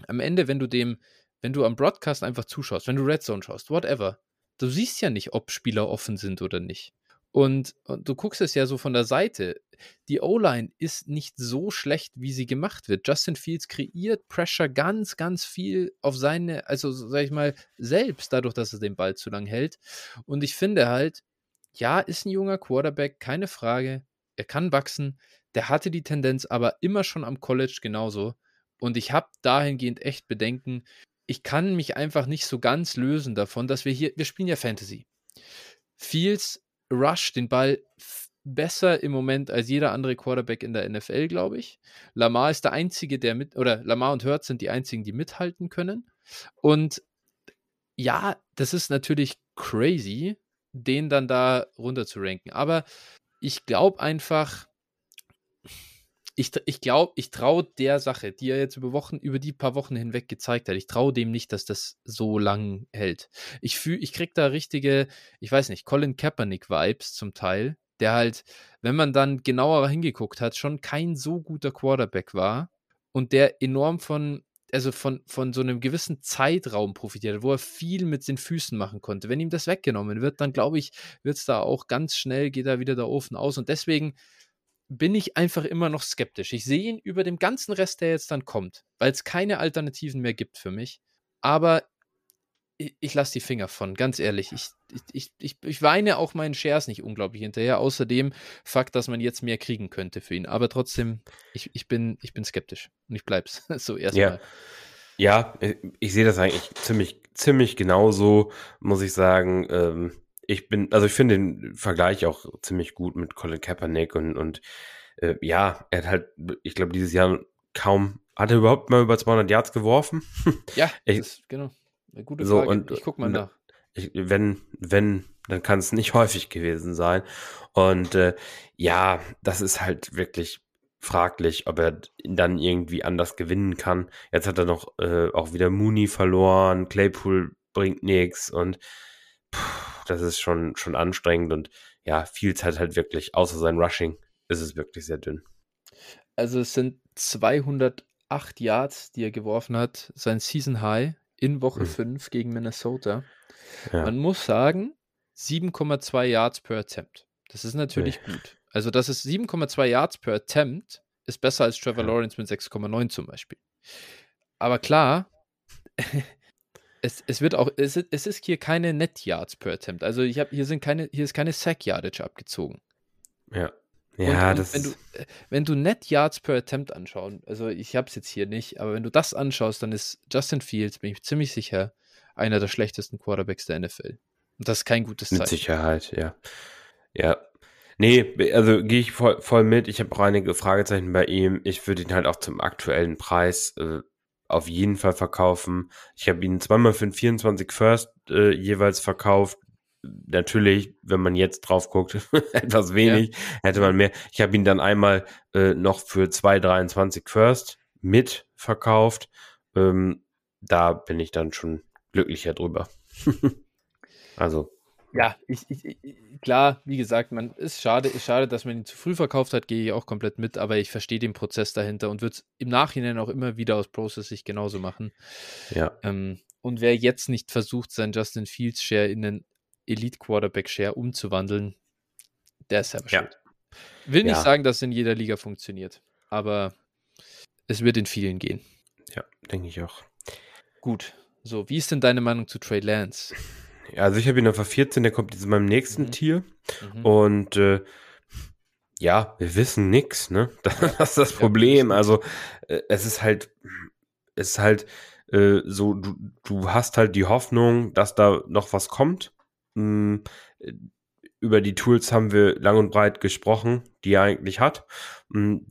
am Ende, wenn du dem, wenn du am Broadcast einfach zuschaust, wenn du Red Zone schaust, whatever. Du siehst ja nicht, ob Spieler offen sind oder nicht. Und, und du guckst es ja so von der Seite. Die O-Line ist nicht so schlecht, wie sie gemacht wird. Justin Fields kreiert Pressure ganz, ganz viel auf seine, also sag ich mal, selbst dadurch, dass er den Ball zu lang hält. Und ich finde halt, ja, ist ein junger Quarterback, keine Frage. Er kann wachsen. Der hatte die Tendenz aber immer schon am College genauso. Und ich habe dahingehend echt Bedenken. Ich kann mich einfach nicht so ganz lösen davon, dass wir hier, wir spielen ja Fantasy. Fields rush den Ball besser im Moment als jeder andere Quarterback in der NFL, glaube ich. Lamar ist der einzige, der mit, oder Lamar und Hurts sind die einzigen, die mithalten können. Und ja, das ist natürlich crazy, den dann da runter zu ranken. Aber ich glaube einfach, ich, ich glaube, ich traue der Sache, die er jetzt über Wochen, über die paar Wochen hinweg gezeigt hat, ich traue dem nicht, dass das so lang hält. Ich fühle, ich krieg da richtige, ich weiß nicht, Colin Kaepernick-Vibes zum Teil, der halt, wenn man dann genauer hingeguckt hat, schon kein so guter Quarterback war und der enorm von also von, von so einem gewissen Zeitraum profitiert hat, wo er viel mit den Füßen machen konnte. Wenn ihm das weggenommen wird, dann glaube ich, wird es da auch ganz schnell, geht da wieder der Ofen aus. Und deswegen bin ich einfach immer noch skeptisch. Ich sehe ihn über dem ganzen Rest, der jetzt dann kommt, weil es keine Alternativen mehr gibt für mich. Aber ich, ich lasse die Finger von, ganz ehrlich. Ich, ich, ich, ich weine auch meinen Shares nicht unglaublich hinterher. Außerdem Fakt, dass man jetzt mehr kriegen könnte für ihn. Aber trotzdem, ich, ich, bin, ich bin skeptisch. Und ich bleib's. so erstmal. Ja. ja, ich sehe das eigentlich ziemlich, ziemlich genauso, muss ich sagen. Ähm, ich bin, also ich finde den Vergleich auch ziemlich gut mit Colin Kaepernick und, und äh, ja, er hat halt, ich glaube, dieses Jahr kaum, hat er überhaupt mal über 200 Yards geworfen? Ja, ich, ist, genau. Eine gute so, Frage. Und, ich guck mal nach. Ich, wenn, wenn, dann kann es nicht häufig gewesen sein. Und äh, ja, das ist halt wirklich fraglich, ob er dann irgendwie anders gewinnen kann. Jetzt hat er noch äh, auch wieder Mooney verloren, Claypool bringt nichts und pff, das ist schon, schon anstrengend und ja, viel Zeit halt wirklich, außer sein Rushing, ist es wirklich sehr dünn. Also es sind 208 Yards, die er geworfen hat, sein Season High in Woche 5 hm. gegen Minnesota. Ja. Man muss sagen, 7,2 Yards per Attempt. Das ist natürlich nee. gut. Also, das ist 7,2 Yards per Attempt, ist besser als Trevor ja. Lawrence mit 6,9 zum Beispiel. Aber klar, es, es wird auch, es, es ist hier keine Net Yards per Attempt. Also ich habe, hier sind keine, hier ist keine Sack Yardage abgezogen. Ja. Ja, und, das wenn du, äh, wenn du Net Yards per Attempt anschauen, also ich habe es jetzt hier nicht, aber wenn du das anschaust, dann ist Justin Fields, bin ich ziemlich sicher, einer der schlechtesten Quarterbacks der NFL. Und das ist kein gutes Zeichen. Mit Sicherheit, ja. Ja. Nee, also gehe ich voll, voll mit. Ich habe auch einige Fragezeichen bei ihm. Ich würde ihn halt auch zum aktuellen Preis äh, auf jeden Fall verkaufen. Ich habe ihn zweimal für einen 24 First äh, jeweils verkauft. Natürlich, wenn man jetzt drauf guckt, etwas wenig, ja. hätte man mehr. Ich habe ihn dann einmal äh, noch für 2,23 First mit verkauft. Ähm, da bin ich dann schon glücklicher drüber. also. Ja, ich, ich, ich, klar, wie gesagt, man ist schade, ist schade, dass man ihn zu früh verkauft hat, gehe ich auch komplett mit, aber ich verstehe den Prozess dahinter und würde es im Nachhinein auch immer wieder aus Process sich genauso machen. Ja. Ähm, und wer jetzt nicht versucht, seinen Justin Fields Share in einen Elite Quarterback Share umzuwandeln, der ist selber ja. schuld. Will nicht ja. sagen, dass es in jeder Liga funktioniert, aber es wird in vielen gehen. Ja, denke ich auch. Gut. So, wie ist denn deine Meinung zu Trey Lance? Ja, also ich habe ihn auf 14, der kommt jetzt in meinem nächsten mhm. Tier. Mhm. Und äh, ja, wir wissen nichts, ne? Das ist das Problem. Also äh, es ist halt, es ist halt äh, so, du, du hast halt die Hoffnung, dass da noch was kommt. Mhm über die Tools haben wir lang und breit gesprochen, die er eigentlich hat. Hm,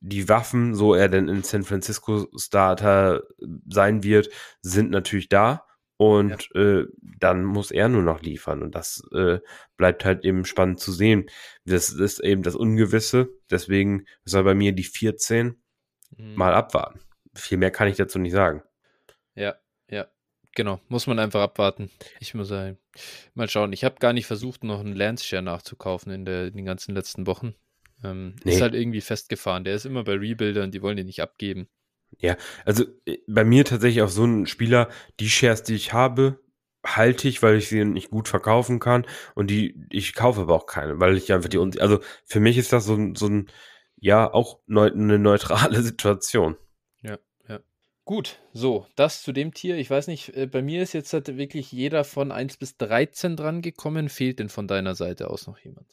die Waffen, so er denn in San Francisco Starter sein wird, sind natürlich da. Und ja. äh, dann muss er nur noch liefern. Und das äh, bleibt halt eben spannend zu sehen. Das ist eben das Ungewisse. Deswegen soll bei mir die 14 mhm. mal abwarten. Viel mehr kann ich dazu nicht sagen. Ja, ja. Genau, muss man einfach abwarten. Ich muss sagen, mal schauen. Ich habe gar nicht versucht, noch einen Lance-Share nachzukaufen in, der, in den ganzen letzten Wochen. Ähm, nee. Ist halt irgendwie festgefahren. Der ist immer bei Rebuildern, die wollen den nicht abgeben. Ja, also äh, bei mir tatsächlich auch so ein Spieler, die Shares, die ich habe, halte ich, weil ich sie nicht gut verkaufen kann und die, ich kaufe aber auch keine, weil ich einfach die, also für mich ist das so, so ein, ja, auch neu, eine neutrale Situation. Gut, so, das zu dem Tier. Ich weiß nicht, äh, bei mir ist jetzt halt wirklich jeder von 1 bis 13 dran gekommen. Fehlt denn von deiner Seite aus noch jemand?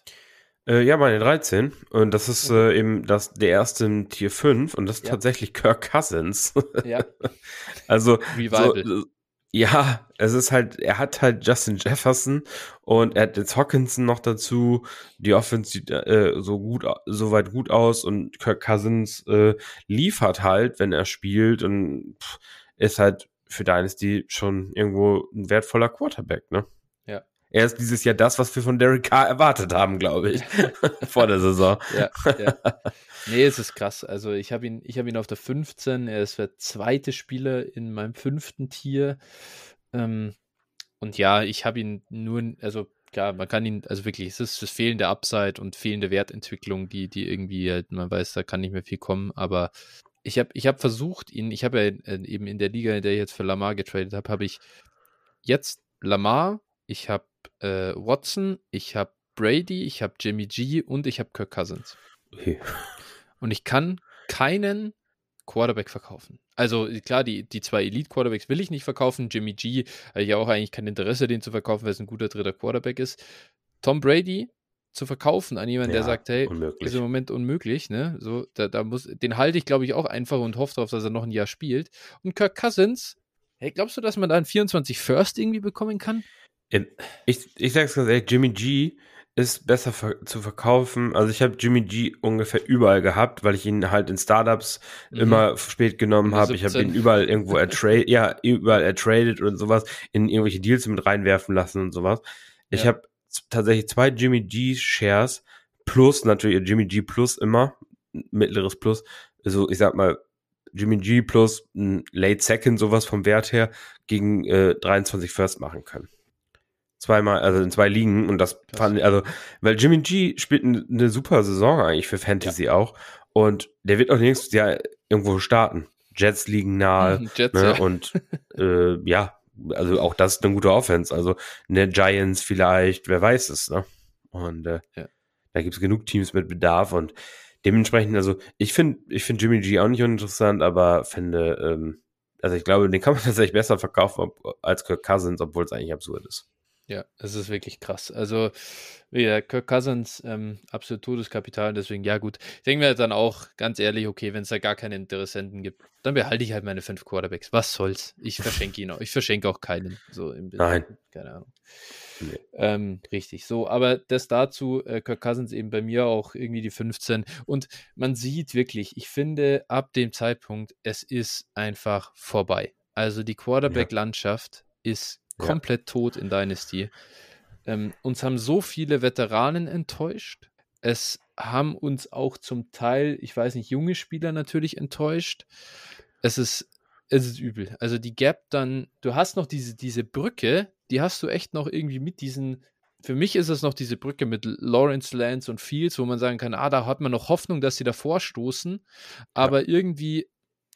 Äh, ja, meine 13. Und das ist äh, eben das, der erste im Tier 5 und das ist ja. tatsächlich Kirk Cousins. Ja. also, Revival. So, ja, es ist halt, er hat halt Justin Jefferson und er hat jetzt Hawkinson noch dazu. Die Offense sieht äh, so gut, so weit gut aus und Kirk Cousins äh, liefert halt, wenn er spielt und pff, ist halt für Dynasty schon irgendwo ein wertvoller Quarterback, ne? Er ist dieses Jahr das, was wir von Derek Carr erwartet haben, glaube ich, vor der Saison. Ja, ja. Nee, es ist krass. Also ich habe ihn, ich ihn auf der 15. Er ist der zweite Spieler in meinem fünften Tier. Ähm, und ja, ich habe ihn nur, also klar, man kann ihn, also wirklich, es ist das fehlende Upside und fehlende Wertentwicklung, die, die irgendwie halt, man weiß, da kann nicht mehr viel kommen, aber ich habe ich hab versucht, ihn, ich habe ja eben in der Liga, in der ich jetzt für Lamar getradet habe, habe ich jetzt Lamar, ich habe äh, Watson, ich habe Brady, ich habe Jimmy G und ich habe Kirk Cousins. Okay. Und ich kann keinen Quarterback verkaufen. Also klar, die, die zwei Elite-Quarterbacks will ich nicht verkaufen. Jimmy G habe ich auch eigentlich kein Interesse, den zu verkaufen, weil es ein guter dritter Quarterback ist. Tom Brady zu verkaufen an jemanden, ja, der sagt, hey, unmöglich. ist im Moment unmöglich, ne? So, da, da muss, den halte ich, glaube ich, auch einfach und hoffe darauf, dass er noch ein Jahr spielt. Und Kirk Cousins, hey, glaubst du, dass man da einen 24 First irgendwie bekommen kann? Ich, ich sag's ganz ehrlich, Jimmy G ist besser ver zu verkaufen. Also ich habe Jimmy G ungefähr überall gehabt, weil ich ihn halt in Startups mhm. immer spät genommen habe. Ich habe ihn überall irgendwo ertradet, ja, überall ertradet und sowas, in irgendwelche Deals mit reinwerfen lassen und sowas. Ich ja. habe tatsächlich zwei Jimmy G Shares plus natürlich Jimmy G plus immer, mittleres Plus. Also ich sag mal, Jimmy G plus ein Late Second, sowas vom Wert her, gegen äh, 23 First machen können zweimal, also in zwei Ligen und das Krass. fand also, weil Jimmy G spielt eine super Saison eigentlich für Fantasy ja. auch und der wird auch nächstes Jahr irgendwo starten. Jets liegen nahe Jets, ne? ja. und äh, ja, also auch das ist eine gute Offense, also ne Giants vielleicht, wer weiß es, ne? Und äh, ja. da gibt es genug Teams mit Bedarf und dementsprechend, also ich finde, ich finde Jimmy G auch nicht uninteressant, aber finde, ähm, also ich glaube, den kann man tatsächlich besser verkaufen als Kirk Cousins, obwohl es eigentlich absurd ist. Ja, es ist wirklich krass. Also, ja, Kirk Cousins, ähm, absolut Todeskapital. Deswegen, ja, gut. Ich denke mir dann auch ganz ehrlich, okay, wenn es da gar keine Interessenten gibt, dann behalte ich halt meine fünf Quarterbacks. Was soll's? Ich verschenke ihn auch. Ich verschenke auch keinen. So im Nein. Keine Ahnung. Nee. Ähm, richtig. So, aber das dazu, äh, Kirk Cousins eben bei mir auch irgendwie die 15. Und man sieht wirklich, ich finde, ab dem Zeitpunkt, es ist einfach vorbei. Also die Quarterback-Landschaft ja. ist komplett ja. tot in Dynasty. Ähm, uns haben so viele Veteranen enttäuscht. Es haben uns auch zum Teil, ich weiß nicht, junge Spieler natürlich enttäuscht. Es ist, es ist übel. Also die Gap dann, du hast noch diese, diese Brücke, die hast du echt noch irgendwie mit diesen, für mich ist es noch diese Brücke mit Lawrence, Lance und Fields, wo man sagen kann, ah, da hat man noch Hoffnung, dass sie davor stoßen, aber ja. irgendwie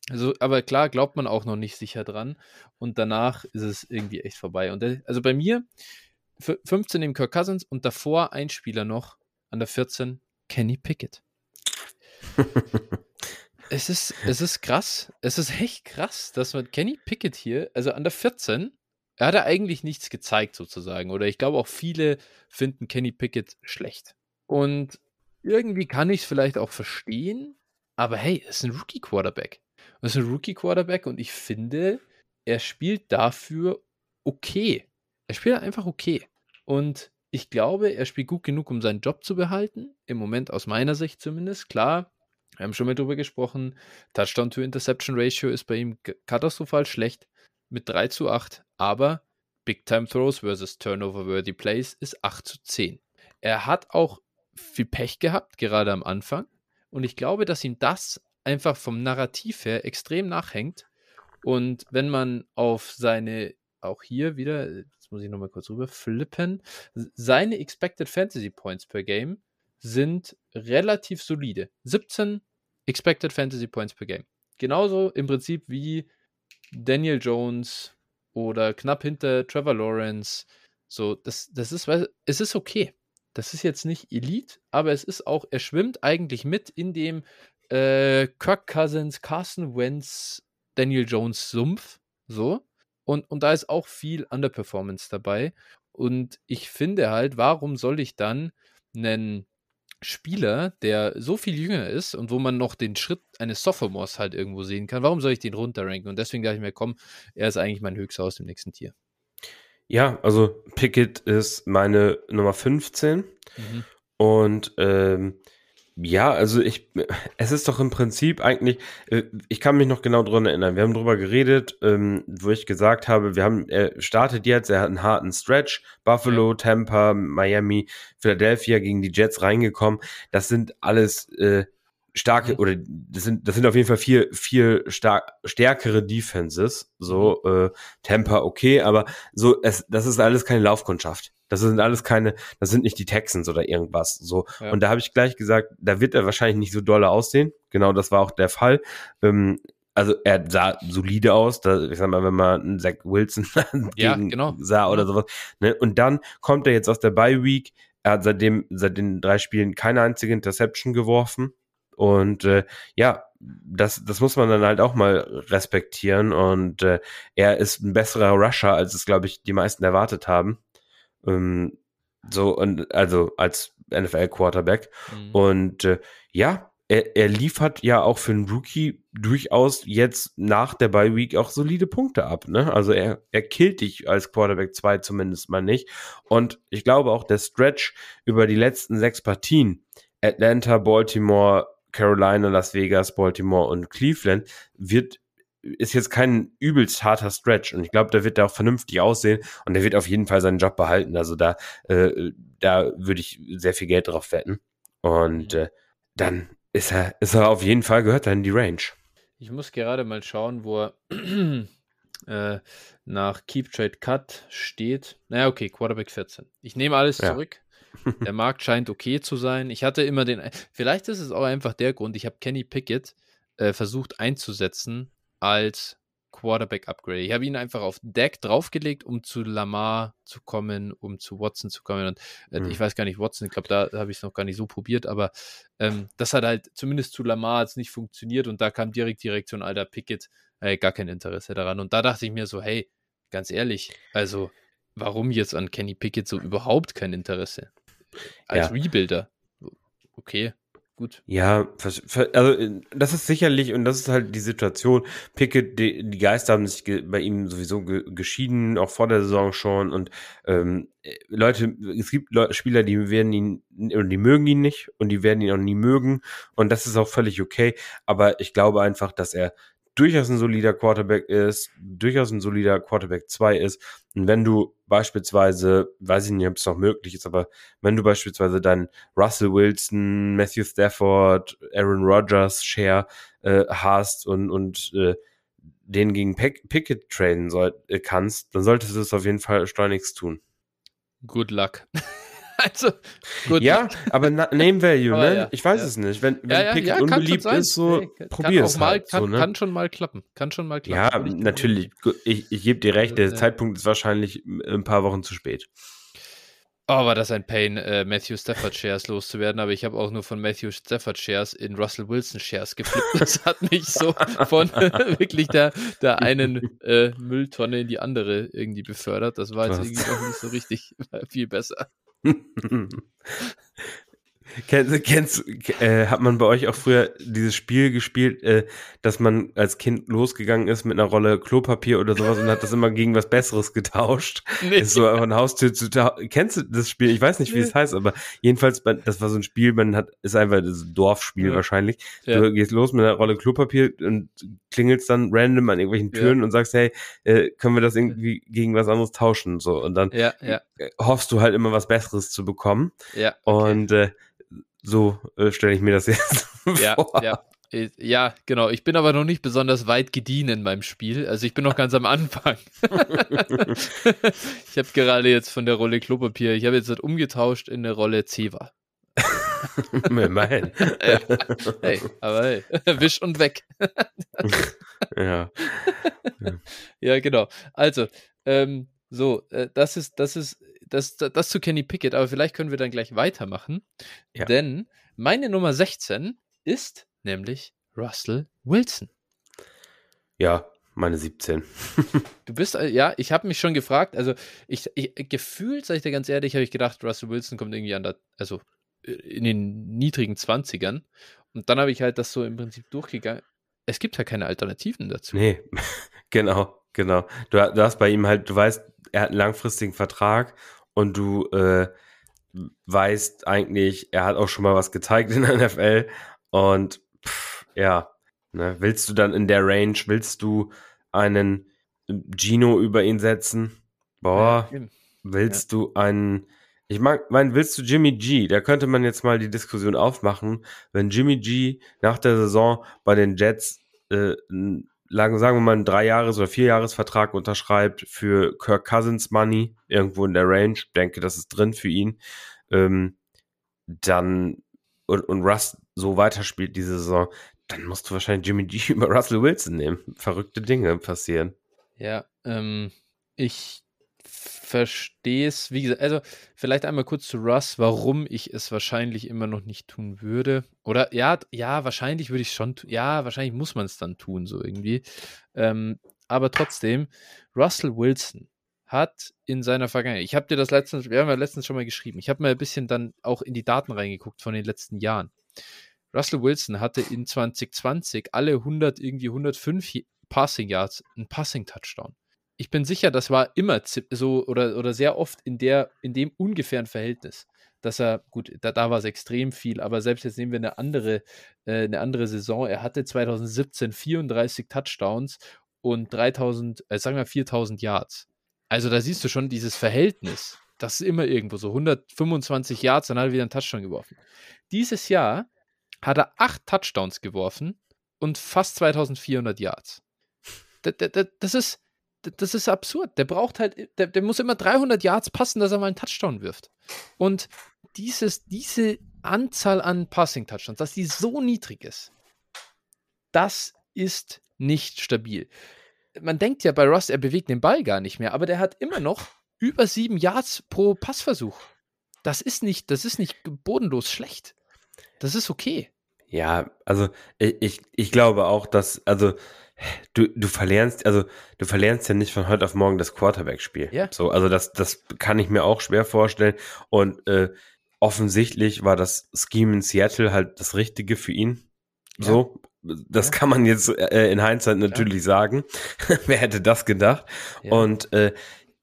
also, aber klar, glaubt man auch noch nicht sicher dran. Und danach ist es irgendwie echt vorbei. Und der, also bei mir 15 im Kirk Cousins und davor ein Spieler noch an der 14, Kenny Pickett. es ist, es ist krass. Es ist echt krass, dass man Kenny Pickett hier, also an der 14, er hat eigentlich nichts gezeigt sozusagen. Oder ich glaube auch viele finden Kenny Pickett schlecht. Und irgendwie kann ich es vielleicht auch verstehen, aber hey, es ist ein Rookie-Quarterback. Das ist ein Rookie-Quarterback und ich finde, er spielt dafür okay. Er spielt einfach okay. Und ich glaube, er spielt gut genug, um seinen Job zu behalten. Im Moment aus meiner Sicht zumindest. Klar, wir haben schon mal drüber gesprochen. Touchdown-to-Interception-Ratio ist bei ihm katastrophal schlecht mit 3 zu 8. Aber Big-Time-Throws versus Turnover-Worthy Plays ist 8 zu 10. Er hat auch viel Pech gehabt, gerade am Anfang. Und ich glaube, dass ihm das einfach vom Narrativ her extrem nachhängt. Und wenn man auf seine, auch hier wieder, jetzt muss ich nochmal kurz rüber flippen, seine Expected Fantasy Points per Game sind relativ solide. 17 Expected Fantasy Points per Game. Genauso im Prinzip wie Daniel Jones oder knapp hinter Trevor Lawrence. So, das, das ist, es ist okay. Das ist jetzt nicht Elite, aber es ist auch, er schwimmt eigentlich mit in dem äh, Kirk Cousins, Carson Wentz, Daniel Jones Sumpf. So. Und, und da ist auch viel Underperformance dabei. Und ich finde halt, warum soll ich dann einen Spieler, der so viel jünger ist und wo man noch den Schritt eines Sophomores halt irgendwo sehen kann, warum soll ich den runterranken? Und deswegen dachte ich mir, komm, er ist eigentlich mein Höchster aus dem nächsten Tier. Ja, also Pickett ist meine Nummer 15. Mhm. Und ähm, ja, also ich, es ist doch im Prinzip eigentlich, äh, ich kann mich noch genau dran erinnern. Wir haben drüber geredet, ähm, wo ich gesagt habe, wir haben, er startet jetzt, er hat einen harten Stretch. Buffalo, Tampa, Miami, Philadelphia gegen die Jets reingekommen. Das sind alles äh, starke, mhm. oder das sind, das sind auf jeden Fall vier, vier stark, stärkere Defenses. So, mhm. äh, Tampa okay, aber so, es, das ist alles keine Laufkundschaft. Das sind alles keine, das sind nicht die Texans oder irgendwas. So. Ja. Und da habe ich gleich gesagt, da wird er wahrscheinlich nicht so dolle aussehen. Genau, das war auch der Fall. Ähm, also er sah solide aus, da, ich sag mal, wenn man einen Zach Wilson ja, genau. sah oder sowas. Ne? Und dann kommt er jetzt aus der Bye Week. Er hat seitdem, seit den drei Spielen keine einzige Interception geworfen. Und äh, ja, das, das muss man dann halt auch mal respektieren. Und äh, er ist ein besserer Rusher, als es, glaube ich, die meisten erwartet haben. Ähm, so, und also als NFL-Quarterback. Mhm. Und äh, ja, er, er liefert ja auch für einen Rookie durchaus jetzt nach der Bye Week auch solide Punkte ab. Ne? Also er, er killt dich als Quarterback 2 zumindest mal nicht. Und ich glaube auch der Stretch über die letzten sechs Partien, Atlanta, Baltimore, Carolina, Las Vegas, Baltimore und Cleveland, wird ist jetzt kein übelst harter Stretch und ich glaube, da wird er auch vernünftig aussehen und er wird auf jeden Fall seinen Job behalten. Also da, äh, da würde ich sehr viel Geld drauf wetten. Und mhm. äh, dann ist er, ist er auf jeden Fall gehört er in die Range. Ich muss gerade mal schauen, wo er äh, nach Keep Trade Cut steht. Naja, okay, Quarterback 14. Ich nehme alles ja. zurück. Der Markt scheint okay zu sein. Ich hatte immer den, vielleicht ist es auch einfach der Grund, ich habe Kenny Pickett äh, versucht einzusetzen als Quarterback-Upgrade. Ich habe ihn einfach auf Deck draufgelegt, um zu Lamar zu kommen, um zu Watson zu kommen. Und äh, mhm. ich weiß gar nicht, Watson, ich glaube, da, da habe ich es noch gar nicht so probiert, aber ähm, das hat halt zumindest zu Lamar jetzt nicht funktioniert und da kam direkt die Reaktion, alter Pickett, äh, gar kein Interesse daran. Und da dachte ich mir so, hey, ganz ehrlich, also warum jetzt an Kenny Pickett so überhaupt kein Interesse? Als ja. Rebuilder. Okay, gut. Ja, also das ist sicherlich, und das ist halt die Situation, Pickett, die, die Geister haben sich bei ihm sowieso ge geschieden, auch vor der Saison schon. Und ähm, Leute, es gibt Leute, Spieler, die werden ihn, die mögen ihn nicht und die werden ihn auch nie mögen. Und das ist auch völlig okay. Aber ich glaube einfach, dass er durchaus ein solider Quarterback ist, durchaus ein solider Quarterback 2 ist. Und wenn du beispielsweise, weiß ich nicht, ob es noch möglich ist, aber wenn du beispielsweise dann Russell Wilson, Matthew Stafford, Aaron Rodgers Share äh, hast und, und äh, den gegen Pick Pickett traden soll, äh, kannst, dann solltest du es auf jeden Fall schleunigst tun. Good luck. also, gut. Ja, aber Name Value, aber ne? Ja, ich weiß ja. es nicht. Wenn, wenn ja, Pickett unbeliebt ist, so nee, probier es halt. Kann, so, ne? kann schon mal klappen. Kann schon mal klappen. Ja, natürlich. Ich, ich gebe dir recht, der Zeitpunkt ist wahrscheinlich ein paar Wochen zu spät. Oh, war das ein Pain, äh, Matthew Stafford Shares loszuwerden, aber ich habe auch nur von Matthew Stafford Shares in Russell Wilson Shares geflippt. Das hat mich so von wirklich der, der einen äh, Mülltonne in die andere irgendwie befördert. Das war jetzt irgendwie auch nicht so richtig viel besser. 哼哼哼 Kennst, kennst äh, hat man bei euch auch früher dieses Spiel gespielt, äh, dass man als Kind losgegangen ist mit einer Rolle Klopapier oder sowas und hat das immer gegen was Besseres getauscht? Nee. Ist so von Haustür zu Kennst du das Spiel? Ich weiß nicht, wie nee. es heißt, aber jedenfalls, das war so ein Spiel, man hat, ist einfach das Dorfspiel ja. wahrscheinlich. Ja. Du gehst los mit einer Rolle Klopapier und klingelst dann random an irgendwelchen Türen ja. und sagst, hey, äh, können wir das irgendwie gegen was anderes tauschen? So, und dann hoffst du halt immer was Besseres zu bekommen. Ja. Okay. Und äh, so äh, stelle ich mir das jetzt ja, vor. Ja. Äh, ja, genau. Ich bin aber noch nicht besonders weit gediehen beim Spiel. Also ich bin noch ganz am Anfang. ich habe gerade jetzt von der Rolle Klopapier, ich habe jetzt umgetauscht in eine Rolle Zewa. Immerhin. ja. Hey, aber hey, wisch und weg. ja. ja. Ja, genau. Also, ähm, so, äh, das ist, das ist das, das, das zu Kenny Pickett, aber vielleicht können wir dann gleich weitermachen. Ja. Denn meine Nummer 16 ist nämlich Russell Wilson. Ja, meine 17. du bist, äh, ja, ich habe mich schon gefragt, also ich, ich gefühlt, sage ich dir ganz ehrlich, habe ich gedacht, Russell Wilson kommt irgendwie an der, also äh, in den niedrigen 20ern. Und dann habe ich halt das so im Prinzip durchgegangen. Es gibt ja keine Alternativen dazu. Nee, genau, genau. Du, du hast bei ihm halt, du weißt, er hat einen langfristigen Vertrag und du äh, weißt eigentlich, er hat auch schon mal was gezeigt in der NFL und pff, ja, ne, willst du dann in der Range, willst du einen Gino über ihn setzen? Boah, willst ja. du einen ich mag, mein, willst du Jimmy G? Da könnte man jetzt mal die Diskussion aufmachen, wenn Jimmy G nach der Saison bei den Jets äh, lang, sagen wir mal, einen Drei-Jahres- oder Vier-Jahres-Vertrag unterschreibt für Kirk Cousins Money, irgendwo in der Range, denke, das ist drin für ihn, ähm, dann und, und Russ so weiterspielt diese Saison, dann musst du wahrscheinlich Jimmy G über Russell Wilson nehmen. Verrückte Dinge passieren. Ja, ähm, ich verstehe es, wie gesagt, also vielleicht einmal kurz zu Russ, warum ich es wahrscheinlich immer noch nicht tun würde. Oder ja, ja, wahrscheinlich würde ich schon tun. Ja, wahrscheinlich muss man es dann tun, so irgendwie. Ähm, aber trotzdem, Russell Wilson hat in seiner Vergangenheit, ich habe dir das letztens, wir haben ja letztens schon mal geschrieben, ich habe mal ein bisschen dann auch in die Daten reingeguckt von den letzten Jahren. Russell Wilson hatte in 2020 alle 100, irgendwie 105 Passing Yards einen Passing Touchdown ich bin sicher, das war immer so oder, oder sehr oft in, der, in dem ungefähren Verhältnis. Dass er, gut, da, da war es extrem viel, aber selbst jetzt nehmen wir eine andere, äh, eine andere Saison. Er hatte 2017 34 Touchdowns und 3000, äh, sagen wir 4000 Yards. Also da siehst du schon dieses Verhältnis. Das ist immer irgendwo so. 125 Yards, dann hat er wieder einen Touchdown geworfen. Dieses Jahr hat er acht Touchdowns geworfen und fast 2400 Yards. Das, das, das ist, das ist absurd. Der braucht halt, der, der muss immer 300 Yards passen, dass er mal einen Touchdown wirft. Und dieses, diese Anzahl an Passing-Touchdowns, dass die so niedrig ist, das ist nicht stabil. Man denkt ja bei Ross, er bewegt den Ball gar nicht mehr, aber der hat immer noch über sieben Yards pro Passversuch. Das ist nicht, das ist nicht bodenlos schlecht. Das ist okay. Ja, also ich, ich, ich glaube auch, dass, also du, du verlernst, also du verlernst ja nicht von heute auf morgen das Quarterback-Spiel. Ja. So, also das, das kann ich mir auch schwer vorstellen. Und äh, offensichtlich war das Scheme in Seattle halt das Richtige für ihn. Ja. So, das ja. kann man jetzt äh, in Hindsight natürlich ja. sagen. Wer hätte das gedacht? Und äh,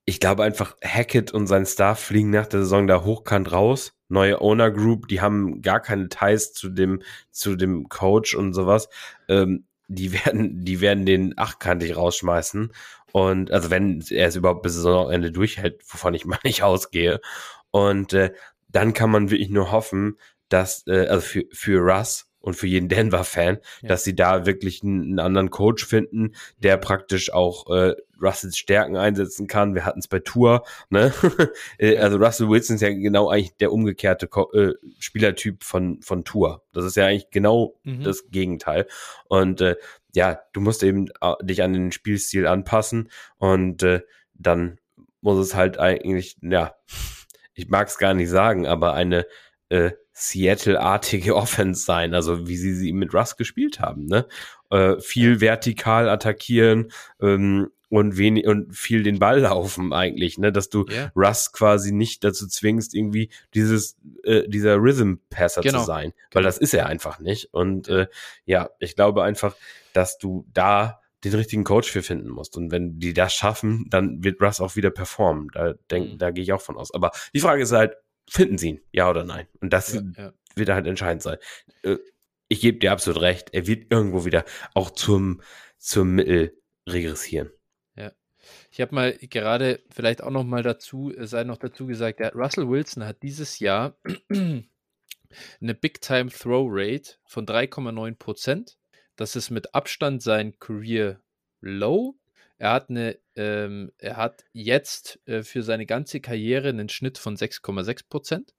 ich glaube einfach, Hackett und sein Staff fliegen nach der Saison da hochkant raus. Neue Owner Group, die haben gar keine Ties zu dem, zu dem Coach und sowas. Ähm, die werden, die werden den achtkantig rausschmeißen. Und also wenn er es überhaupt bis Saisonende durchhält, wovon ich mal nicht ausgehe. Und äh, dann kann man wirklich nur hoffen, dass, äh, also für, für Russ, und für jeden Denver-Fan, ja. dass sie da wirklich einen, einen, anderen Coach finden, der praktisch auch äh, Russells Stärken einsetzen kann. Wir hatten es bei Tour, ne? Äh, also Russell Wilson ist ja genau eigentlich der umgekehrte Ko äh, Spielertyp von von Tour. Das ist ja eigentlich genau mhm. das Gegenteil. Und äh, ja, du musst eben äh, dich an den Spielstil anpassen und äh, dann muss es halt eigentlich, ja, ich mag es gar nicht sagen, aber eine äh, Seattle-artige Offense sein, also wie sie sie mit Russ gespielt haben, ne? Äh, viel vertikal attackieren ähm, und wenig und viel den Ball laufen eigentlich, ne, dass du yeah. Russ quasi nicht dazu zwingst, irgendwie dieses äh, dieser Rhythm-Passer genau. zu sein, weil das ist er einfach nicht. Und äh, ja, ich glaube einfach, dass du da den richtigen Coach für finden musst. Und wenn die das schaffen, dann wird Russ auch wieder performen. Da denk, mhm. da gehe ich auch von aus. Aber die Frage ist halt, finden sie ihn, ja oder nein? Und das ja, ja. wird halt entscheidend sein. Äh, ich gebe dir absolut recht, er wird irgendwo wieder auch zum, zum Mittel regressieren. Ich habe mal gerade vielleicht auch noch mal dazu, äh, sei noch dazu gesagt, ja, Russell Wilson hat dieses Jahr eine Big Time Throw Rate von 3,9 Prozent. Das ist mit Abstand sein Career Low. Er hat eine, ähm, er hat jetzt äh, für seine ganze Karriere einen Schnitt von 6,6 Prozent.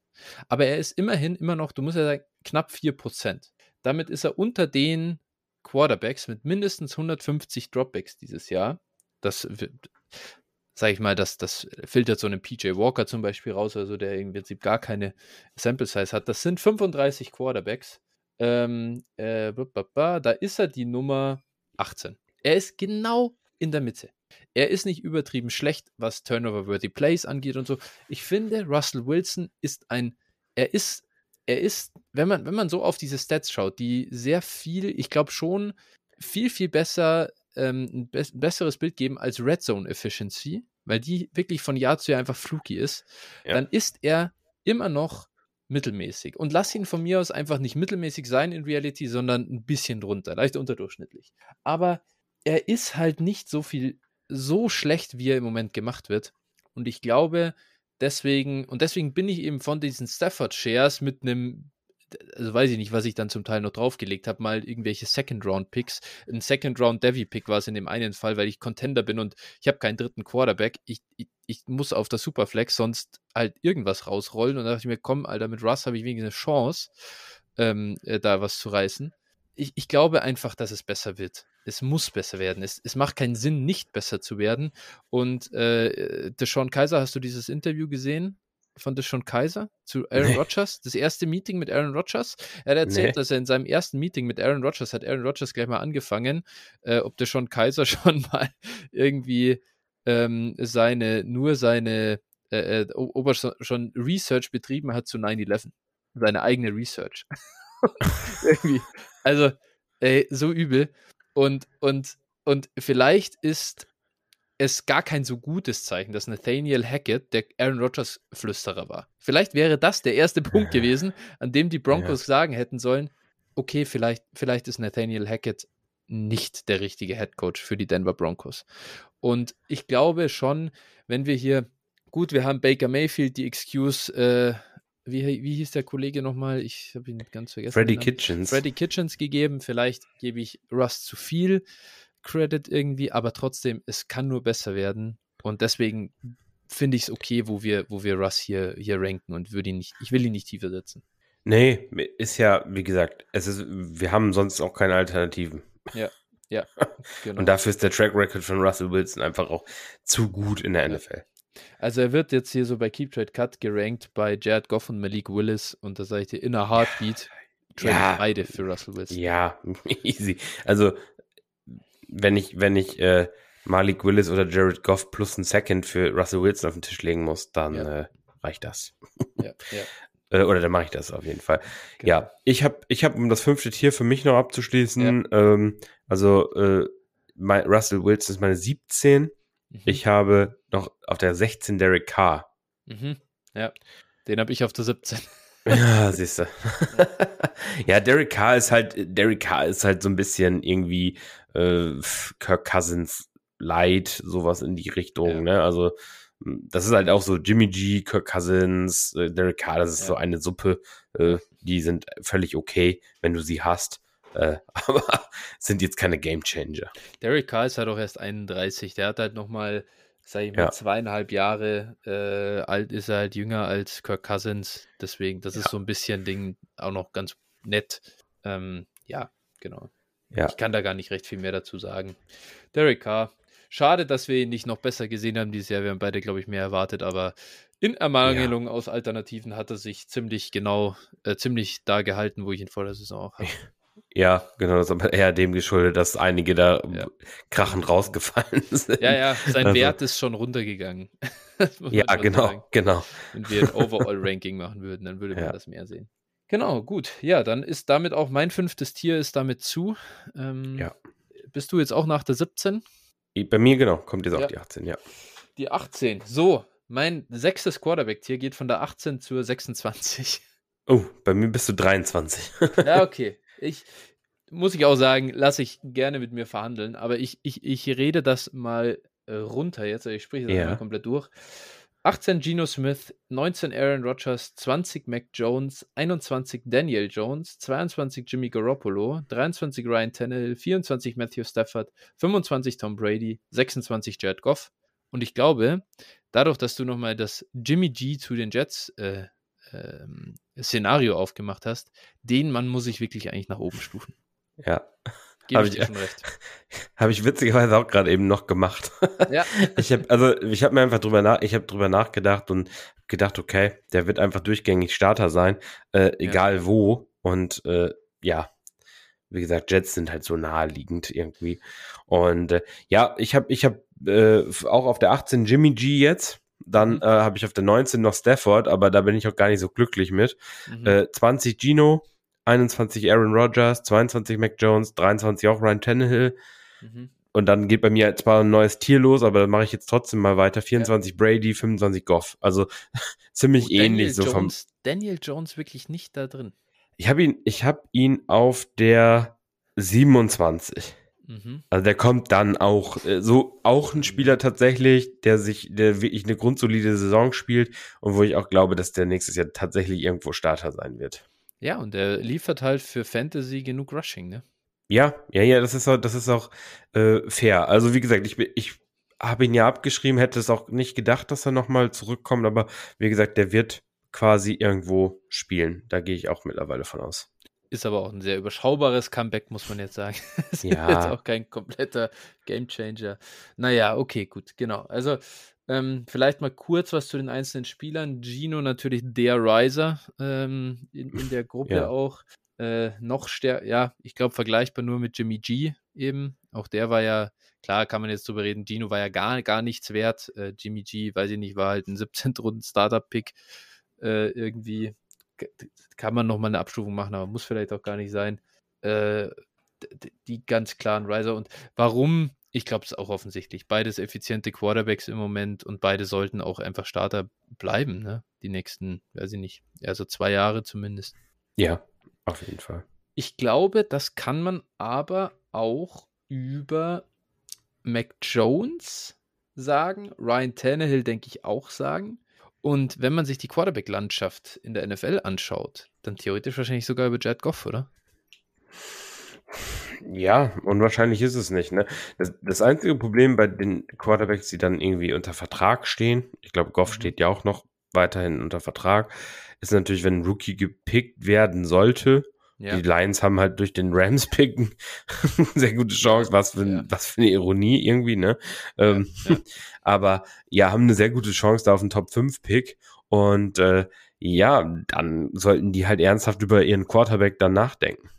Aber er ist immerhin immer noch, du musst ja sagen, knapp 4 Prozent. Damit ist er unter den Quarterbacks mit mindestens 150 Dropbacks dieses Jahr. Das, sage ich mal, das, das filtert so einen PJ Walker zum Beispiel raus, also der im Prinzip gar keine Sample Size hat. Das sind 35 Quarterbacks. Ähm, äh, da ist er die Nummer 18. Er ist genau in der Mitte. Er ist nicht übertrieben schlecht, was Turnover-worthy Plays angeht und so. Ich finde, Russell Wilson ist ein, er ist, er ist, wenn man, wenn man so auf diese Stats schaut, die sehr viel, ich glaube schon, viel, viel besser, ähm, ein, be besseres Bild geben als Red Zone Efficiency, weil die wirklich von Jahr zu Jahr einfach fluky ist, ja. dann ist er immer noch mittelmäßig. Und lass ihn von mir aus einfach nicht mittelmäßig sein in Reality, sondern ein bisschen drunter, leicht unterdurchschnittlich. Aber er ist halt nicht so viel, so schlecht, wie er im Moment gemacht wird. Und ich glaube, deswegen, und deswegen bin ich eben von diesen Stafford Shares mit einem, also weiß ich nicht, was ich dann zum Teil noch draufgelegt habe, mal irgendwelche Second-Round-Picks. Ein Second-Round-Devi-Pick war es in dem einen Fall, weil ich Contender bin und ich habe keinen dritten Quarterback. Ich, ich, ich, muss auf das Superflex sonst halt irgendwas rausrollen. Und da dachte ich mir, komm, Alter, mit Russ habe ich wenigstens eine Chance, ähm, äh, da was zu reißen. Ich, ich glaube einfach, dass es besser wird es muss besser werden. Es, es macht keinen Sinn, nicht besser zu werden. Und äh, Deshaun Kaiser, hast du dieses Interview gesehen? Von Deshaun Kaiser zu Aaron nee. Rodgers, das erste Meeting mit Aaron Rodgers. Er hat erzählt, nee. dass er in seinem ersten Meeting mit Aaron Rodgers hat Aaron Rodgers gleich mal angefangen, äh, ob Deshaun Kaiser schon mal irgendwie ähm, seine, nur seine, äh, äh ob er schon Research betrieben hat zu 9-11. Seine eigene Research. irgendwie, also, ey, so übel. Und, und, und vielleicht ist es gar kein so gutes Zeichen, dass Nathaniel Hackett der Aaron Rodgers Flüsterer war. Vielleicht wäre das der erste Punkt gewesen, an dem die Broncos ja. sagen hätten sollen, okay, vielleicht, vielleicht ist Nathaniel Hackett nicht der richtige Head Coach für die Denver Broncos. Und ich glaube schon, wenn wir hier, gut, wir haben Baker Mayfield die Excuse, äh, wie, wie hieß der Kollege nochmal? Ich habe ihn ganz vergessen. Freddy Kitchens. Freddy Kitchens gegeben. Vielleicht gebe ich Russ zu viel Credit irgendwie, aber trotzdem, es kann nur besser werden. Und deswegen finde ich es okay, wo wir, wo wir Russ hier, hier ranken und würde ihn nicht, ich will ihn nicht tiefer setzen. Nee, ist ja, wie gesagt, es ist, wir haben sonst auch keine Alternativen. Ja, ja. Genau. Und dafür ist der Track Record von Russell Wilson einfach auch zu gut in der NFL. Also er wird jetzt hier so bei Keep Trade Cut gerankt bei Jared Goff und Malik Willis und da sage ich dir, in a Heartbeat trade ja, beide für Russell Wilson. Ja, easy. Also wenn ich, wenn ich äh, Malik Willis oder Jared Goff plus ein Second für Russell Wilson auf den Tisch legen muss, dann ja. äh, reicht das. Ja, ja. Äh, oder dann mache ich das auf jeden Fall. Genau. Ja, ich habe, ich hab, um das fünfte Tier für mich noch abzuschließen, ähm, also äh, mein, Russell Wilson ist meine 17. Mhm. Ich habe noch auf der 16 Derek Carr. Mhm. Ja, den habe ich auf der 17. Ja, siehst du. ja, Derek Carr ist halt, Derek Carr ist halt so ein bisschen irgendwie äh, Kirk Cousins Light, sowas in die Richtung, ja. ne? Also, das ist halt auch so Jimmy G, Kirk Cousins, äh, Derek Carr, das ist ja. so eine Suppe, äh, die sind völlig okay, wenn du sie hast. Äh, aber sind jetzt keine Game Changer. Derek Carr ist halt auch erst 31, der hat halt nochmal sag ich mal, ja. zweieinhalb Jahre äh, alt ist er halt jünger als Kirk Cousins. Deswegen, das ja. ist so ein bisschen Ding auch noch ganz nett. Ähm, ja, genau. Ja. Ich kann da gar nicht recht viel mehr dazu sagen. Derek Carr. Schade, dass wir ihn nicht noch besser gesehen haben dieses Jahr. Wir haben beide, glaube ich, mehr erwartet, aber in Ermangelung aus Alternativen hat er sich ziemlich genau, äh, ziemlich da gehalten, wo ich ihn vor der Saison auch hatte. Ja, genau, das ist aber eher dem geschuldet, dass einige da ja. krachend rausgefallen sind. Ja, ja, sein also, Wert ist schon runtergegangen. ja, genau, sagen. genau. Wenn wir ein Overall-Ranking machen würden, dann würde man ja. das mehr sehen. Genau, gut. Ja, dann ist damit auch mein fünftes Tier ist damit zu. Ähm, ja. Bist du jetzt auch nach der 17? Bei mir, genau, kommt jetzt auch die 18, ja. Die 18. So, mein sechstes Quarterback-Tier geht von der 18 zur 26. Oh, bei mir bist du 23. ja, okay ich muss ich auch sagen, lasse ich gerne mit mir verhandeln, aber ich, ich, ich rede das mal äh, runter jetzt, ich spreche das ja. mal komplett durch. 18 Geno Smith, 19 Aaron Rodgers, 20 Mac Jones, 21 Daniel Jones, 22 Jimmy Garoppolo, 23 Ryan Tannehill, 24 Matthew Stafford, 25 Tom Brady, 26 Jared Goff. Und ich glaube, dadurch, dass du nochmal das Jimmy G zu den Jets äh, ähm, Szenario aufgemacht hast, den Mann muss ich wirklich eigentlich nach oben stufen. Ja. Habe ich, hab ich witzigerweise auch gerade eben noch gemacht. Ja. ich habe also ich habe mir einfach drüber nach, ich habe drüber nachgedacht und gedacht, okay, der wird einfach durchgängig Starter sein, äh, egal ja. wo. Und äh, ja, wie gesagt, Jets sind halt so naheliegend irgendwie. Und äh, ja, ich habe ich habe äh, auch auf der 18 Jimmy G jetzt. Dann mhm. äh, habe ich auf der 19 noch Stafford, aber da bin ich auch gar nicht so glücklich mit. Mhm. Äh, 20 Gino, 21 Aaron Rodgers, 22 Mac Jones, 23 auch Ryan Tannehill. Mhm. Und dann geht bei mir zwar ein neues Tier los, aber dann mache ich jetzt trotzdem mal weiter. 24 ja. Brady, 25 Goff. Also ziemlich oh, ähnlich so vom. Daniel Jones wirklich nicht da drin. Ich habe ihn, ich habe ihn auf der 27. Mhm. Also der kommt dann auch, äh, so auch ein Spieler tatsächlich, der sich, der wirklich eine grundsolide Saison spielt und wo ich auch glaube, dass der nächstes Jahr tatsächlich irgendwo Starter sein wird. Ja, und der liefert halt für Fantasy genug Rushing, ne? Ja, ja, ja, das ist auch, das ist auch äh, fair. Also wie gesagt, ich, ich habe ihn ja abgeschrieben, hätte es auch nicht gedacht, dass er nochmal zurückkommt, aber wie gesagt, der wird quasi irgendwo spielen. Da gehe ich auch mittlerweile von aus. Ist aber auch ein sehr überschaubares Comeback, muss man jetzt sagen. ist ja. jetzt auch kein kompletter Gamechanger. Naja, okay, gut, genau. Also, ähm, vielleicht mal kurz was zu den einzelnen Spielern. Gino natürlich der Riser ähm, in, in der Gruppe ja. auch. Äh, noch stärker, ja, ich glaube, vergleichbar nur mit Jimmy G eben. Auch der war ja, klar kann man jetzt drüber reden, Gino war ja gar, gar nichts wert. Äh, Jimmy G, weiß ich nicht, war halt ein 17. Runden Startup-Pick äh, irgendwie kann man nochmal eine Abstufung machen, aber muss vielleicht auch gar nicht sein. Äh, die ganz klaren Riser. Und warum? Ich glaube, es ist auch offensichtlich. Beides effiziente Quarterbacks im Moment und beide sollten auch einfach Starter bleiben, ne? Die nächsten, weiß ich nicht, also zwei Jahre zumindest. Ja, auf jeden Fall. Ich glaube, das kann man aber auch über Mac Jones sagen. Ryan Tannehill, denke ich, auch sagen. Und wenn man sich die Quarterback-Landschaft in der NFL anschaut, dann theoretisch wahrscheinlich sogar über Jared Goff, oder? Ja, unwahrscheinlich ist es nicht. Ne? Das, das, einzige Problem bei den Quarterbacks, die dann irgendwie unter Vertrag stehen, ich glaube, Goff mhm. steht ja auch noch weiterhin unter Vertrag, ist natürlich, wenn ein Rookie gepickt werden sollte. Ja. Die Lions haben halt durch den Rams-Picken sehr gute Chance, was für, ja. was für eine Ironie irgendwie, ne? Ja, ähm, aber ja, haben eine sehr gute Chance da auf einen Top-5-Pick und äh, ja, dann sollten die halt ernsthaft über ihren Quarterback dann nachdenken.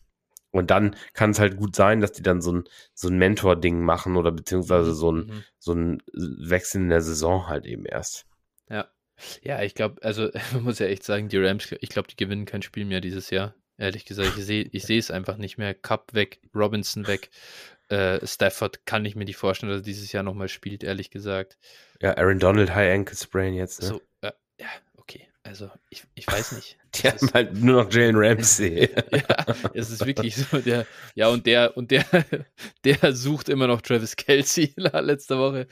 Und dann kann es halt gut sein, dass die dann so ein, so ein Mentor-Ding machen oder beziehungsweise mhm, so ein, mhm. so ein Wechsel in der Saison halt eben erst. Ja. Ja, ich glaube, also man muss ja echt sagen, die Rams, ich glaube, die gewinnen kein Spiel mehr dieses Jahr. Ehrlich gesagt, ich sehe ich es einfach nicht mehr. Cup weg, Robinson weg, äh, Stafford kann ich mir nicht vorstellen, dass er dieses Jahr nochmal spielt, ehrlich gesagt. Ja, Aaron Donald, High Ankle Sprain jetzt. Ne? So, äh, ja, okay. Also, ich, ich weiß nicht. Die haben halt nur noch Jalen Ramsey. ja, es ist wirklich so, der, ja, und der, und der, der sucht immer noch Travis Kelsey letzte Woche,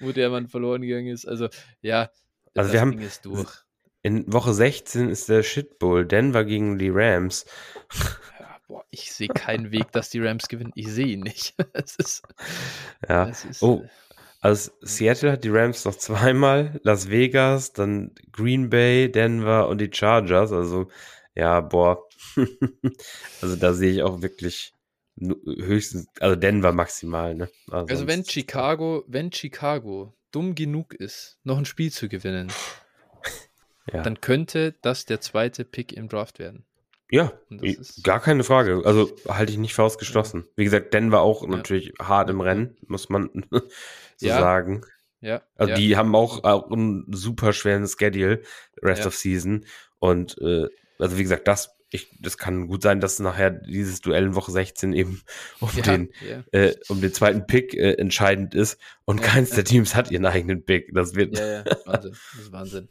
wo der Mann verloren gegangen ist. Also, ja, also wir haben, in Woche 16 ist der Shitbowl, Denver gegen die Rams. Ja, boah, ich sehe keinen Weg, dass die Rams gewinnen. Ich sehe ihn nicht. es ist, ja. Ist, oh, äh, also Seattle hat die Rams noch zweimal, Las Vegas, dann Green Bay, Denver und die Chargers. Also, ja, boah. also da sehe ich auch wirklich höchstens, also Denver maximal, ne? Also, also wenn Chicago, wenn Chicago dumm genug ist, noch ein Spiel zu gewinnen, ja. dann könnte das der zweite Pick im Draft werden. Ja, gar keine Frage. Also halte ich nicht für ausgeschlossen. Wie gesagt, Denver auch ja. natürlich hart im Rennen, muss man so ja. sagen. Ja. Also die haben auch, auch einen super schweren Schedule, Rest of Season. Und äh, also wie gesagt, das, ich, das kann gut sein, dass nachher dieses Duell in Woche 16 eben um, den, äh, um den zweiten Pick äh, entscheidend ist. Und keins der Teams hat ihren eigenen Pick. Das wird. Ja, ja, Wahnsinn. Das ist Wahnsinn.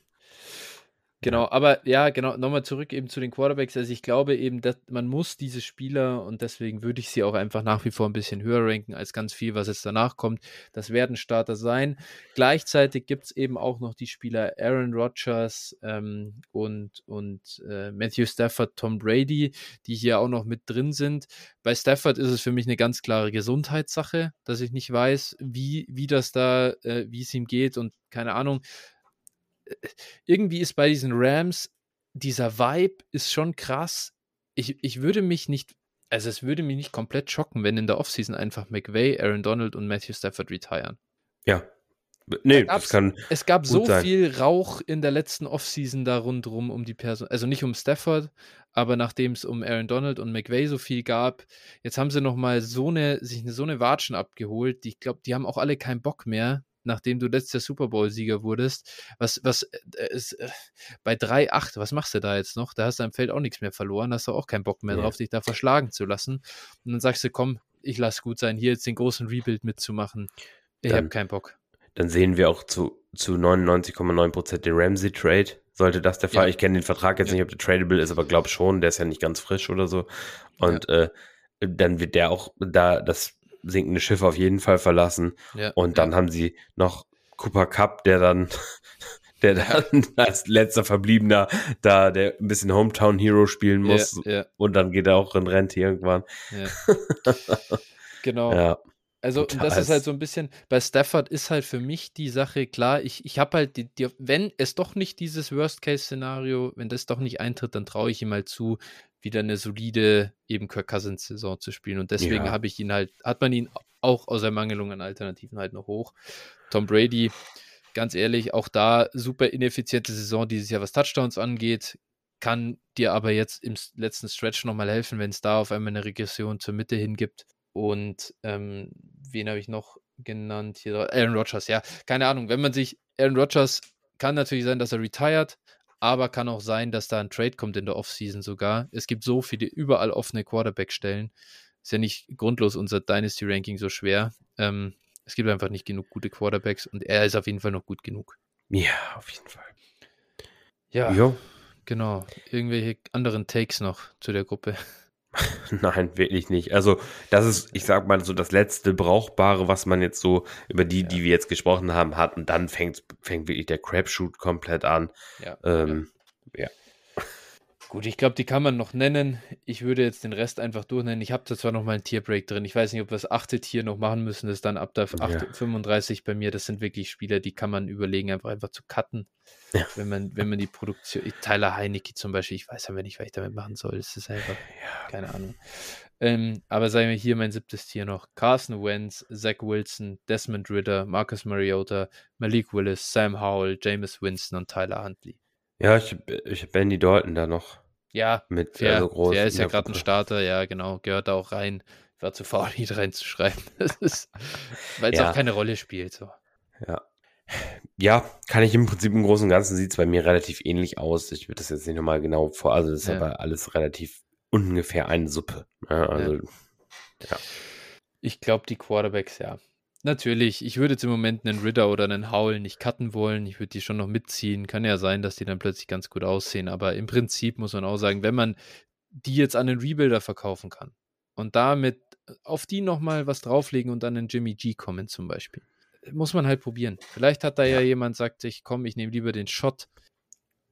Genau, aber ja, genau, nochmal zurück eben zu den Quarterbacks. Also ich glaube eben, dass man muss diese Spieler und deswegen würde ich sie auch einfach nach wie vor ein bisschen höher ranken als ganz viel, was jetzt danach kommt. Das werden Starter sein. Gleichzeitig gibt es eben auch noch die Spieler Aaron Rodgers ähm, und, und äh, Matthew Stafford, Tom Brady, die hier auch noch mit drin sind. Bei Stafford ist es für mich eine ganz klare Gesundheitssache, dass ich nicht weiß, wie, wie das da, äh, wie es ihm geht und keine Ahnung irgendwie ist bei diesen Rams dieser Vibe ist schon krass. Ich, ich würde mich nicht, also es würde mich nicht komplett schocken, wenn in der Offseason einfach McVay, Aaron Donald und Matthew Stafford retiren. Ja. Nee, da das kann. Es gab so sein. viel Rauch in der letzten Offseason da rundherum um die Person, also nicht um Stafford, aber nachdem es um Aaron Donald und McVay so viel gab, jetzt haben sie nochmal so eine, sich eine, so eine Watschen abgeholt. Die, ich glaube, die haben auch alle keinen Bock mehr, nachdem du letzter Super Bowl-Sieger wurdest. Was, was äh, ist äh, bei 3-8, was machst du da jetzt noch? Da hast du am Feld auch nichts mehr verloren, hast du auch keinen Bock mehr ja. drauf, dich da verschlagen zu lassen. Und dann sagst du, komm, ich lass gut sein, hier jetzt den großen Rebuild mitzumachen. Ich habe keinen Bock. Dann sehen wir auch zu, zu 99,9% den Ramsey-Trade. Sollte das der Fall? Ja. Ich kenne den Vertrag jetzt ja. nicht, ob der tradable ist, aber glaube schon, der ist ja nicht ganz frisch oder so. Und äh, dann wird der auch da das sinkende Schiff auf jeden Fall verlassen. Ja, und dann ja. haben sie noch Cooper Cup, der dann, der dann als letzter Verbliebener da, der ein bisschen Hometown Hero spielen muss. Ja, und dann geht er auch in Rente irgendwann. genau. Also, und das ist halt so ein bisschen, bei Stafford ist halt für mich die Sache klar, ich, ich habe halt, die, die, wenn es doch nicht dieses Worst-Case-Szenario, wenn das doch nicht eintritt, dann traue ich ihm halt zu, wieder eine solide eben Kirk Cousins Saison zu spielen. Und deswegen ja. habe ich ihn halt, hat man ihn auch aus Ermangelung an Alternativen halt noch hoch. Tom Brady, ganz ehrlich, auch da super ineffiziente Saison dieses Jahr, was Touchdowns angeht, kann dir aber jetzt im letzten Stretch nochmal helfen, wenn es da auf einmal eine Regression zur Mitte hin gibt. Und ähm, wen habe ich noch genannt hier? Aaron Rodgers, ja. Keine Ahnung, wenn man sich, Aaron Rodgers kann natürlich sein, dass er retired, aber kann auch sein, dass da ein Trade kommt in der Offseason sogar. Es gibt so viele überall offene Quarterback-Stellen. Ist ja nicht grundlos unser Dynasty-Ranking so schwer. Ähm, es gibt einfach nicht genug gute Quarterbacks und er ist auf jeden Fall noch gut genug. Ja, auf jeden Fall. Ja, jo. genau. Irgendwelche anderen Takes noch zu der Gruppe. Nein, wirklich nicht. Also, das ist, ich sag mal, so das letzte Brauchbare, was man jetzt so über die, ja. die wir jetzt gesprochen haben, hat. Und dann fängt, fängt wirklich der Crapshoot komplett an. Ja. Ähm. Gut, ich glaube, die kann man noch nennen. Ich würde jetzt den Rest einfach durchnennen. Ich habe da zwar noch mal ein Tierbreak drin. Ich weiß nicht, ob wir das achte Tier noch machen müssen. Das ist dann ab der 8, ja. 35 bei mir. Das sind wirklich Spieler, die kann man überlegen, einfach, einfach zu cutten. Ja. Wenn, man, wenn man die Produktion. Tyler Heinecke zum Beispiel, ich weiß aber nicht, was ich damit machen soll. Das ist einfach, ja. keine Ahnung. Ähm, aber sagen wir hier mein siebtes Tier noch. Carson Wentz, Zach Wilson, Desmond Ritter, Marcus Mariota, Malik Willis, Sam Howell, Jameis Winston und Tyler Huntley. Ja, ich, ich habe Andy Dalton da noch. Ja, mit fair, so groß. Der ist ja gerade ein Starter, ja, genau. Gehört da auch rein. War zu faul, ihn reinzuschreiben. weil es ja. auch keine Rolle spielt. So. Ja. Ja, kann ich im Prinzip im Großen und Ganzen sieht es bei mir relativ ähnlich aus. Ich würde das jetzt nicht nochmal genau vor, also das ist ja. aber alles relativ ungefähr eine Suppe. Ne? Also, ja. ja. Ich glaube, die Quarterbacks, ja. Natürlich, ich würde jetzt im Moment einen Ritter oder einen Howl nicht cutten wollen. Ich würde die schon noch mitziehen. Kann ja sein, dass die dann plötzlich ganz gut aussehen. Aber im Prinzip muss man auch sagen, wenn man die jetzt an den Rebuilder verkaufen kann und damit auf die nochmal was drauflegen und dann einen Jimmy G kommen zum Beispiel, muss man halt probieren. Vielleicht hat da ja, ja jemand sagt sich, komm, ich nehme lieber den Shot.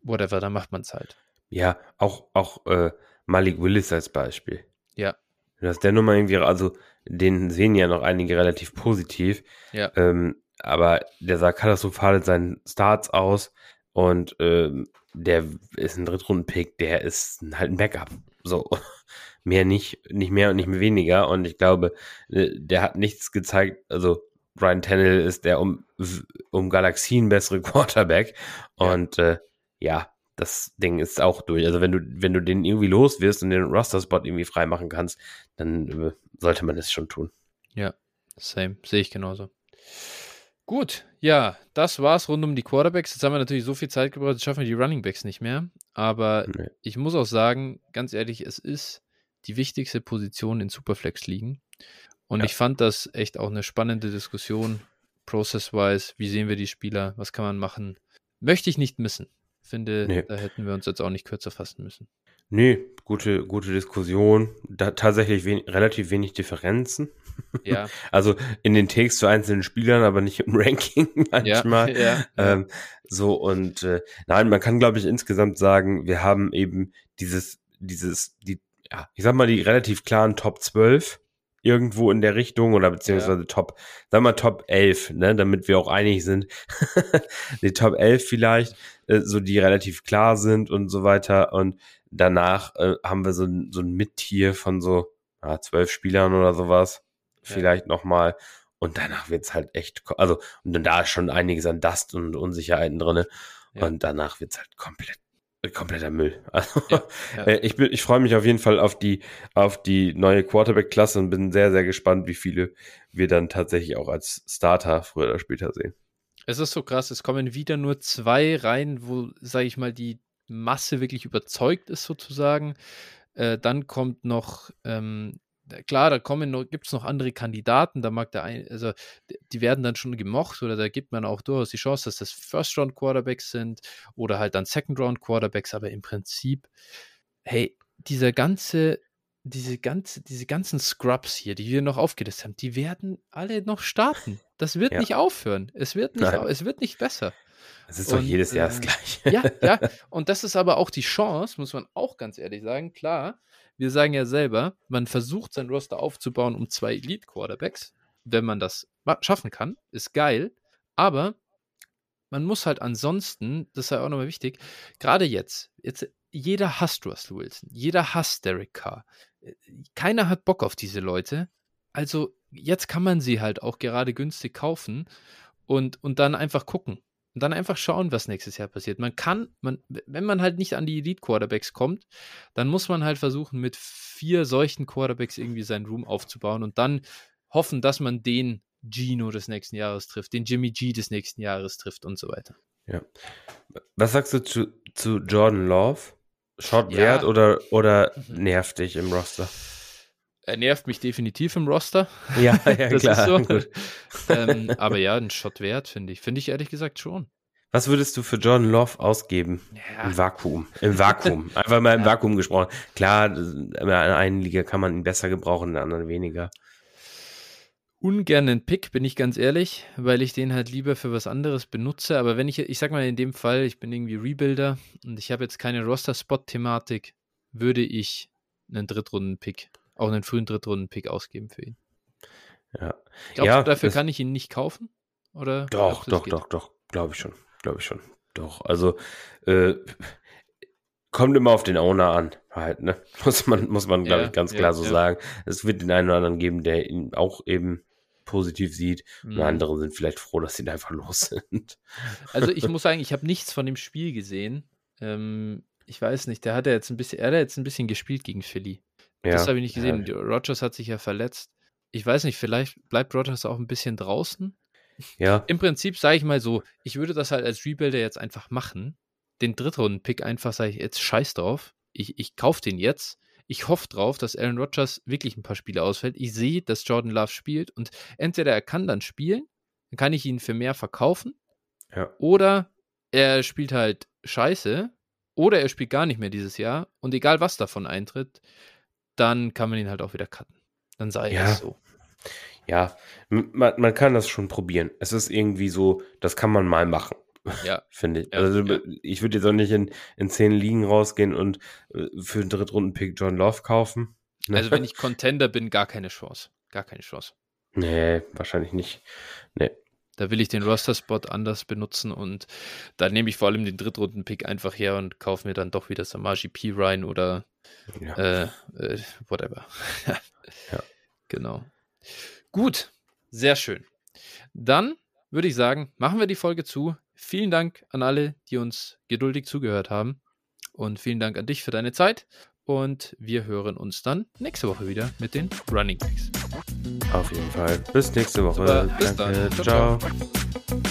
Whatever, dann macht man es halt. Ja, auch, auch äh, Malik Willis als Beispiel. Ja. Dass der Nummer irgendwie, also den sehen ja noch einige relativ positiv. Ja. Ähm, aber der sah katastrophal in seinen Starts aus und ähm, der ist ein Drittrunden-Pick, der ist halt ein Backup. So. Mehr nicht, nicht mehr und nicht mehr weniger. Und ich glaube, äh, der hat nichts gezeigt, also Ryan Tannehill ist der um, um Galaxien bessere Quarterback. Und. Äh, ja, das Ding ist auch durch. Also wenn du, wenn du den irgendwie los wirst und den Roster-Spot irgendwie freimachen kannst, dann äh, sollte man das schon tun. Ja, same. Sehe ich genauso. Gut, ja, das war's rund um die Quarterbacks. Jetzt haben wir natürlich so viel Zeit gebraucht, jetzt schaffen wir die Running Backs nicht mehr. Aber nee. ich muss auch sagen, ganz ehrlich, es ist die wichtigste Position in Superflex liegen. Und ja. ich fand das echt auch eine spannende Diskussion, process-wise. Wie sehen wir die Spieler? Was kann man machen? Möchte ich nicht missen. Finde, nee. da hätten wir uns jetzt auch nicht kürzer fassen müssen. Nee, gute, gute Diskussion. Da tatsächlich wen relativ wenig Differenzen. Ja. Also in den Takes zu einzelnen Spielern, aber nicht im Ranking manchmal. Ja, ja, ähm, so und äh, nein, man kann, glaube ich, insgesamt sagen, wir haben eben dieses, dieses, die, ja, ich sag mal, die relativ klaren Top 12 irgendwo in der Richtung oder beziehungsweise ja. Top, sagen wir Top 11, ne, damit wir auch einig sind. die Top 11 vielleicht, äh, so die relativ klar sind und so weiter. Und danach äh, haben wir so, so ein Mittier von so ja, zwölf Spielern oder sowas. Ja. Vielleicht nochmal. Und danach wird's halt echt, also, und dann da ist schon einiges an Dust und Unsicherheiten drinne. Ja. Und danach wird's halt komplett kompletter Müll. Also, ja, ja. Äh, ich, bin, ich freue mich auf jeden Fall auf die, auf die neue Quarterback-Klasse und bin sehr, sehr gespannt, wie viele wir dann tatsächlich auch als Starter früher oder später sehen. Es ist so krass, es kommen wieder nur zwei rein, wo, sage ich mal, die Masse wirklich überzeugt ist, sozusagen. Äh, dann kommt noch ähm, klar, da kommen noch, gibt es noch andere Kandidaten, da mag der ein, also die werden dann schon gemocht oder da gibt man auch durchaus die Chance, dass das First-Round-Quarterbacks sind oder halt dann Second-Round-Quarterbacks, aber im Prinzip, hey, dieser ganze, diese ganze, diese ganzen Scrubs hier, die wir noch aufgelistet haben, die werden alle noch starten. Das wird ja. nicht aufhören. Es wird nicht, es wird nicht besser. Es ist und, doch jedes Jahr das äh, Gleiche. Ja, ja. Und das ist aber auch die Chance, muss man auch ganz ehrlich sagen. Klar, wir sagen ja selber, man versucht sein Roster aufzubauen um zwei Elite-Quarterbacks. Wenn man das schaffen kann, ist geil. Aber man muss halt ansonsten, das ja auch nochmal wichtig, gerade jetzt, jetzt, jeder hasst Russell Wilson, jeder hasst Derek Carr. Keiner hat Bock auf diese Leute. Also jetzt kann man sie halt auch gerade günstig kaufen und, und dann einfach gucken. Und dann einfach schauen, was nächstes Jahr passiert. Man kann, man, wenn man halt nicht an die Elite-Quarterbacks kommt, dann muss man halt versuchen, mit vier solchen Quarterbacks irgendwie seinen Room aufzubauen und dann hoffen, dass man den Gino des nächsten Jahres trifft, den Jimmy G des nächsten Jahres trifft und so weiter. Ja. Was sagst du zu, zu Jordan Love? Shot ja. wert oder, oder mhm. nervt dich im Roster? Er nervt mich definitiv im Roster. Ja, ja das klar. Ist so. ähm, aber ja, ein Shot wert, finde ich. Finde ich ehrlich gesagt schon. Was würdest du für Jordan Love ausgeben? Ja. Im Vakuum. Im Vakuum. Einfach mal im ja. Vakuum gesprochen. Klar, in einer Liga kann man ihn besser gebrauchen, in der anderen weniger. Ungern einen Pick, bin ich ganz ehrlich, weil ich den halt lieber für was anderes benutze. Aber wenn ich, ich sag mal in dem Fall, ich bin irgendwie Rebuilder und ich habe jetzt keine Roster-Spot-Thematik, würde ich einen Drittrunden-Pick auch einen frühen Drittrunden-Pick ausgeben für ihn. Ja. Glaubst ja, du, dafür kann ich ihn nicht kaufen? Oder doch, doch, doch, doch, glaube ich schon. Glaube ich schon. Doch. Also äh, kommt immer auf den Owner an, halt, ne? Muss man, muss man, glaube ja, ich, ganz klar ja, so ja. sagen. Es wird den einen oder anderen geben, der ihn auch eben positiv sieht. Mhm. Und andere sind vielleicht froh, dass sie da einfach los sind. Also ich muss sagen, ich habe nichts von dem Spiel gesehen. Ähm, ich weiß nicht, der hat ja jetzt ein bisschen, er hat jetzt ein bisschen gespielt gegen Philly. Ja, das habe ich nicht gesehen. Ja. Rogers hat sich ja verletzt. Ich weiß nicht, vielleicht bleibt Rogers auch ein bisschen draußen. Ja. Im Prinzip sage ich mal so, ich würde das halt als Rebuilder jetzt einfach machen. Den Drittrunden-Pick einfach sage ich jetzt scheiß drauf. Ich, ich kaufe den jetzt. Ich hoffe drauf, dass Aaron Rodgers wirklich ein paar Spiele ausfällt. Ich sehe, dass Jordan Love spielt und entweder er kann dann spielen, dann kann ich ihn für mehr verkaufen. Ja. Oder er spielt halt scheiße. Oder er spielt gar nicht mehr dieses Jahr. Und egal was davon eintritt, dann kann man ihn halt auch wieder cutten. Dann sei ja. es so. Ja, man, man kann das schon probieren. Es ist irgendwie so, das kann man mal machen. Ja. Finde ich. Ja, also ja. ich würde jetzt auch nicht in, in zehn Ligen rausgehen und äh, für den Drittrunden-Pick John Love kaufen. Ne? Also wenn ich Contender bin, gar keine Chance. Gar keine Chance. Nee, wahrscheinlich nicht. Nee. Da will ich den Roster-Spot anders benutzen und da nehme ich vor allem den Drittrunden-Pick einfach her und kaufe mir dann doch wieder Samaji P. Ryan oder ja. äh, äh, whatever. ja. Genau. Gut, sehr schön. Dann würde ich sagen, machen wir die Folge zu. Vielen Dank an alle, die uns geduldig zugehört haben. Und vielen Dank an dich für deine Zeit. Und wir hören uns dann nächste Woche wieder mit den Running Backs. Auf jeden Fall. Bis nächste Woche. Bis Danke. dann. ciao. ciao. ciao.